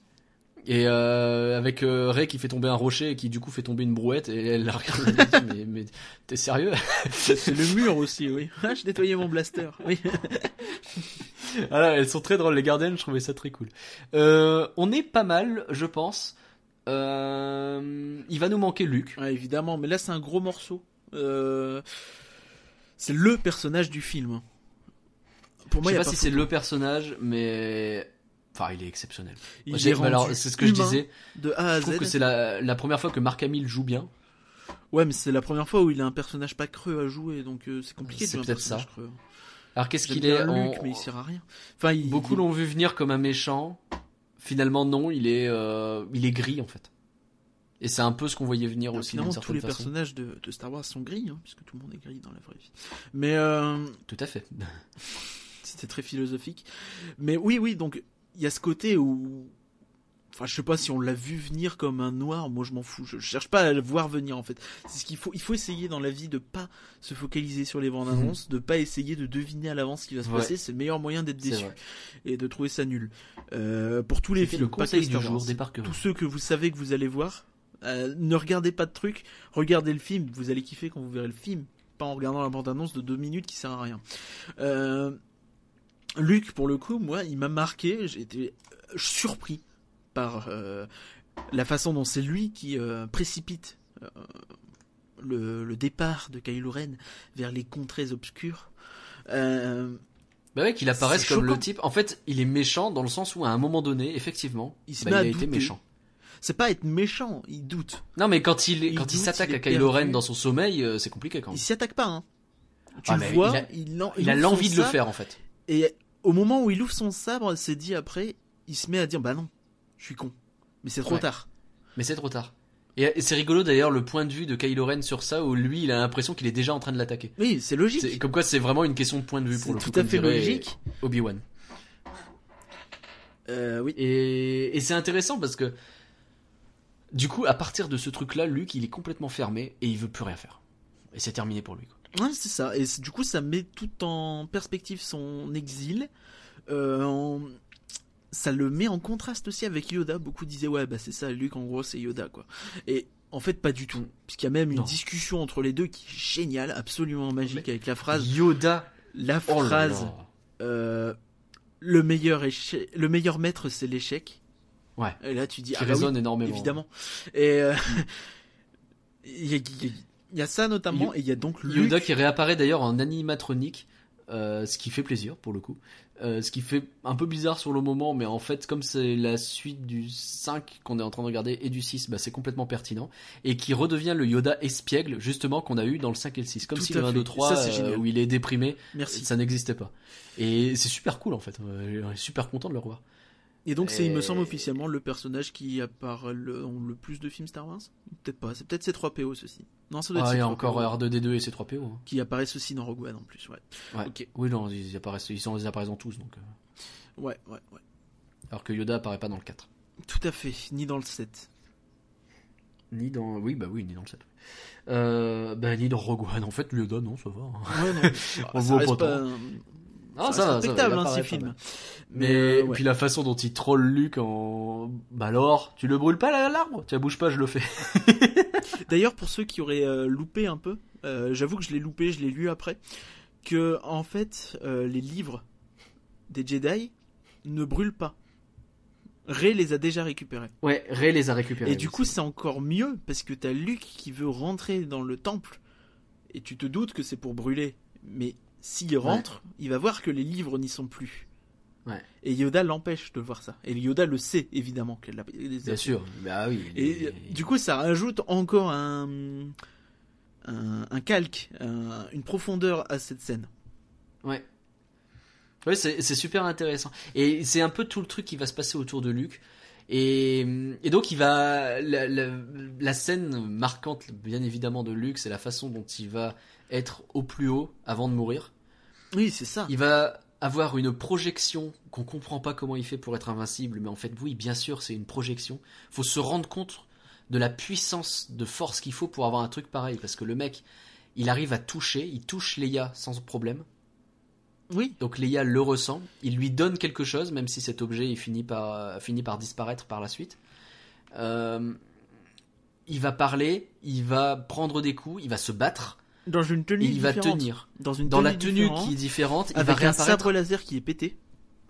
Et euh, avec euh, Ray qui fait tomber un rocher et qui du coup fait tomber une brouette et elle la regarde et dit mais mais t'es sérieux? C'est le mur aussi, oui. Ah, je nettoyais mon blaster. Oui. Voilà, elles sont très drôles les gardiennes, je trouvais ça très cool. Euh, on est pas mal, je pense. Euh, il va nous manquer Luc. Ouais, évidemment, mais là c'est un gros morceau. C'est le personnage du film. Pour moi, je sais pas si c'est le personnage, mais enfin il est exceptionnel. Il est alors c'est ce que je disais. de A à Je trouve Z. que c'est la, la première fois que Mark Hamill joue bien. Ouais, mais c'est la première fois où il a un personnage pas creux à jouer, donc euh, c'est compliqué de C'est jouer un peut-être personnage ça. creux. Alors qu'est-ce qu'il est bien en... Luke, mais il sert à rien. Enfin, il, Beaucoup il- l'ont vu venir comme un méchant. Finalement non, il est euh, il est gris en fait. Et c'est un peu ce qu'on voyait venir Alors, aussi finalement, tous les façon. personnages de, de Star Wars sont gris, hein, puisque tout le monde est gris dans la vraie vie. Mais euh, Tout à fait. C'était très philosophique. Mais oui, oui, donc il y a ce côté où. Enfin, je sais pas si on l'a vu venir comme un noir, moi je m'en fous. Je cherche pas à le voir venir en fait. C'est ce qu'il faut. Il faut essayer dans la vie de pas se focaliser sur les bandes annonces, de pas essayer de deviner à l'avance ce qui va se Ouais. passer. C'est le meilleur moyen d'être déçu vrai. et de trouver ça nul. Euh, pour tous les films, le pas que conseil du Star jour des. Tous ceux que vous savez que vous allez voir, euh, ne regardez pas de trucs, regardez le film. Vous allez kiffer quand vous verrez le film, pas en regardant la bande-annonce de deux minutes qui sert à rien. Euh, Luc, pour le coup, moi, il m'a marqué. J'ai été euh, surpris par euh, la façon dont c'est lui qui euh, précipite euh, le, le départ de Kylo Ren vers les contrées obscures. Bah ouais, qu'il apparaisse comme le type. En fait, il est méchant dans le sens où à un moment donné, effectivement, Il se bah, met il a été méchant. c'est pas être méchant, il doute. Non, mais quand il, Il quand il s'attaque il à Kylo Ren dans son sommeil, c'est compliqué quand Il même. s'y attaque pas, hein. Tu Ah, le mais vois, il a- il, en- Il l'envie de le faire en fait. Et au moment où il ouvre son sabre, c'est dit après, il se met à dire bah non, je suis con. Mais c'est trop Ouais. tard. Mais c'est trop tard. Et, c'est rigolo d'ailleurs le point de vue de Kylo Ren sur ça où lui il a l'impression qu'il est déjà en train de l'attaquer. Oui, c'est logique. C'est- Comme quoi c'est vraiment une question de point de vue pour le coup. tout à fait logique. Obi-Wan. Euh, oui. Et, et c'est intéressant parce que du coup à partir de ce truc là, Luke il est complètement fermé et il veut plus rien faire. Et c'est terminé pour lui. quoi. Ouais, c'est ça. Et du coup, ça met tout en perspective son exil. Euh, en- Ça le met en contraste aussi avec Yoda. Beaucoup disaient ouais, bah c'est ça, Luke en gros c'est Yoda quoi. Et en fait pas du tout, puisqu'il y a même une Non. discussion entre les deux qui est géniale, absolument magique avec la phrase, Yoda. la Oh phrase. euh, le meilleur échec, le meilleur maître c'est l'échec. Ouais. Et là tu dis Qui ah bah oui, énormément. évidemment. Et euh, il y, a- il y a- ça notamment et il y a donc Luke. Yoda qui réapparaît d'ailleurs en animatronique, euh, ce qui fait plaisir pour le coup. Euh, ce qui fait un peu bizarre sur le moment, mais en fait, comme c'est la suite du 5 qu'on est en train de regarder et du 6, bah, c'est complètement pertinent. Et qui redevient le Yoda espiègle, justement, qu'on a eu dans le 5 et le 6. Comme Tout si le 1, fait. 2, 3, Ça, c'est euh, génial. où il est déprimé, Merci. ça n'existait pas. Et c'est super cool en fait. Euh, On est super content de le revoir. Et donc c'est, il me semble officiellement le personnage qui apparaît le, le plus de films Star Wars? Peut-être pas. C'est peut-être C3PO ceci. Non, ça doit être Ah, il y a C3PO, encore R2D2 et C3PO. hein. qui apparaissent aussi dans Rogue One en plus. Ouais. Oui, non, ils apparaissent, ils sont, ils apparaissent dans tous, donc. euh, Ouais, ouais, ouais. Alors que Yoda apparaît pas dans le 4. Tout à fait. Ni dans le 7. Ni dans. Oui, bah oui, ni dans le 7. Euh, bah, ni dans Rogue One. En fait, Yoda, non, ça va. hein. Ouais, non. On ça voit reste pas pas tant. un- Ah, ça respectable, hein, ces films. Mais, Mais euh, ouais. puis la façon dont il troll Luke en bah alors tu le brûles pas l'arbre? Tu bouge pas je le fais D'ailleurs, pour ceux qui auraient euh, loupé un peu, euh, j'avoue que je l'ai loupé, je l'ai lu après, que en fait, euh, les livres des Jedi ne brûlent pas. Rey les a déjà récupérés. ouais Ray les a récupérés Et du coup, c'est encore mieux parce que t'as Luke qui veut rentrer dans le temple et tu te doutes que c'est pour brûler. Mais s'il rentre, il va voir que les livres n'y sont plus. Ouais. Et Yoda l'empêche de voir ça. Et Yoda le sait évidemment qu'elle a. bien sûr bah oui Et euh, du coup, ça rajoute encore un, un, un calque, un- une profondeur à cette scène. Ouais. Ouais, c'est c'est super intéressant. Et c'est un peu tout le truc qui va se passer autour de Luke. Et, et donc, il va. La, la, la scène marquante, bien évidemment, de Luke, c'est la façon dont il va être au plus haut avant de mourir. Oui, c'est ça. Il va avoir une projection qu'on comprend pas comment il fait pour être invincible, mais en fait, oui, bien sûr, c'est une projection. Faut se rendre compte de la puissance de force qu'il faut pour avoir un truc pareil, parce que le mec, il arrive à toucher, il touche Leia sans problème. Oui. Donc Leia le ressent, il lui donne quelque chose, même si cet objet il finit par, euh, finit par disparaître par la suite. Euh, il va parler, il va prendre des coups, il va se battre, Dans une tenue il va différente. tenir. Dans une Dans la tenue qui est différente, il va avec un sabre laser qui est pété.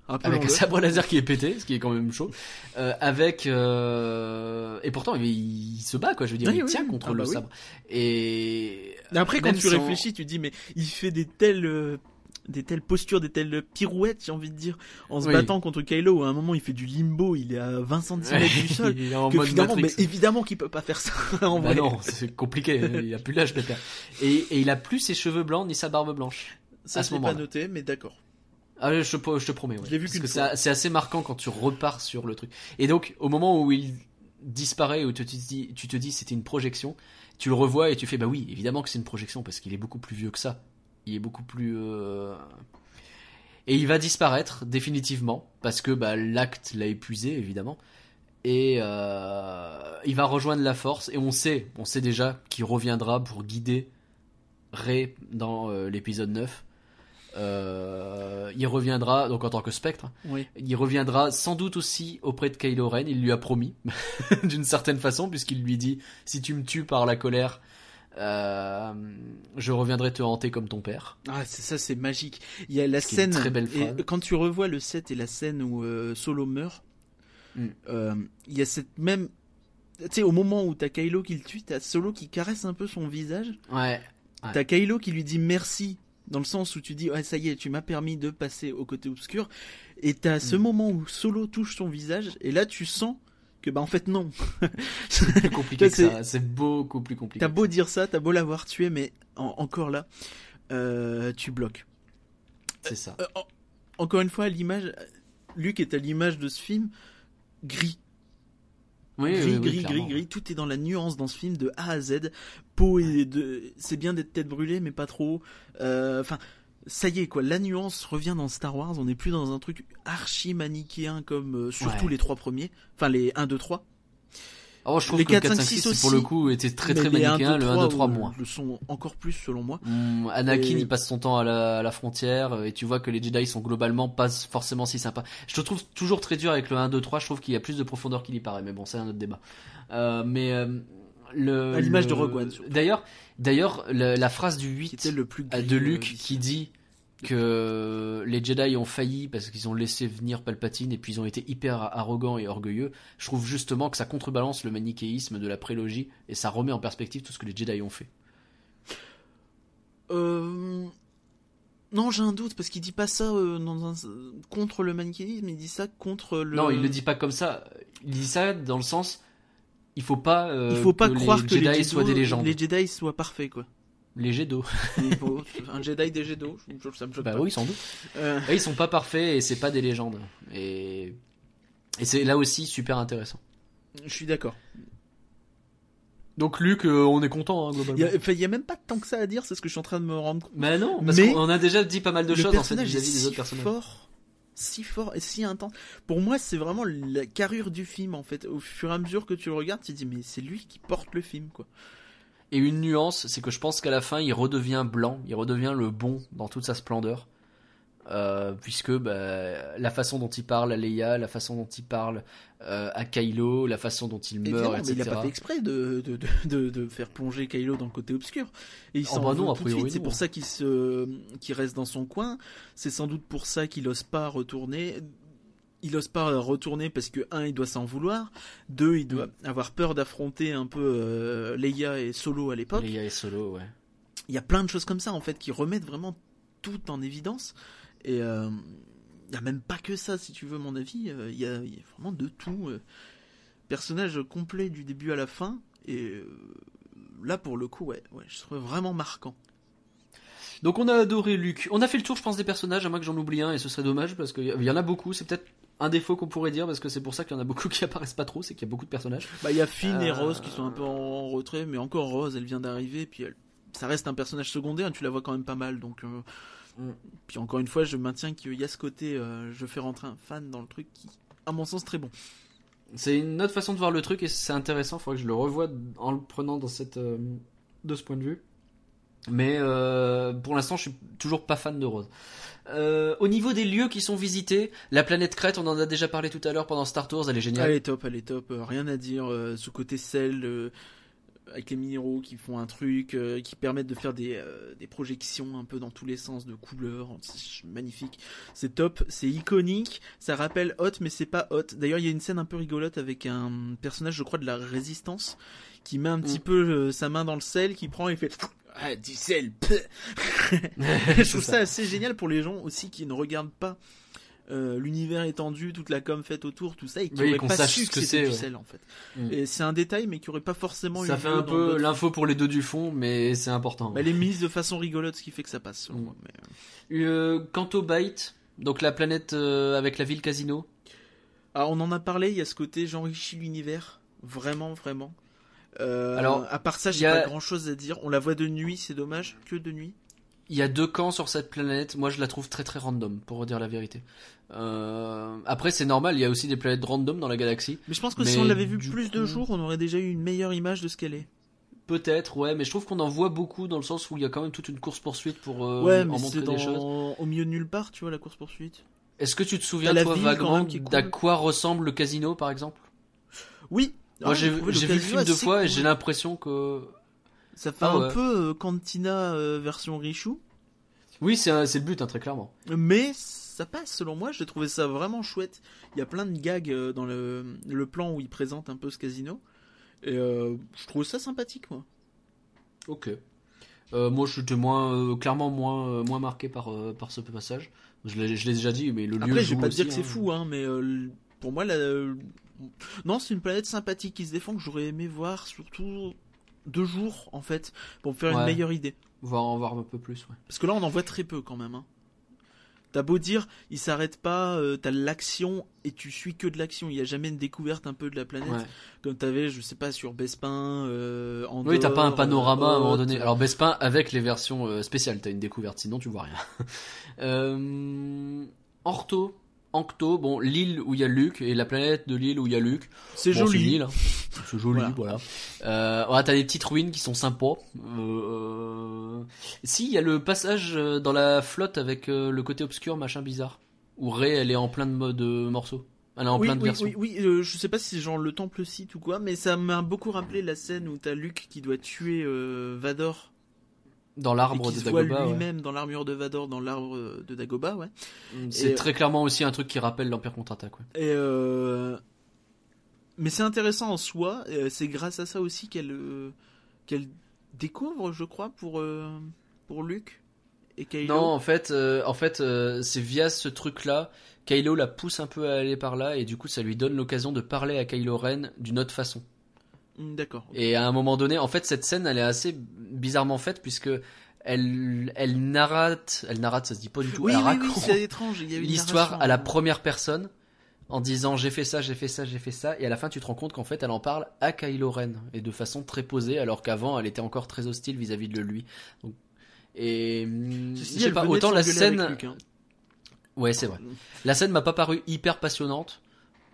avec un sabre laser qui est pété, ce qui est quand même chaud. Euh, avec euh, et pourtant il, il se bat quoi, je veux dire, il oui, tient oui. contre Ah le bah oui. sabre. Et Après, quand tu sans- réfléchis, tu dis, mais il fait des telles, euh, des telles postures, des telles pirouettes, j'ai envie de dire, en se Oui. battant contre Kylo. À un moment, il fait du limbo, il est à 20 cm du sol. il est en que mode finalement, Matrix. mais évidemment qu'il peut pas faire ça en Bah vrai. non, c'est compliqué, il a plus l'âge de faire. Et, et il a plus ses cheveux blancs ni sa barbe blanche. ça, à ce je l'ai pas noté, mais d'accord. Ah, je, te- je te promets. Ouais. Je vu Parce que c'est assez marquant quand tu repars sur le truc. Et donc, au moment où il disparaît, où tu te dis, tu te dis c'était une projection, tu le revois et tu fais bah oui, évidemment que c'est une projection parce qu'il est beaucoup plus vieux que ça. Il est beaucoup plus. euh, Et il va disparaître définitivement parce que bah, l'acte l'a épuisé évidemment. Et euh, il va rejoindre la force et on sait, on sait déjà qu'il reviendra pour guider Rey dans euh, l'épisode 9. Euh, il reviendra donc en tant que spectre. Oui. Il reviendra sans doute aussi auprès de Kylo Ren. Il lui a promis, d'une certaine façon, puisqu'il lui dit si tu me tues par la colère, euh, je reviendrai te hanter comme ton père. Ah, ça, c'est magique. Il y a la scène. très belle et quand tu revois le set et la scène où euh, Solo meurt, Mm. euh, il y a cette même. Tu sais, au moment où t'as Kylo qui le tue, t'as Solo qui caresse un peu son visage. Ouais. Ouais. T'as Kylo qui lui dit merci, dans le sens où tu dis, ouais, ça y est, tu m'as permis de passer au côté obscur. Et t'as ce Mm. moment où Solo touche son visage, et là tu sens que, bah en fait, non. Plus compliqué que C'est- ça. C'est beaucoup plus compliqué. T'as beau dire ça, t'as beau l'avoir tué, mais en- encore là, euh, tu bloques. C'est ça. Euh, en- encore une fois, l'image, Luc est à l'image de ce film, gris. Oui, gris, oui, oui, gris, gris, gris, tout est dans la nuance dans ce film de A à Z. Peau et de, c'est bien d'être tête brûlée, mais pas trop. Euh, Enfin, ça y est quoi, la nuance revient dans Star Wars. On n'est plus dans un truc archi manichéen comme euh, surtout Ouais. les trois premiers, enfin les 1, 2, 3. Oh, je trouve Les que le 4, 4, 5, 5, 6, 6 pour le aussi, coup, était très très les 1, manichéen. 2, Le 1, 2, 3 3 moins. le sont encore plus selon moi. Hum, Anakin, Et- il passe son temps à la, à la frontière euh, et tu vois que les Jedi sont globalement pas forcément si sympas. Je te trouve toujours très dur avec le 1, 2, 3. Je trouve qu'il y a plus de profondeur qu'il y paraît, mais bon, c'est un autre débat. Euh, mais euh, le À l'image de Rogue One. D'ailleurs, d'ailleurs, le- la phrase du 8 Qui était le plus euh, gris, de euh, Luke qui dit que les Jedi ont failli parce qu'ils ont laissé venir Palpatine et puis ils ont été hyper arrogants et orgueilleux. Je trouve justement que ça contrebalance le manichéisme de la prélogie et ça remet en perspective tout ce que les Jedi ont fait. Euh... Non, j'ai un doute parce qu'il dit pas ça euh, dans un... contre le manichéisme, il dit ça contre le. Non, il le dit pas comme ça. Il dit ça dans le sens, il faut pas, euh, Il faut pas que croire les que Jedi les Jedi soient des légendes. Les Jedi soient parfaits quoi. Les. Il faut- un Jedi des Jedi, je- je- ça me choque Bah pas. oui, sans doute. Euh, Ouais, ils sont pas parfaits et c'est pas des légendes. Et, et c'est là aussi super intéressant. je suis d'accord. Donc Luc, euh, on est content hein, globalement. il y a même pas tant que ça à dire, c'est ce que je suis en train de me rendre compte. Mais non, parce Mais qu'on a déjà dit pas mal de choses en fait vis-à-vis des autres personnages. fort, si fort et si intense. Pour moi, c'est vraiment la carrure du film en fait. Au fur et à mesure que tu le regardes, tu te dis mais c'est lui qui porte le film quoi. Et une nuance, c'est que je pense qu'à la fin, il redevient blanc, il redevient le bon dans toute sa splendeur. Euh, puisque bah, la façon dont il parle à Leia, la façon dont il parle euh, à Kylo, la façon dont il meurt, Évidemment, mais etc. il a pas fait exprès de, de, de, de, faire plonger Kylo dans le côté obscur. Et il Oh s'en bah non, tout de suite. C'est pour ça qu'il se, qu'il reste dans son coin. C'est sans doute pour ça qu'il ose pas retourner. Il ose pas retourner parce que un, il doit s'en vouloir. Deux, il doit avoir peur d'affronter un peu euh, Leia et Solo à l'époque. Leia et Solo, ouais. Il y a plein de choses comme ça en fait qui remettent vraiment tout en évidence. Et euh, il y a même pas que ça, si tu veux mon avis. Euh, Il y, a, il y a vraiment de tout. euh. personnage complet du début à la fin. Et euh, là, pour le coup, ouais, ouais, je trouve vraiment marquant. Donc on a adoré Luke. On a fait le tour, je pense, des personnages, à moins que j'en oublie un, et ce serait dommage, parce qu'il y en a beaucoup. C'est peut-être un défaut qu'on pourrait dire, parce que c'est pour ça qu'il y en a beaucoup qui apparaissent pas trop, c'est qu'il y a beaucoup de personnages. Bah, il y a Finn et Euh, Rose qui sont un peu en retrait, mais encore Rose, elle vient d'arriver, puis elle, ça reste un personnage secondaire, tu la vois quand même pas mal, donc. euh, Mm. Puis encore une fois, je maintiens qu'il y a ce côté, euh, je fais rentrer un fan dans le truc qui, à mon sens, très bon. C'est une autre façon de voir le truc, et c'est intéressant, il faudrait que je le revoie en le prenant dans cette, euh, de ce point de vue. Mais euh, pour l'instant, je suis toujours pas fan de Rose. Euh, au niveau des lieux qui sont visités, la planète Crète, on en a déjà parlé tout à l'heure pendant Star Tours, elle est géniale. Elle est top, elle est top, rien à dire. euh, ce côté sel, avec les minéraux qui font un truc, euh, qui permettent de faire des, euh, des projections un peu dans tous les sens de couleurs, c'est magnifique. C'est top, c'est iconique, ça rappelle Hot, mais c'est pas Hot. D'ailleurs, il y a une scène un peu rigolote avec un personnage, je crois, de la Résistance, qui met un petit Mm. peu euh, sa main dans le sel, qui prend et fait... Ah, du sel Je trouve ça assez génial pour les gens aussi qui ne regardent pas euh, l'univers étendu, toute la com faite autour, tout ça, et qui Oui, n'auraient qu'on pas su ce que c'est, du ouais. sel en fait. Mm. Et c'est un détail, mais qui aurait pas forcément eu Ça fait un peu l'info pour les deux du fond, mais c'est important. Bah, elle est mise de façon rigolote, ce qui fait que ça passe. selon Mm. moi, mais, euh. Euh, quant au Byte, donc la planète euh, avec la ville casino, Ah, on en a parlé, il y a ce côté j'enrichis l'univers, vraiment, vraiment. Alors, à part ça, j'ai a- pas grand chose à dire. On la voit de nuit, c'est dommage, que de nuit? il y a deux camps sur cette planète. Moi, je la trouve très très random, pour dire la vérité. Euh, après, c'est normal, il y a aussi des planètes random dans la galaxie. Mais je pense que Mais si on l'avait vu plus de jours, on aurait déjà eu une meilleure image de ce qu'elle est. Peut-être, ouais, mais je trouve qu'on en voit beaucoup dans le sens où il y a quand même toute une course poursuite pour euh, ouais, en mais montrer c'est dans... des choses. au milieu de nulle part, tu vois, la course poursuite. Est-ce que tu te souviens toi vaguement cool. d'à quoi ressemble le casino, par exemple? Oui. Moi, Ah, j'ai vu le film deux fois et j'ai l'impression que Ça fait Ah un ouais. peu euh, Cantina euh, version Richou. oui, c'est le but, hein, très clairement. Mais ça passe selon moi, j'ai trouvé ça vraiment chouette. Il y a plein de gags euh, dans le, le plan où il présente un peu ce casino. Et euh, je trouve ça sympathique moi. Ok. Euh, moi, j'étais moins, euh, clairement moins, moins marqué par, par ce passage. Je l'ai déjà dit, mais le lieu. Après, je vais pas te dire que c'est hein. fou, hein, mais pour moi, la... non, c'est une planète sympathique qui se défend que j'aurais aimé voir surtout deux jours en fait pour me faire une meilleure idée. Voir en voir un peu plus, ouais. Parce que là, on en voit très peu quand même. Hein. T'as beau dire, il s'arrête pas, euh, t'as l'action et tu suis que de l'action. Il y a jamais une découverte un peu de la planète. Ouais. Comme t'avais, je sais pas, sur Bespin, euh, Andorre, Oui, t'as pas un panorama à un moment donné. Alors Bespin avec les versions euh, spéciales, t'as une découverte, sinon tu vois rien. euh, Orto, Ancto, bon, l'île où il y a Luke et la planète de l'île où il y a Luke. c'est Bon, joli. hein. C'est joli, Voilà. voilà. Euh, voilà, t'as des petites ruines qui sont sympas. Euh, euh, Si, il y a le passage dans la flotte avec le côté obscur, machin bizarre. Où Ray, elle est en plein de mode morceaux. Elle est en oui, plein de oui, versions. oui, oui, euh, je sais pas si c'est genre le temple site ou quoi, mais ça m'a beaucoup rappelé la scène où t'as Luke qui doit tuer Vador Dans l'arbre de ouais. lui-même dans l'armure de Vador dans l'arbre euh, de Dagobah, ouais. C'est Et- très clairement aussi un truc qui rappelle l'Empire contre-attaque. ouais. Et euh... Mais c'est intéressant en soi, euh, c'est grâce à ça aussi qu'elle euh, qu'elle découvre, je crois, pour, euh, pour Luke et Kylo. Non, en fait, euh, en fait, euh, c'est via ce truc-là, Kylo la pousse un peu à aller par là, et du coup, ça lui donne l'occasion de parler à Kylo Ren d'une autre façon. Hmm, D'accord. Et à un moment donné, en fait, cette scène, elle est assez bizarrement faite puisque elle, elle narrate, elle narrate, ça se dit pas du tout, Oui, elle oui, raconte étrange. L'histoire à la première personne en disant j'ai fait ça, j'ai fait ça, j'ai fait ça, et à la fin, tu te rends compte qu'en fait, elle en parle à Kylo Ren et de façon très posée, alors qu'avant, elle était encore très hostile vis-à-vis de lui. Donc, et hum, je sais pas, autant la scène, hein. ouais, c'est vrai. La scène m'a pas paru hyper passionnante.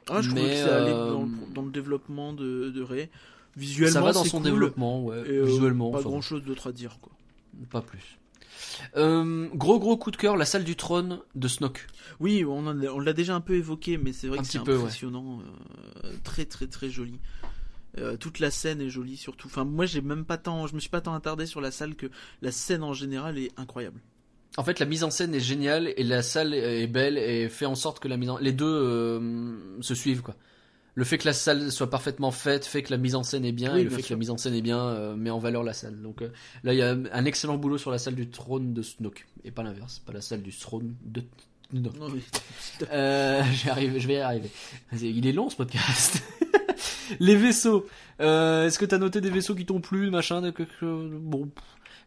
Ah, je Mais, que ça allait euh, dans, le, dans le développement de, de Rey. Visuellement, ça va dans son cool, développement, ouais, et, euh, visuellement, Pas grand chose d'autre à dire, quoi. pas plus. Euh, gros gros coup de cœur, la salle du trône de Snoke. Oui, on, en a- on l'a déjà un peu évoqué, mais c'est vrai Un que c'est ouais. impressionnant, euh, très très très joli. Euh, toute la scène est jolie surtout. Enfin, moi j'ai même pas tant, je me suis pas tant attardé sur la salle que la scène en général est incroyable. En fait, la mise en scène est géniale et la salle est belle et fait en sorte que la mise en... les deux se suivent quoi. Le fait que la salle soit parfaitement faite fait que la mise en scène est bien Oui, et le bien fait que la mise en scène est bien euh, met en valeur la salle. Donc euh, là, il y a un excellent boulot sur la salle du trône de Snoke et pas l'inverse, pas la salle du trône de. Non, oui. Euh, je vais arriver, je vais y arriver. Il est long ce podcast. les vaisseaux. Euh, Est-ce que t'as noté des vaisseaux qui t'ont plu, machin, de- bon.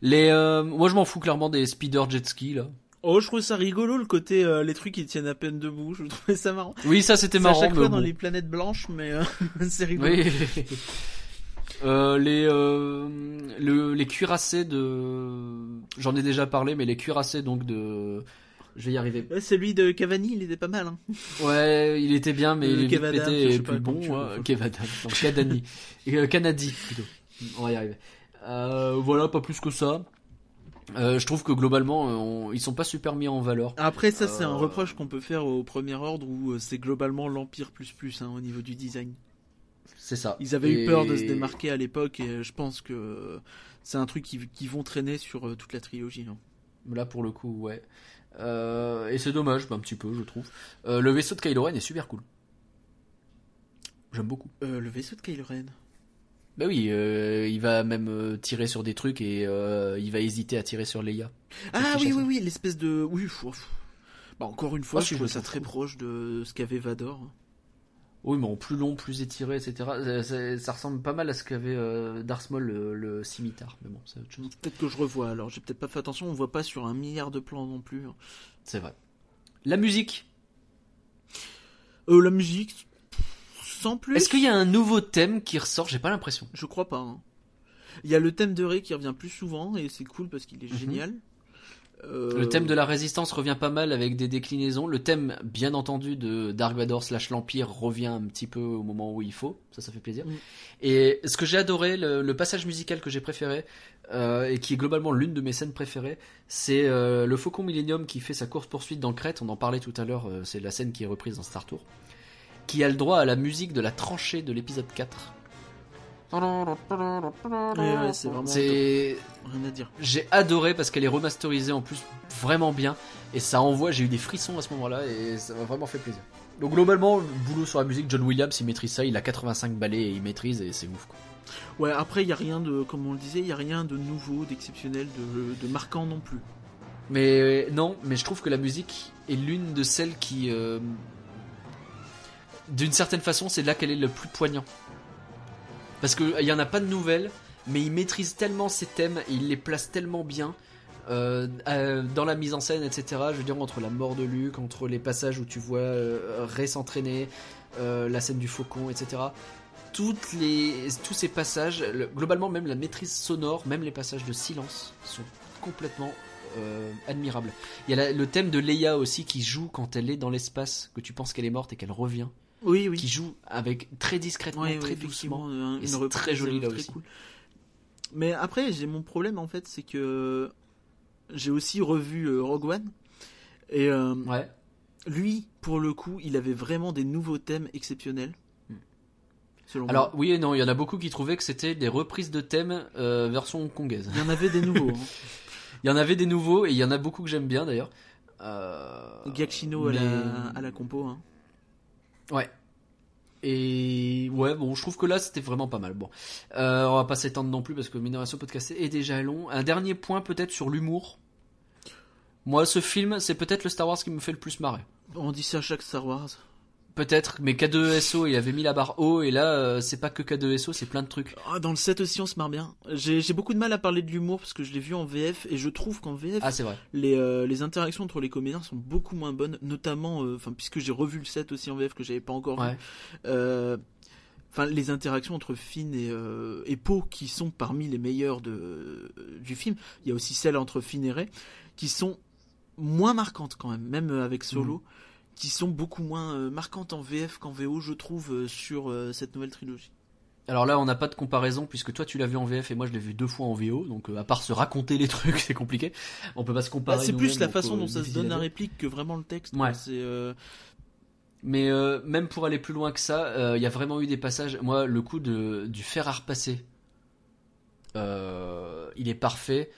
Les, euh, moi je m'en fous clairement des speeder jet ski là. Oh, je trouve ça rigolo le côté euh, les trucs qui tiennent à peine debout. Je trouvais ça marrant. Oui, ça c'était marrant. à chaque mais fois bon. dans les planètes blanches, mais euh, c'est rigolo. Oui. Euh, les le, les cuirassés de j'en ai déjà parlé mais les cuirassés donc de je vais y arriver celui de Cavani, il était pas mal. Hein. ouais il était bien mais il est vite pété et plus bon hein. veux. Kev Adams non Kadani euh, Canadi plutôt on va y arriver voilà pas plus que ça Euh, je trouve que globalement euh, on- ils sont pas super mis en valeur Après, ça, c'est un Euh. reproche qu'on peut faire au premier ordre où c'est globalement l'Empire plus plus hein, au niveau du design. c'est ça Ils avaient Et- eu peur de se démarquer à l'époque et je pense que c'est un truc qui, qui vont traîner sur toute la trilogie. hein. Là pour le coup, ouais. Euh, et c'est dommage, un petit peu, je trouve. Le vaisseau de Kylo Ren est super cool. J'aime beaucoup. Le vaisseau de Kylo Ren. Bah oui, euh, il va même euh, tirer sur des trucs et euh, il va hésiter à tirer sur Leia. Ah oui, oui, oui, l'espèce de. Oui, pff, pff. Bah, encore une fois, Ah, je trouve je ça très proche de ce qu'avait Vador. Oui, mais en plus long, plus étiré, etc. Ça, ça- ça ressemble pas mal à ce qu'avait euh, Darth Maul, le, le scimitar. Mais bon, c'est autre chose. Peut-être que je revois alors, j'ai peut-être pas fait attention, on voit pas sur un milliard de plans non plus. hein. C'est vrai. La musique. Euh, la musique, sans plus. Est-ce qu'il y a un nouveau thème qui ressort? J'ai pas l'impression. Je crois pas. hein. Il y a le thème de Rey qui revient plus souvent et c'est cool parce qu'il est Mhm. génial. Euh, Le thème de la résistance revient pas mal avec des déclinaisons. Le thème, bien entendu, de Dark Vador slash l'Empire revient un petit peu au moment où il faut. Ça, ça fait plaisir. Mm. Et ce que j'ai adoré, le, le passage musical que j'ai préféré, euh, et qui est globalement l'une de mes scènes préférées, c'est euh, le Faucon Millennium qui fait sa course-poursuite dans Crète. On en parlait tout à l'heure, euh, c'est la scène qui est reprise dans Star Tour. Qui a le droit à la musique de la tranchée de l'épisode 4. Ouais, ouais, c'est vraiment C'est rien à dire. j'ai adoré parce qu'elle est remasterisée en plus vraiment bien et ça envoie, j'ai eu des frissons à ce moment-là et ça m'a vraiment fait plaisir. Donc globalement, le boulot sur la musique, John Williams il maîtrise ça, il a 85 ballets et il maîtrise et c'est ouf quoi. Ouais, après il y a rien de, comme on le disait, il y a rien de nouveau, d'exceptionnel, de, de marquant non plus. Mais non, mais je trouve que la musique est l'une de celles qui, euh, d'une certaine façon, c'est là qu'elle est le plus poignant. Parce qu'il y en a pas de nouvelles, mais il maîtrise tellement ses thèmes et il les place tellement bien. euh, euh, dans la mise en scène, etc. Je veux dire, entre la mort de Luke, entre les passages où tu vois euh, Rey s'entraîner, euh, la scène du faucon, etc. Les, tous ces passages, le- globalement, même la maîtrise sonore, même les passages de silence, sont complètement admirables. Il y a le thème de Leia aussi qui joue quand elle est dans l'espace, que tu penses qu'elle est morte et qu'elle revient, Oui, oui. qui joue avec très discrètement, Ouais, très doucement. effectivement, un- Et une c'est reprise, très joli, euh, là très aussi. cool. Mais après, j'ai mon problème en fait, c'est que j'ai aussi revu euh, Rogue One et euh, Ouais. lui, pour le coup, il avait vraiment des nouveaux thèmes exceptionnels. Hmm. Selon Alors moi. oui et non, il y en a beaucoup qui trouvaient que c'était des reprises de thèmes euh, version hongkongaise. il y en avait des nouveaux. Hein. Il y en avait des nouveaux et il y en a beaucoup que j'aime bien d'ailleurs. Euh, la, à la compo. Hein. Ouais. Et ouais, bon, je trouve que là c'était vraiment pas mal. Bon, euh, on va pas s'étendre non plus parce que Minoration Podcast est déjà long. Un dernier point peut-être sur l'humour. Moi, ce film, c'est peut-être le Star Wars qui me fait le plus marrer. On dit ça à chaque Star Wars. Peut-être, mais K2SO, il avait mis la barre haut et là, euh, c'est pas que K2SO, c'est plein de trucs. Ah, dans le 7 aussi, on se marre bien. J'ai beaucoup de mal à parler de l'humour parce que je l'ai vu en VF et je trouve qu'en VF, Ah, c'est vrai. les, euh, les interactions entre les comédiens sont beaucoup moins bonnes, notamment, euh, puisque j'ai revu le 7 aussi en VF que j'avais pas encore vu. Ouais. Enfin, les interactions entre Finn et, et Poe, qui sont parmi les meilleures de, du film. Il y a aussi celles entre Finn et Rey, qui sont moins marquantes quand même, même avec Solo, qui sont beaucoup moins euh, marquantes en VF qu'en VO, je trouve, euh, sur euh, cette nouvelle trilogie. Alors là, on n'a pas de comparaison puisque toi tu l'as vu en VF et moi je l'ai vu deux fois en VO. Donc euh, à part se raconter les trucs, c'est compliqué. On peut pas se comparer. Bah, c'est plus la façon dont ça se donne la réplique que vraiment le texte. Ouais. C'est euh, Mais euh, même pour aller plus loin que ça, il y a vraiment eu des passages. Moi, le coup de, du fer à repasser, il est parfait.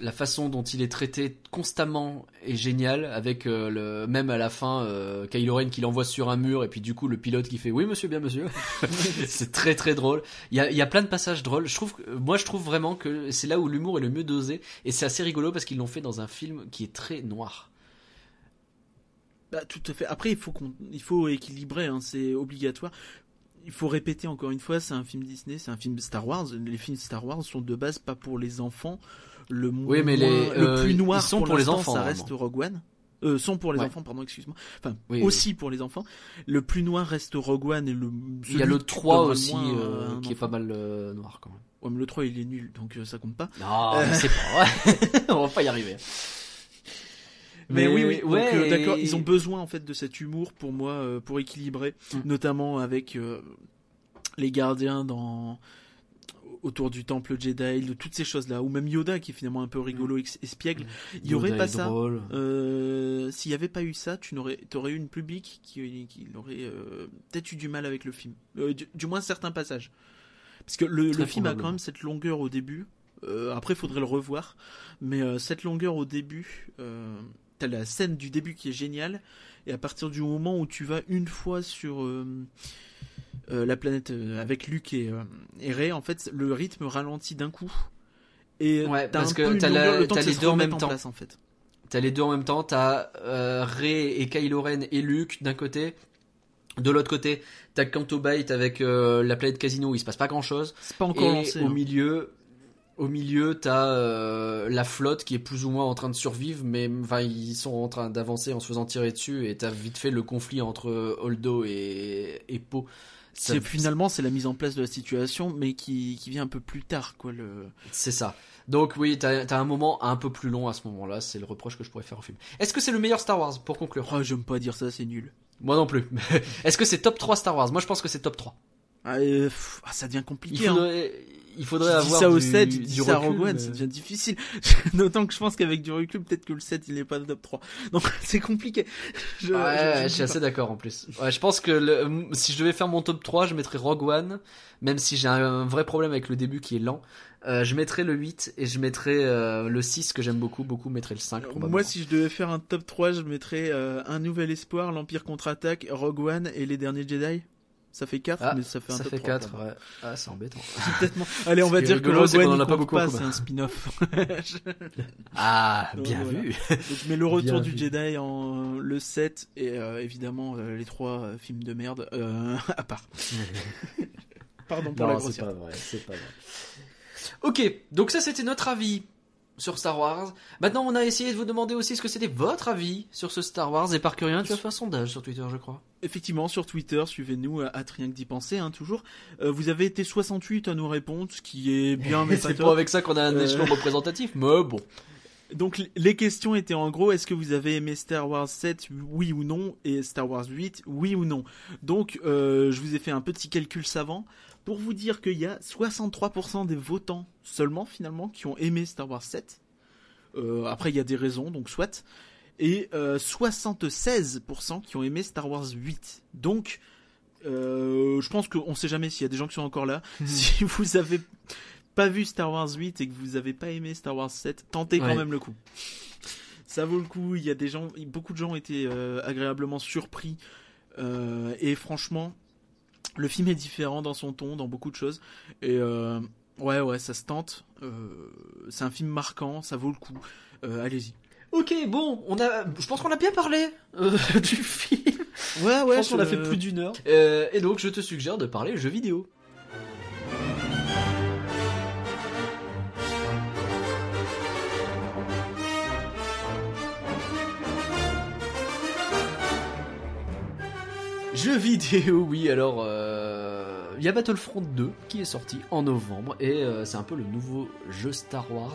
La façon dont il est traité constamment est génial. Avec euh, le même à la fin, euh, Kylo Ren qui l'envoie sur un mur et puis du coup le pilote qui fait oui monsieur bien monsieur. c'est très très drôle. Il y a, il y a plein de passages drôles. Je trouve, que- moi je trouve vraiment que c'est là où l'humour est le mieux dosé et c'est assez rigolo parce qu'ils l'ont fait dans un film qui est très noir. bah, tout à fait. Après, il faut qu'on, il faut équilibrer. hein, c'est obligatoire. Il faut répéter encore une fois, c'est un film Disney, c'est un film Star Wars. Les films Star Wars sont de base pas pour les enfants. Le Oui, mais moins- les- le euh, plus ils noir sont pour, pour les enfants, ça reste Rogue One. Euh, sont pour les Ouais. enfants, pardon, excuse-moi. Enfin, Oui, aussi pour les enfants. Le plus noir reste Rogue One et le. Il y a le qui 3 donnera le aussi, moins euh, un qui est pas mal euh, noir quand même. Ouais, mais le 3 il est nul, donc euh, ça compte pas. Non, mais c'est pas vrai. On va pas y arriver. Mais, oui, oui, donc, ouais, euh, d'accord, et- ils ont besoin en fait de cet humour pour moi, euh, pour équilibrer, Mm. notamment avec euh, les gardiens dans autour du temple Jedi, de toutes ces choses-là, ou même Yoda qui est finalement un peu rigolo, ex- espiègle. Il y aurait Yoda pas ça. Euh, S'il y avait pas eu ça, tu n'aurais, t'aurais eu une public qui, qui aurait euh, peut-être eu du mal avec le film, Euh, du, du moins certains passages, parce que le, le film a quand même cette longueur au début. Après, il faudrait le revoir, mais cette longueur au début, t'as la scène du début qui est géniale, et à partir du moment où tu vas une fois sur la planète euh, avec Luke et, euh, et Rey, en fait, le rythme ralentit d'un coup. Et Ouais, t'as parce que t'as le les deux en même temps. place, en fait. T'as les deux en même temps. T'as euh, Rey et Kylo Ren et Luke d'un côté. De l'autre côté, t'as Canto Bight avec euh, la planète Casino où il se passe pas grand chose. C'est pas encore et lancé. au hein. milieu, au milieu, t'as euh, la flotte qui est plus ou moins en train de survivre, mais enfin ils sont en train d'avancer en se faisant tirer dessus, et t'as vite fait le conflit entre Holdo et, et Poe. C'est finalement c'est la mise en place de la situation, mais qui, qui vient un peu plus tard, quoi. Le... C'est ça. Donc oui, t'as as un moment un peu plus long à ce moment-là, c'est le reproche que je pourrais faire au film. Est-ce que c'est le meilleur Star Wars, pour conclure? Oh, j'aime pas dire ça, c'est nul. Moi non plus. Est-ce que c'est top 3 Star Wars? Moi je pense que c'est top 3. Ah, euh, pff, ah, ça devient Il compliqué. hein. Il faudrait Tu dis avoir ça au du, 7, tu du ça à recul, Rogue One, mais- ça devient difficile. D'autant que je pense qu'avec du recul, peut-être que le 7 il n'est pas le top 3. Donc c'est compliqué. Je, Ouais, je- je je, suis assez d'accord en plus. Ouais, je pense que le- si je devais faire mon top 3, je mettrais Rogue One, même si j'ai un vrai problème avec le début qui est lent. Euh, je mettrais le 8 et je mettrais euh, le 6 que j'aime beaucoup, beaucoup mettrais le 5 probablement. Moi, si je devais faire un top 3, je mettrais euh, Un Nouvel Espoir, L'Empire contre-attaque, Rogue One et Les Derniers Jedi. Ça fait 4, Ah, mais ça fait un ça top fait 3. 4, pardon. ouais. Ah, c'est embêtant. Allez, on va dire que rigolo, Rogue c'est qu'on One il pas beaucoup, pas, c'est un spin-off. Ah, Donc, bien voilà. vu. Donc, mais le retour Bien du vu. Jedi en le 7 et euh, évidemment euh, les trois euh, films de merde euh, à part. Pardon pour la Non, c'est pas vrai, c'est pas vrai. Ok, donc ça c'était notre avis sur Star Wars. Maintenant, on a essayé de vous demander aussi ce que c'était votre avis sur ce Star Wars. Et par rien, tu as fait un sondage sur Twitter, je crois. Effectivement, sur Twitter, suivez-nous à, à rien que d'y penser, hein, toujours. Euh, vous avez été 68 à nous répondre, ce qui est bien, mais c'est pas avec ça qu'on a un Euh. échelon représentatif, mais bon. Donc les questions étaient en gros, est-ce que vous avez aimé Star Wars 7, oui ou non, et Star Wars 8, oui ou non. Donc euh, je vous ai fait un petit calcul savant pour vous dire qu'il y a 63% des votants seulement finalement qui ont aimé Star Wars 7. Euh, après il y a des raisons, donc soit. Et euh, 76% qui ont aimé Star Wars 8. Donc euh, je pense qu'on sait jamais s'il y a des gens qui sont encore là. si vous avez pas vu Star Wars 8 et que vous avez pas aimé Star Wars 7, tentez quand Ouais. même le coup. Ça vaut le coup. Il y a des gens, beaucoup de gens ont été euh, agréablement surpris. Euh, et franchement, le film est différent dans son ton, dans beaucoup de choses. Et euh, ouais, ouais, ça se tente. Euh, c'est un film marquant, ça vaut le coup. Euh, Allez-y. Ok, bon, on a, je pense qu'on a bien parlé euh, du film. Ouais, je pense qu'on a fait plus d'une heure. Euh, et donc, je te suggère de parler jeux vidéo. Jeux vidéo, oui, alors euh, il y a Battlefront 2 qui est sorti en novembre et euh, c'est un peu le nouveau jeu Star Wars.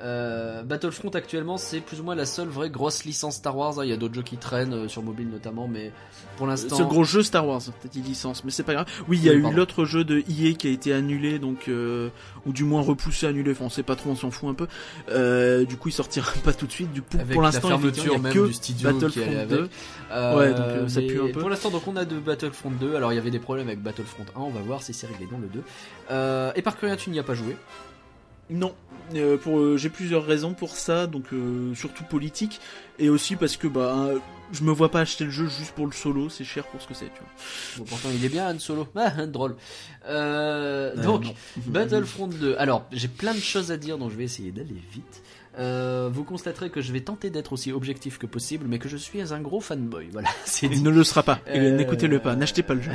Euh, Battlefront actuellement c'est plus ou moins la seule vraie grosse licence Star Wars. hein. Il y a d'autres jeux qui traînent euh, sur mobile notamment, mais pour l'instant. C'est le gros jeu Star Wars, t'as dit licence, mais c'est pas grave. Oui, il y a eu l'autre jeu de EA qui a été annulé, donc euh, ou du moins repoussé, annulé. Enfin, on sait pas trop, on s'en fout un peu. Euh, du coup, il sortira pas tout de suite. Du coup, Avec pour l'instant, il y a même que du studio Battlefront allait avec. 2. Euh, Ouais, donc, euh, ça pue un peu. Pour l'instant, donc on a de Battlefront 2. Alors il y avait des problèmes avec Battlefront 1. On va voir si c'est réglé dans le 2. Euh, et par rien, tu n'y as pas joué. Non, euh, pour euh, j'ai plusieurs raisons pour ça, donc euh, surtout politique et aussi parce que bah euh, je me vois pas acheter le jeu juste pour le solo, c'est cher pour ce que c'est, tu vois. Bon, pourtant, il est bien Han Solo. Ah, drôle. Euh, Euh, donc non. Battlefront 2. Alors, j'ai plein de choses à dire, donc je vais essayer d'aller vite. Euh, vous constaterez que je vais tenter d'être aussi objectif que possible, mais que je suis un gros fanboy. Voilà, c'est dit. Il ne le sera pas. Et Euh, N'écoutez-le pas, n'achetez pas le jeu.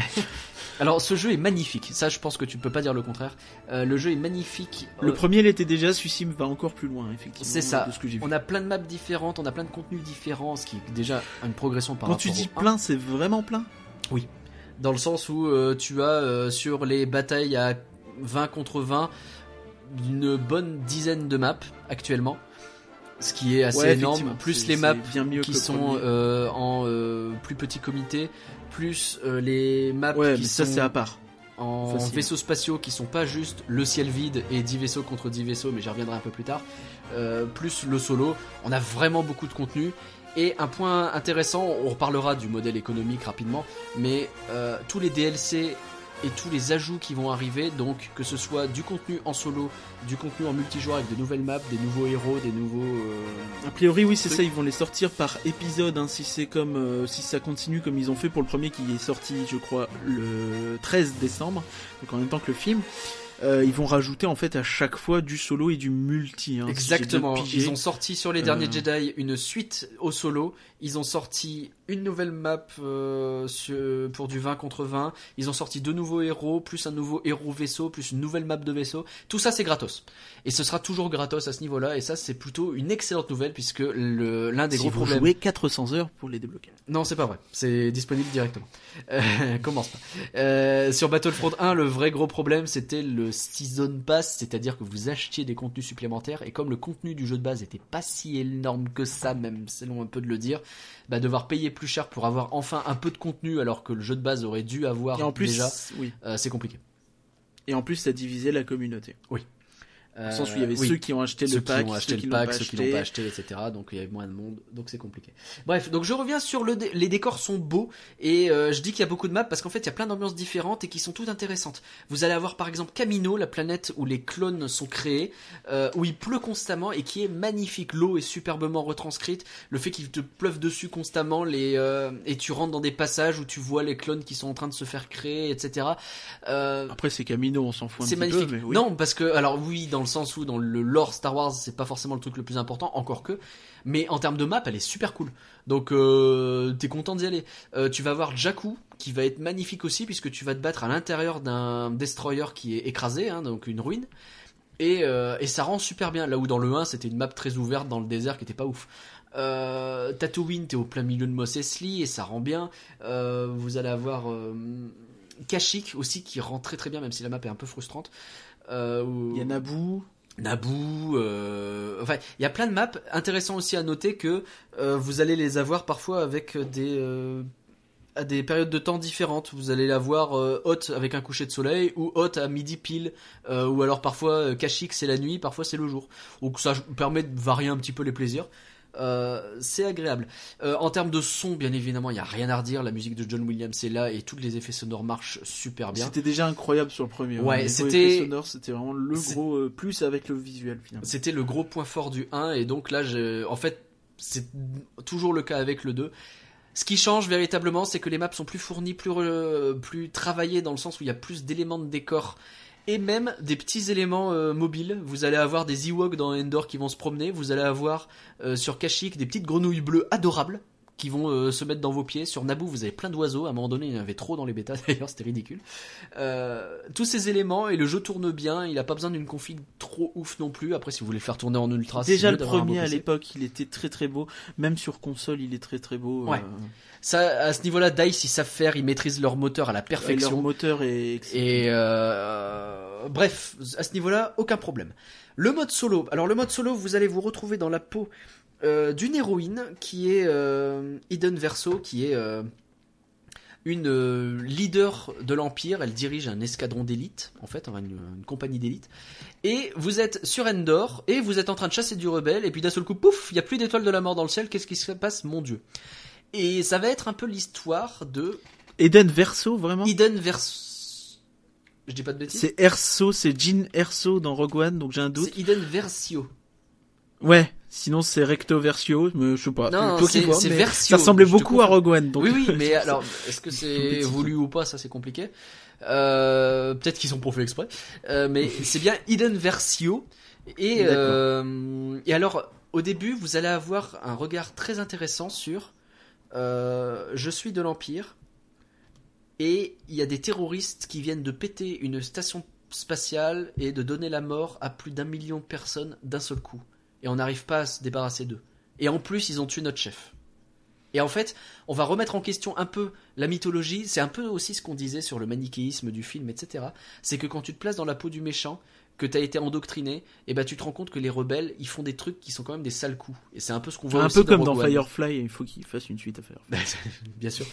Alors, ce jeu est magnifique. Ça, je pense que tu peux pas dire le contraire. Euh, le jeu est magnifique. Le Euh, premier l'était déjà, celui-ci va encore plus loin, effectivement. C'est ça. De ce que j'ai vu. On a plein de maps différentes, on a plein de contenus différents, ce qui est déjà une progression par Quand rapport tu dis au 1. plein, c'est vraiment plein? Dans le sens où euh, tu as sur les batailles à 20 contre 20 une bonne dizaine de maps actuellement. Ce qui est assez Ouais, énorme. Plus les maps c'est bien mieux qui sont euh, en euh, plus petit comité, plus euh, les maps Ouais, qui mais ça sont c'est à part. en Facile. vaisseaux spatiaux qui sont pas juste le ciel vide et 10 vaisseaux contre 10 vaisseaux, mais j'y reviendrai un peu plus tard, euh, plus le solo. On a vraiment beaucoup de contenu. Et un point intéressant, on reparlera du modèle économique rapidement, mais euh, tous les DLC et tous les ajouts qui vont arriver, donc que ce soit du contenu en solo, du contenu en multijoueur avec de nouvelles maps, des nouveaux héros, des nouveaux... euh, A priori, oui, c'est ça. Ils vont les sortir par épisode. Hein, si c'est comme, euh, si ça continue comme ils ont fait pour le premier qui est sorti, je crois, le 13 décembre, donc en même temps que le film. euh, ils vont rajouter en fait à chaque fois du solo et du multi. hein, Exactement. Ils ont sorti sur les derniers Euh. Jedi une suite au solo. Ils ont sorti une nouvelle map euh, pour du 20 contre 20. Ils ont sorti deux nouveaux héros, plus un nouveau héros vaisseau, plus une nouvelle map de vaisseau. Tout ça c'est gratos. Et ce sera toujours gratos à ce niveau-là. Et ça c'est plutôt une excellente nouvelle puisque l'un des Si gros vous problèmes. jouez 400 heures pour les débloquer. Non, c'est pas vrai. C'est disponible directement. Euh, commence pas. Euh, sur Battlefront 1, le vrai gros problème, c'était le Season Pass, c'est-à-dire que vous achetiez des contenus supplémentaires, et comme le contenu du jeu de base était pas si énorme que ça, même c'est long un peu de le dire, bah devoir payer plus cher pour avoir enfin un peu de contenu, alors que le jeu de base aurait dû avoir et en plus, déjà, oui. euh, c'est compliqué. Et en plus, ça divisait la communauté. Euh, Dans le sens où il y avait oui. ceux qui ont acheté ceux le pack, qui ont acheté ceux qui le pack, pas ceux qui l'ont acheté. pas acheté, etc. Donc il y avait moins de monde, donc c'est compliqué. Bref, donc je reviens sur le dé- les décors sont beaux et euh, je dis qu'il y a beaucoup de maps parce qu'en fait il y a plein d'ambiances différentes et qui sont toutes intéressantes. Vous allez avoir par exemple Camino, la planète où les clones sont créés, euh, où il pleut constamment et qui est magnifique. L'eau est superbement retranscrite. Le fait qu'il te pleuve dessus constamment, les euh, et tu rentres dans des passages où tu vois les clones qui sont en train de se faire créer, etc. Euh, Après, c'est Camino, on s'en fout un c'est petit magnifique. peu. Mais oui. Non, parce que alors oui, dans le sens où dans le lore Star Wars, c'est pas forcément le truc le plus important, encore que. Mais en termes de map, elle est super cool. Donc euh, t'es content d'y aller. Euh, tu vas voir Jakku, qui va être magnifique aussi, puisque tu vas te battre à l'intérieur d'un destroyer qui est écrasé, hein, donc une ruine. Et, euh, et ça rend super bien. Là où dans le 1, c'était une map très ouverte dans le désert qui était pas ouf. Tatooine, t'es au plein milieu de Mos Eisley et ça rend bien. Vous allez avoir Kashyyyk aussi qui rend très très bien, même si la map est un peu frustrante. Euh, où- Il y a Naboo. Naboo, euh, enfin, il y a plein de maps. Intéressant aussi à noter que euh, vous allez les avoir parfois avec des euh, à des périodes de temps différentes. Vous allez la voir euh, haute avec un coucher de soleil ou haute à midi pile, ou alors parfois Kashyyyk c'est la nuit, parfois c'est le jour. Donc ça permet de varier un petit peu les plaisirs. Euh, c'est agréable. Euh, en termes de son, bien évidemment, il y a rien à redire. La musique de John Williams est là et tous les effets sonores marchent super bien. C'était déjà incroyable sur le premier. Ouais, Au niveau c'était- effets sonores, C'était vraiment le gros euh, plus avec le visuel finalement. C'était le gros point fort du 1 et donc là, en fait, c'est toujours le cas avec le 2. Ce qui change véritablement, c'est que les maps sont plus fournies, plus travaillées dans le sens où il y a plus d'éléments de décor et même des petits éléments euh, mobiles. Vous allez avoir des Ewoks dans Endor qui vont se promener. Vous allez avoir euh, sur Kashyyyk des petites grenouilles bleues adorables qui vont euh, se mettre dans vos pieds. Sur Naboo, vous avez plein d'oiseaux. À un moment donné, il y en avait trop dans les bêtas. D'ailleurs, c'était ridicule. Euh, tous ces éléments et le jeu tourne bien. Il a pas besoin d'une config trop ouf non plus. Après, si vous voulez le faire tourner en ultra, c'est Déjà le premier à l'époque, il était très très beau. Même sur console, il est très très beau. Ouais. euh, Ça, à ce niveau-là, Dice, ils savent faire. Ils maîtrisent leur moteur à la et leur perfection. moteur est. Et bref, à ce niveau-là, aucun problème. Le mode solo. Alors le mode solo, vous allez vous retrouver dans la peau euh, d'une héroïne qui est euh, Eden Verso, qui est euh, une euh, leader de l'Empire. Elle dirige un escadron d'élite, en fait, une, une compagnie d'élite. Et vous êtes sur Endor, et vous êtes en train de chasser du rebelle, et puis d'un seul coup, pouf, il n'y a plus d'étoiles de la mort dans le ciel, qu'est-ce qui se passe, mon dieu Et ça va être un peu l'histoire de Eden Verso, vraiment? Eden Verso... Je dis pas de bêtises C'est Erso, c'est Jean Erso dans Rogue One, donc j'ai un doute. C'est Eden Versio. Ouais, sinon c'est Recto Versio, mais je sais pas. Non, c'est Versio. Ça ressemblait beaucoup à. Rogue One. Donc... Oui, oui, mais alors, est-ce que c'est voulu ou pas, ça c'est compliqué. Euh, Peut-être qu'ils ont pas fait exprès, Euh, mais c'est bien Eden Versio. Et, euh, et alors, au début, vous allez avoir un regard très intéressant sur je suis de l'Empire et il y a des terroristes qui viennent de péter une station spatiale et de donner la mort à plus d'un million de personnes d'un seul coup. Et on n'arrive pas à se débarrasser d'eux. Et en plus, ils ont tué notre chef. Et en fait, on va remettre en question un peu la mythologie. C'est un peu aussi ce qu'on disait sur le manichéisme du film, etc. C'est que quand tu te places dans la peau du méchant, que tu as été endoctriné, et ben tu te rends compte que les rebelles, ils font des trucs qui sont quand même des sales coups. Et c'est un peu ce qu'on voit un aussi peu comme dans One. Firefly, il faut qu'il fasse une suite à Firefly. Bien sûr.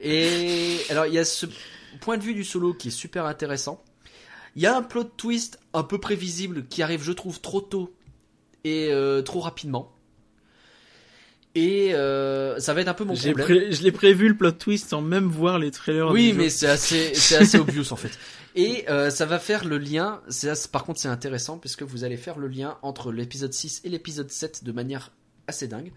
Et alors, il y a ce point de vue du solo qui est super intéressant. Il y a un plot twist un peu prévisible qui arrive, je trouve, trop tôt et euh, trop rapidement. Et euh, ça va être un peu mon problème. pré- Je l'ai prévu le plot twist sans même voir les trailers. Oui, mais c'est assez, c'est assez obvious en fait. Et euh, ça va faire le lien. c'est- Par contre, c'est intéressant puisque vous allez faire le lien entre l'épisode 6 et l'épisode 7 de manière assez dingue.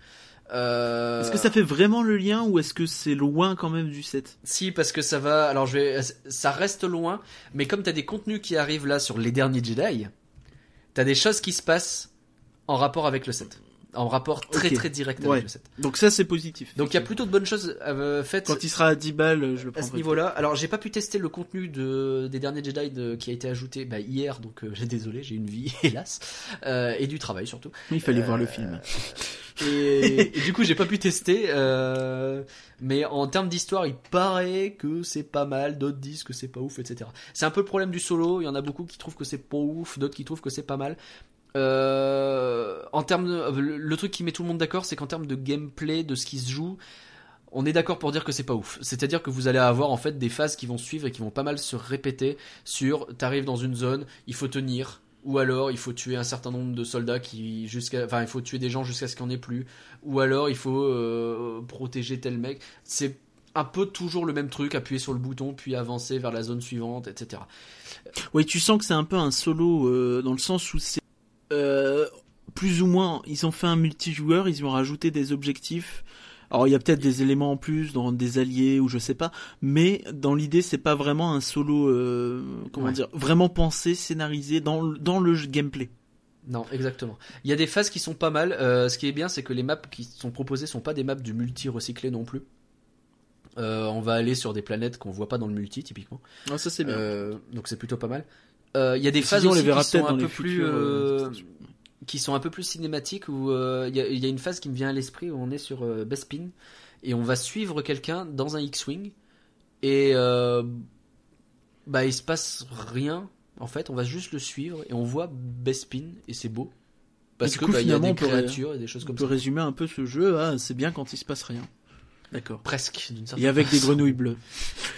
Euh, Est-ce que ça fait vraiment le lien ou est-ce que c'est loin quand même du set Si, parce que ça va. Alors, je vais. Ça reste loin, mais comme t'as des contenus qui arrivent là sur les derniers Jedi, t'as des choses qui se passent en rapport avec le set. En rapport très très direct avec Ouais. le set. Donc ça c'est positif. Donc il y a plutôt de bonnes choses euh, faites Quand il sera à 10 balles, je le à prendrai. ce niveau-là. Alors j'ai pas pu tester le contenu de, des derniers Jedi de- qui a été ajouté bah, hier, donc euh, j'ai désolé, j'ai une vie, hélas, Euh, et du travail surtout. Il fallait Euh, voir le film. Et, et du coup, j'ai pas pu tester. euh, mais en termes d'histoire, il paraît que c'est pas mal. D'autres disent que c'est pas ouf, etc. C'est un peu le problème du solo. Il y en a beaucoup qui trouvent que c'est pas ouf, d'autres qui trouvent que c'est pas mal. Euh, en termes de, le, le truc qui met tout le monde d'accord, c'est qu'en termes de gameplay, de ce qui se joue, on est d'accord pour dire que c'est pas ouf. C'est-à-dire que vous allez avoir en fait des phases qui vont suivre et qui vont pas mal se répéter sur t'arrives dans une zone, il faut tenir, ou alors il faut tuer un certain nombre de soldats qui jusqu'à, enfin il faut tuer des gens jusqu'à ce qu'il n'y en ait plus, ou alors il faut euh, protéger tel mec. C'est un peu toujours le même truc, appuyer sur le bouton puis avancer vers la zone suivante, etc. Oui, tu sens que c'est un peu un solo euh, dans le sens où c'est euh, plus ou moins. Ils ont fait un multijoueur, ils y ont rajouté des objectifs. Alors il y a peut-être des éléments en plus dans des alliés ou je sais pas, mais dans l'idée c'est pas vraiment un solo, euh, comment Ouais. dire, vraiment pensé, scénarisé dans le- dans le jeu gameplay. Non, exactement. Il y a des phases qui sont pas mal. Euh, ce qui est bien, c'est que les maps qui sont proposées sont pas des maps du multi recyclé non plus. Euh, on va aller sur des planètes qu'on voit pas dans le multi typiquement. Ah, ça c'est bien. Donc c'est plutôt pas mal. Euh, Il y a des phases dit, on aussi les verra qui sont peut-être un dans peu les plus futurs, euh, euh, qui sont un peu plus cinématiques où euh, il y, a, il y a une phase qui me vient à l'esprit où on est sur Bespin et on va suivre quelqu'un dans un X-wing et bah il se passe rien en fait on va juste le suivre et on voit Bespin et c'est beau parce Et du que coup, bah, y a finalement, des on créatures et des choses On comme peut ça résumer un peu ce jeu. Ah, c'est bien quand il se passe rien. D'accord. presque d'une certaine Et avec des grenouilles bleues.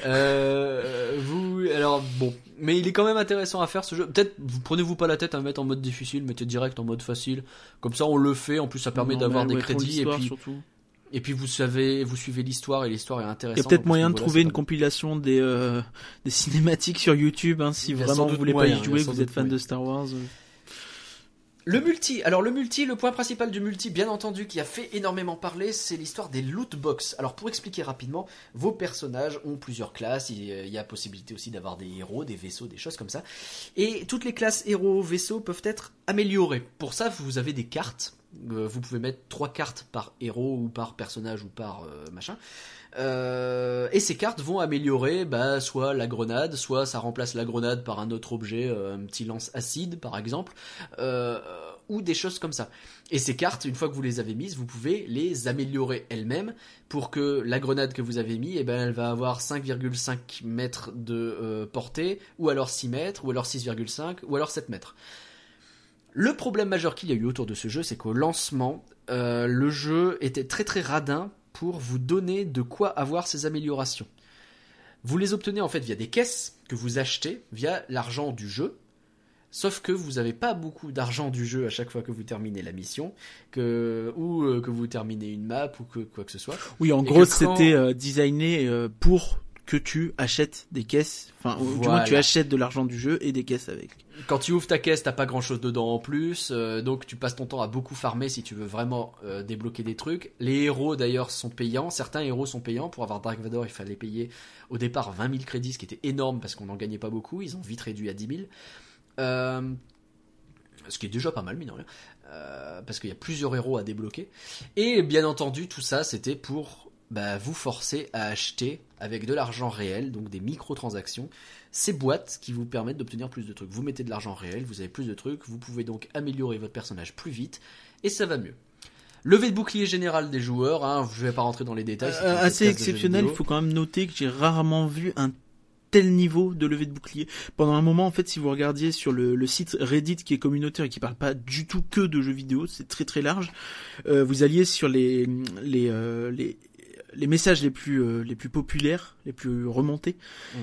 Euh, vous, alors bon, mais il est quand même intéressant à faire ce jeu. Peut-être, vous prenez-vous pas la tête à mettre en mode difficile, mettez direct en mode facile. Comme ça, on le fait. En plus, ça permet d'avoir des ouais, crédits et puis, surtout. et puis vous savez, vous suivez l'histoire et l'histoire est Il y intéressante. a peut-être moyen de trouver une compilation des, euh, des cinématiques sur YouTube, hein, si vraiment vous voulez moyen, pas y jouer, vous êtes fan moyen. de Star Wars. euh. Le multi. Alors le multi, le point principal du multi, bien entendu, qui a fait énormément parler, c'est l'histoire des loot box. Alors pour expliquer rapidement, vos personnages ont plusieurs classes. Il y a possibilité aussi d'avoir des héros, des vaisseaux, des choses comme ça. Et toutes les classes héros, vaisseaux peuvent être améliorées. Pour ça, vous avez des cartes. Euh, Vous pouvez mettre trois cartes par héros ou par personnage ou par euh, machin. Euh, et ces cartes vont améliorer bah, soit la grenade, soit ça remplace la grenade par un autre objet, euh, un petit lance acide par exemple, euh, ou des choses comme ça. Et ces cartes, une fois que vous les avez mises, vous pouvez les améliorer elles-mêmes pour que la grenade que vous avez mise, eh ben, elle va avoir 5,5 mètres de portée, ou alors 6 mètres, ou alors 6,5, ou alors 7 mètres. Le problème majeur qu'il y a eu autour de ce jeu, c'est qu'au lancement, le jeu était très très radin pour vous donner de quoi avoir ces améliorations. Vous les obtenez en fait via des caisses que vous achetez via l'argent du jeu. Sauf que vous n'avez pas beaucoup d'argent du jeu à chaque fois que vous terminez la mission, que, ou euh, que vous terminez une map ou que quoi que ce soit. Oui, en Et gros, quand- c'était euh, designé euh, pour que tu achètes des caisses, enfin, ou du moins tu Voilà. achètes de l'argent du jeu et des caisses avec. Quand tu ouvres ta caisse, t'as pas grand chose dedans en plus, euh, donc tu passes ton temps à beaucoup farmer si tu veux vraiment euh, débloquer des trucs. Les héros d'ailleurs sont payants, certains héros sont payants. Pour avoir Dark Vador, il fallait payer au départ 20 000 crédits, ce qui était énorme parce qu'on n'en gagnait pas beaucoup. Ils ont vite réduit à 10 000. Euh, ce qui est déjà pas mal, mine de rien. Parce qu'il y a plusieurs héros à débloquer. Et bien entendu, tout ça, c'était pour bah, vous forcer à acheter avec de l'argent réel, donc des microtransactions, ces boîtes qui vous permettent d'obtenir plus de trucs. Vous mettez de l'argent réel, vous avez plus de trucs, vous pouvez donc améliorer votre personnage plus vite, et ça va mieux. Levée de bouclier général des joueurs, hein, je vais pas rentrer dans les détails. Euh, assez exceptionnel, il faut quand même noter que j'ai rarement vu un tel niveau de levée de bouclier. Pendant un moment, en fait, si vous regardiez sur le, le site Reddit qui est communautaire et qui parle pas du tout que de jeux vidéo, c'est très très large, euh, vous alliez sur les les euh, les, les messages les plus euh, les plus populaires, les plus remontés. Mm.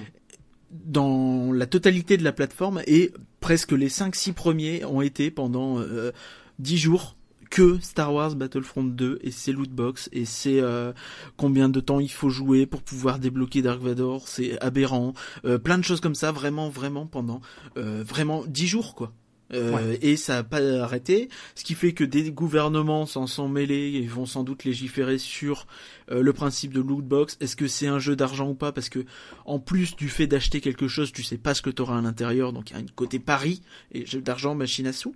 Dans la totalité de la plateforme et presque les 5-6 premiers ont été pendant euh, 10 jours que Star Wars Battlefront 2 et ses lootbox et c'est euh, combien de temps il faut jouer pour pouvoir débloquer Dark Vador, c'est aberrant, euh, plein de choses comme ça, vraiment, vraiment pendant euh, vraiment 10 jours quoi. Euh, Et ça a pas arrêté, ce qui fait que des gouvernements s'en sont mêlés et vont sans doute légiférer sur euh, le principe de lootbox. Est-ce que c'est un jeu d'argent ou pas? Parce que en plus du fait d'acheter quelque chose, tu sais pas ce que tu auras à l'intérieur, donc il y a un côté pari et jeu d'argent, machine à sous.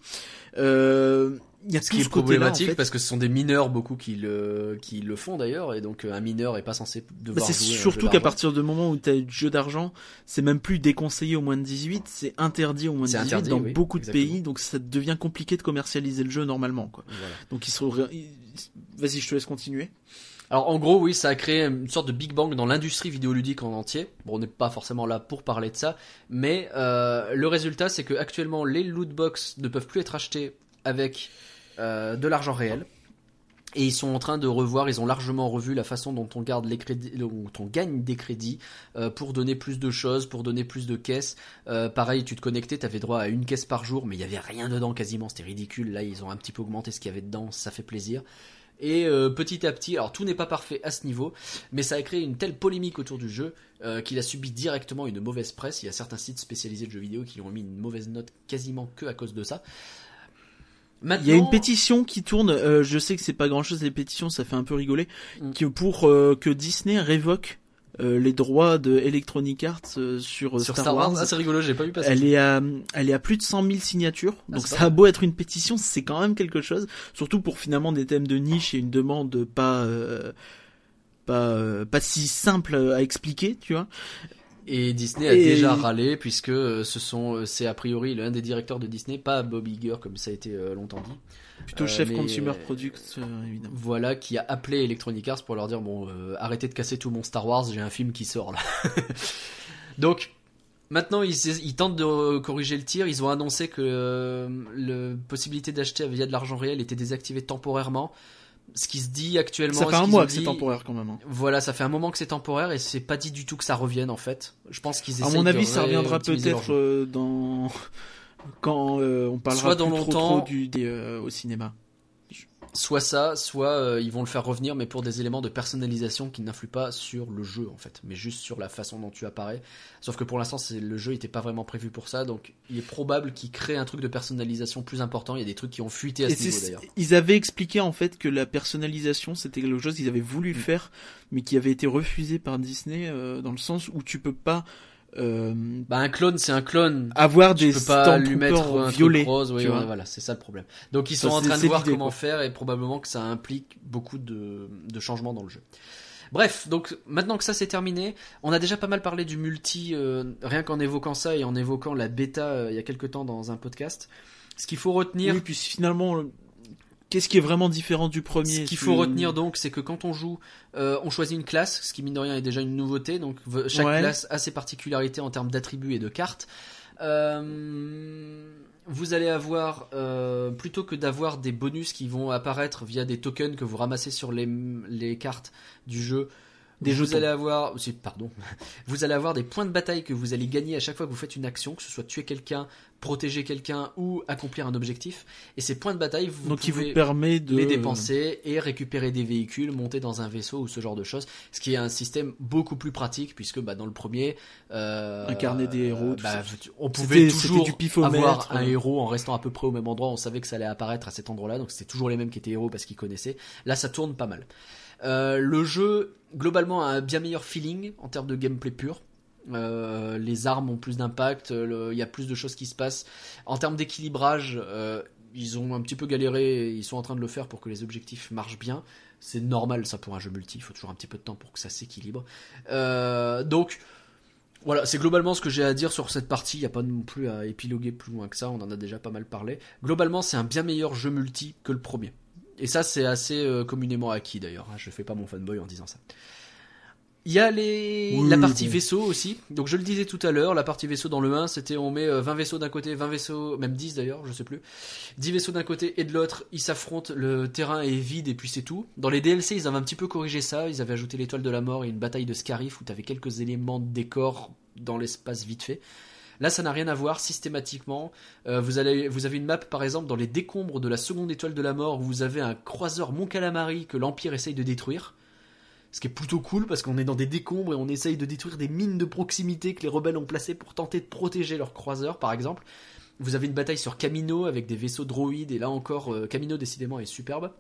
Euh, y a Ce tout qui est en problématique fait. parce que ce sont des mineurs beaucoup qui le, qui le font d'ailleurs, et donc euh, un mineur est pas censé Bah, devoir c'est surtout qu'à partir du moment où tu as du jeu d'argent, c'est même plus déconseillé au moins de 18, c'est interdit au moins de C'est 18 interdit, dans oui, beaucoup de pays, donc ça devient compliqué de commercialiser le jeu normalement. Quoi. Voilà. Donc ils sont... Vas-y, je te laisse continuer. Alors en gros, oui, ça a créé une sorte de Big Bang dans l'industrie vidéoludique en entier. Bon, on n'est pas forcément là pour parler de ça, mais euh, le résultat, c'est que actuellement, les loot box ne peuvent plus être achetés avec de l'argent réel. Et ils sont en train de revoir, ils ont largement revu la façon dont on garde les crédits, dont on gagne des crédits euh, pour donner plus de choses, pour donner plus de caisses. Euh, pareil, tu te connectais, t'avais droit à une caisse par jour, mais il y avait rien dedans quasiment, c'était ridicule. Là, ils ont un petit peu augmenté ce qu'il y avait dedans, ça fait plaisir. Et euh, petit à petit, alors tout n'est pas parfait à ce niveau, mais ça a créé une telle polémique autour du jeu euh, qu'il a subi directement une mauvaise presse. Il y a certains sites spécialisés de jeux vidéo qui ont mis une mauvaise note quasiment que à cause de ça. Maintenant, Il y a une pétition qui tourne, euh, je sais que c'est pas grand chose les pétitions, ça fait un peu rigoler, Mm. qui, pour euh, que Disney révoque euh, les droits de Electronic Arts euh, sur, sur Star, Wars. Ah, c'est rigolo, j'ai pas vu passer. Elle est à, elle est à plus de 100 000 signatures. Donc c'est ça a beau être une pétition, c'est quand même quelque chose. Surtout pour finalement des thèmes de niche et une demande pas, euh, pas, pas si simple à expliquer, tu vois. Et Disney a Et- déjà râlé puisque euh, ce sont, euh, c'est a priori l'un des directeurs de Disney, pas Bob Iger comme ça a été euh, longtemps dit. Plutôt chef mais- consumer product, évidemment. Voilà, qui a appelé Electronic Arts pour leur dire bon, arrêtez de casser tout mon Star Wars, j'ai un film qui sort là. Donc maintenant ils, ils tentent de corriger le tir. Ils ont annoncé que euh, la possibilité d'acheter via de l'argent réel était désactivée temporairement. Ce qui se dit actuellement. Ça fait un mois que c'est temporaire quand même. hein. Voilà, ça fait un moment que c'est temporaire et c'est pas dit du tout que ça revienne en fait. Je pense qu'ils À mon de avis, ça reviendra peut-être euh, dans quand euh, on parlera Soit dans plus trop, longtemps. trop du des, euh, au cinéma. Soit ça, soit euh, ils vont le faire revenir, mais pour des éléments de personnalisation qui n'influent pas sur le jeu en fait, mais juste sur la façon dont tu apparais. Sauf que pour l'instant, le jeu n'était pas vraiment prévu pour ça, donc il est probable qu'ils créent un truc de personnalisation plus important. Il y a des trucs qui ont fuité à Et ce niveau d'ailleurs. ils avaient expliqué en fait que la personnalisation c'était quelque chose qu'ils avaient voulu Mm. faire, mais qui avait été refusé par Disney euh, dans le sens où tu peux pas euh, Bah un clone, c'est un clone. avoir Tu des peux pas lui mettre un truc violets. rose, oui, tu vois. voilà, c'est ça le problème. Donc ils Ça, sont en train de voir comment quoi. faire et probablement que ça implique beaucoup de, de changements dans le jeu. Bref, donc maintenant que ça c'est terminé, on a déjà pas mal parlé du multi, euh, rien qu'en évoquant ça et en évoquant la bêta euh, il y a quelques temps dans un podcast. Ce qu'il faut retenir, Oui, puis finalement, qu'est-ce qui est vraiment différent du premier ce qu'il faut retenir donc, c'est que quand on joue, euh, on choisit une classe, ce qui mine de rien est déjà une nouveauté. Donc chaque Ouais. classe a ses particularités en termes d'attributs et de cartes. Euh, vous allez avoir, euh, plutôt que d'avoir des bonus qui vont apparaître via des tokens que vous ramassez sur les, les cartes du jeu, Des vous jetons. allez avoir, pardon, vous allez avoir des points de bataille que vous allez gagner à chaque fois que vous faites une action, que ce soit tuer quelqu'un, protéger quelqu'un ou accomplir un objectif. Et ces points de bataille, vous Donc, il pouvez vous permet de les dépenser et récupérer des véhicules, monter dans un vaisseau ou ce genre de choses. Ce qui est un système beaucoup plus pratique puisque bah, dans le premier, euh, Incarner des héros, tout bah, ça. on pouvait toujours du avoir un héros en restant à peu près au même endroit. On savait que ça allait apparaître à cet endroit-là, donc c'était toujours les mêmes qui étaient héros parce qu'ils connaissaient. Là, ça tourne pas mal. Euh, le jeu globalement a un bien meilleur feeling en termes de gameplay pur. Euh, les armes ont plus d'impact, il y a plus de choses qui se passent. En termes d'équilibrage, euh, ils ont un petit peu galéré, ils sont en train de le faire pour que les objectifs marchent bien. C'est normal ça pour un jeu multi, il faut toujours un petit peu de temps pour que ça s'équilibre. Donc voilà, c'est globalement ce que j'ai à dire sur cette partie. Il n'y a pas non plus à épiloguer plus loin que ça, on en a déjà pas mal parlé. Globalement, c'est un bien meilleur jeu multi que le premier. Et ça, c'est assez euh, communément acquis d'ailleurs. hein. Je fais pas mon fanboy en disant ça. Il y a les... Oui, la partie vaisseau aussi. Donc je le disais tout à l'heure, la partie vaisseau dans le 1, c'était on met euh, 20 vaisseaux d'un côté, 20 vaisseaux, même 10 d'ailleurs, je sais plus. 10 vaisseaux d'un côté et de l'autre, ils s'affrontent, le terrain est vide et puis c'est tout. Dans les DLC, ils avaient un petit peu corrigé ça, ils avaient ajouté l'étoile de la mort et une bataille de Scarif où tu avais quelques éléments de décor dans l'espace vite fait. Là, ça n'a rien à voir systématiquement. Euh, vous, avez une map, par exemple, dans les décombres de la seconde étoile de la mort, où vous avez un croiseur Mon Calamari que l'Empire essaye de détruire. Ce qui est plutôt cool parce qu'on est dans des décombres et on essaye de détruire des mines de proximité que les rebelles ont placées pour tenter de protéger leurs croiseurs, par exemple. Vous avez une bataille sur Camino avec des vaisseaux droïdes et là encore, euh, Camino décidément est superbe.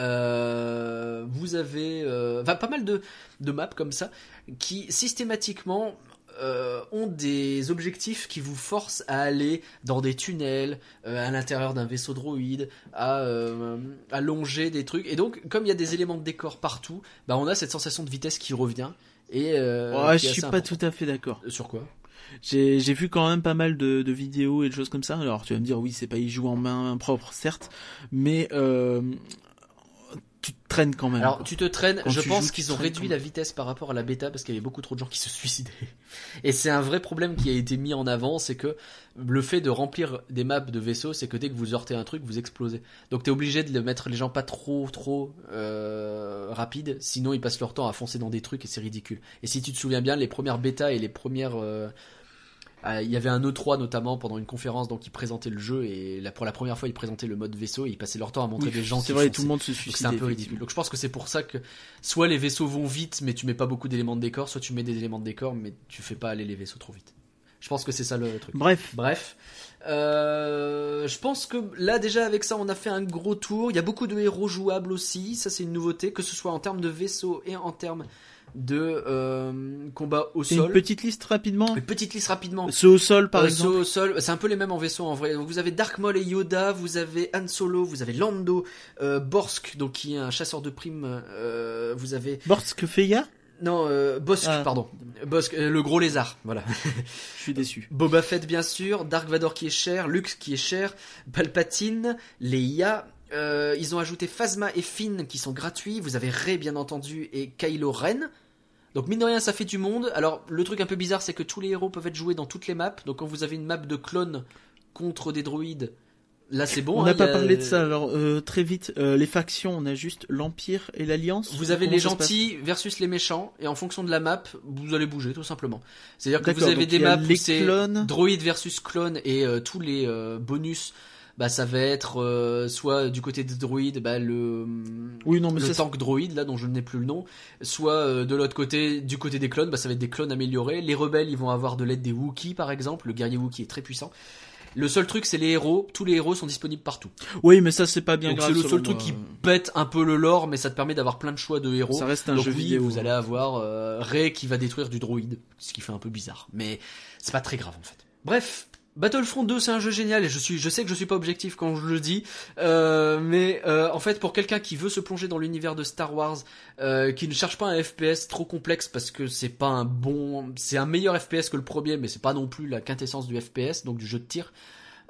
Euh, vous avez pas mal de maps comme ça qui systématiquement euh, ont des objectifs qui vous forcent à aller dans des tunnels, euh, à l'intérieur d'un vaisseau droïde, à, euh, à longer des trucs. Et donc, comme il y a des éléments de décor partout, bah, on a cette sensation de vitesse qui revient. Et qui je suis pas important. tout à fait d'accord. Sur quoi? J'ai j'ai vu quand même pas mal de, de vidéos et de choses comme ça. Alors tu vas me dire oui, c'est pas y jouer en main propre, certes, mais tu te traînes quand même. Alors, tu te traînes. Quand je pense qu'ils ont réduit la vitesse par rapport à la bêta parce qu'il y avait beaucoup trop de gens qui se suicidaient. Et c'est un vrai problème qui a été mis en avant, c'est que le fait de remplir des maps de vaisseaux, c'est que dès que vous heurtez un truc, vous explosez. Donc t'es obligé de le mettre les gens pas trop trop euh, rapides, sinon ils passent leur temps à foncer dans des trucs et c'est ridicule. Et si tu te souviens bien, les premières bêtas et les premières euh, il y avait un E3 notamment pendant une conférence donc ils présentaient le jeu et là, pour la première fois ils présentaient le mode vaisseau et ils passaient leur temps à montrer Oui, des gens c'est qui vrai, tout le monde se suicide. c'est un peu ridicule. Donc je pense que c'est pour ça que soit les vaisseaux vont vite mais tu mets pas beaucoup d'éléments de décor, soit tu mets des éléments de décor mais tu fais pas aller les vaisseaux trop vite. Je pense que c'est ça le truc. Bref, Bref, euh, je pense que là déjà avec ça on a fait un gros tour. Il y a beaucoup de héros jouables aussi, ça c'est une nouveauté, que ce soit en termes de vaisseaux et en termes de euh, combat au c'est une sol. petite liste rapidement. Une petite liste rapidement. Ceux au sol, par Euh, exemple. ceux au sol, c'est un peu les mêmes en vaisseau en vrai. Donc, vous avez Dark Maul et Yoda, vous avez Han Solo, vous avez Lando, euh, Borsk, donc qui est un chasseur de primes. euh, vous avez Borsk Feya non euh, Bosk, Ah. pardon, Bosk, euh, le gros lézard. Voilà. Je suis déçu. Boba Fett bien sûr, Dark Vador qui est cher, Luke qui est cher, Palpatine, Leia. euh, ils ont ajouté Phasma et Finn qui sont gratuits. Vous avez Rey bien entendu et Kylo Ren. Donc mine de rien ça fait du monde. Alors le truc un peu bizarre c'est que tous les héros peuvent être joués dans toutes les maps. Donc quand vous avez une map de clones contre des droïdes, là c'est bon. on hein, n'a pas a- parlé de ça. Alors euh, très vite, euh, les factions, on a juste l'Empire et l'Alliance. Vous avez Comment les gentils versus les méchants et en fonction de la map, vous allez bouger tout simplement. C'est-à-dire que vous avez des maps où c'est clones. droïde versus clone et euh, tous les euh, bonus bah ça va être euh, soit du côté des droïdes bah le Oui, non, mais le tank droïde là dont je n'ai plus le nom soit euh, de l'autre côté du côté des clones bah ça va être des clones améliorés les rebelles ils vont avoir de l'aide des Wookiees par exemple le guerrier Wookiee est très puissant le seul truc c'est les héros tous les héros sont disponibles partout Oui, mais ça c'est pas bien donc grave. c'est le seul truc moi. qui pète un peu le lore mais ça te permet d'avoir plein de choix de héros Ça reste un donc jeu oui, vidéo. vous allez avoir euh, Rey qui va détruire du droïde, ce qui fait un peu bizarre, mais c'est pas très grave en fait. Bref, Battlefront 2 c'est un jeu génial et je suis, je sais que je suis pas objectif quand je le dis, euh, mais euh, en fait pour quelqu'un qui veut se plonger dans l'univers de Star Wars, euh, qui ne cherche pas un FPS trop complexe parce que c'est pas un bon, c'est un meilleur FPS que le premier, mais c'est pas non plus la quintessence du FPS donc du jeu de tir.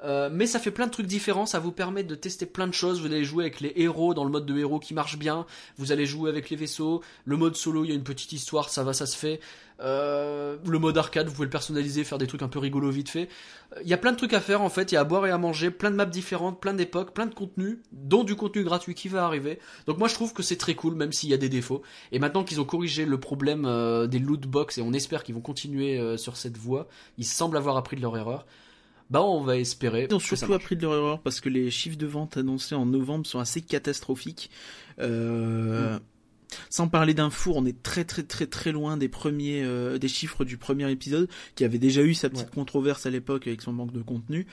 Euh, mais ça fait plein de trucs différents, ça vous permet de tester plein de choses. Vous allez jouer avec les héros dans le mode de héros qui marche bien. Vous allez jouer avec les vaisseaux. Le mode solo, il y a une petite histoire, ça va, ça se fait. Euh, le mode arcade, vous pouvez le personnaliser, faire des trucs un peu rigolos vite fait. Euh, Il y a plein de trucs à faire en fait, il y a à boire et à manger, plein de maps différentes, plein d'époques, plein de contenus, dont du contenu gratuit qui va arriver. Donc moi je trouve que c'est très cool, même s'il y a des défauts. Et maintenant qu'ils ont corrigé le problème des loot box et on espère qu'ils vont continuer sur cette voie, ils semblent avoir appris de leur erreur. Bah on va espérer. Ils ont surtout appris de leur erreur parce que les chiffres de vente annoncés en novembre sont assez catastrophiques. Euh, Sans parler d'un four, on est très très très très loin des premiers euh, des chiffres du premier épisode qui avait déjà eu sa petite Ouais. controverse à l'époque avec son manque de contenu.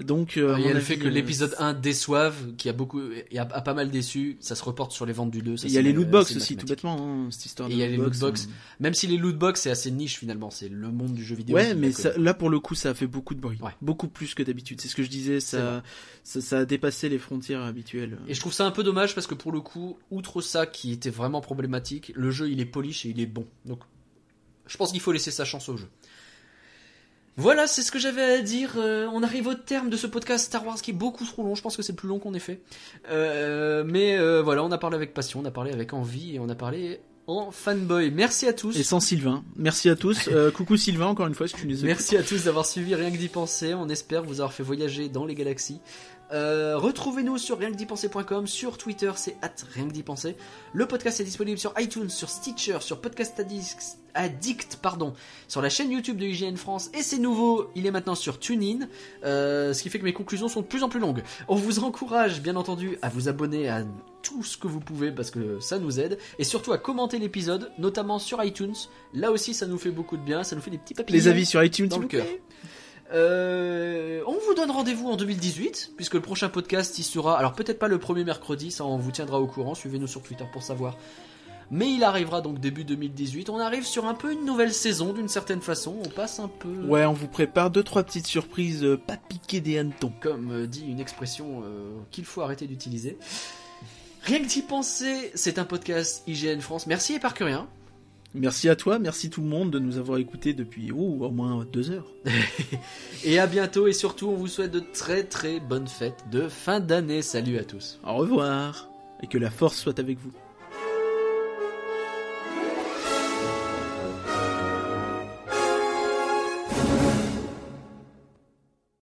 Donc euh, Il y a le avis, fait que euh, l'épisode 1 déçoive, qui a beaucoup, et a, a pas mal déçu, ça se reporte sur les ventes du 2. ça, Il y a les loot box aussi, tout bêtement, hein, cette histoire Et il y a les loot box. hein. Même si les loot box c'est assez niche finalement, c'est le monde du jeu vidéo. Ouais, mais ça- là pour le coup, ça a fait beaucoup de bruit, Ouais. beaucoup plus que d'habitude. C'est ce que je disais, ça, ça, ça a dépassé les frontières habituelles. Et je trouve ça un peu dommage parce que pour le coup, outre ça qui était vraiment problématique, le jeu il est polish et il est bon. Donc je pense qu'il faut laisser sa chance au jeu. Voilà, c'est ce que j'avais à dire. Euh, on arrive au terme de ce podcast Star Wars qui est beaucoup trop long. Je pense que c'est le plus long qu'on ait fait. Euh, mais euh, voilà, on a parlé avec passion, on a parlé avec envie et on a parlé en fanboy. Merci à tous. Et sans Sylvain. Merci à tous. Coucou Sylvain, encore une fois, si tu nous. Merci à tous d'avoir suivi Rien que d'y penser. On espère vous avoir fait voyager dans les galaxies. Euh, Retrouvez-nous sur rien que d'y penser.com, sur Twitter c'est at rien que d'y penser. Le podcast est disponible sur iTunes, sur Stitcher, sur Podcast Addict, Addict, pardon, sur la chaîne YouTube de IGN France et c'est nouveau, il est maintenant sur TuneIn, euh, ce qui fait que mes conclusions sont de plus en plus longues. On vous encourage bien entendu à vous abonner à tout ce que vous pouvez parce que ça nous aide et surtout à commenter l'épisode, notamment sur iTunes. Là aussi ça nous fait beaucoup de bien, ça nous fait des petits papillons. Les avis sur iTunes, Dans le cœur. Euh, on vous donne rendez-vous en 2018, puisque le prochain podcast il sera, alors peut-être pas le premier mercredi, ça on vous tiendra au courant, suivez-nous sur Twitter pour savoir. Mais il arrivera donc début 2018. On arrive sur un peu une nouvelle saison d'une certaine façon. On passe un peu, Ouais, on vous prépare deux trois petites surprises, euh, pas piquer des hannetons. comme euh, dit une expression qu'il faut arrêter d'utiliser. Rien que d'y penser, c'est un podcast IGN France. Merci et par que rien. Merci à toi, merci tout le monde de nous avoir écoutés depuis oh, au moins deux heures. Et à bientôt et surtout on vous souhaite de très très bonnes fêtes de fin d'année. Salut à tous. Au revoir et que la force soit avec vous.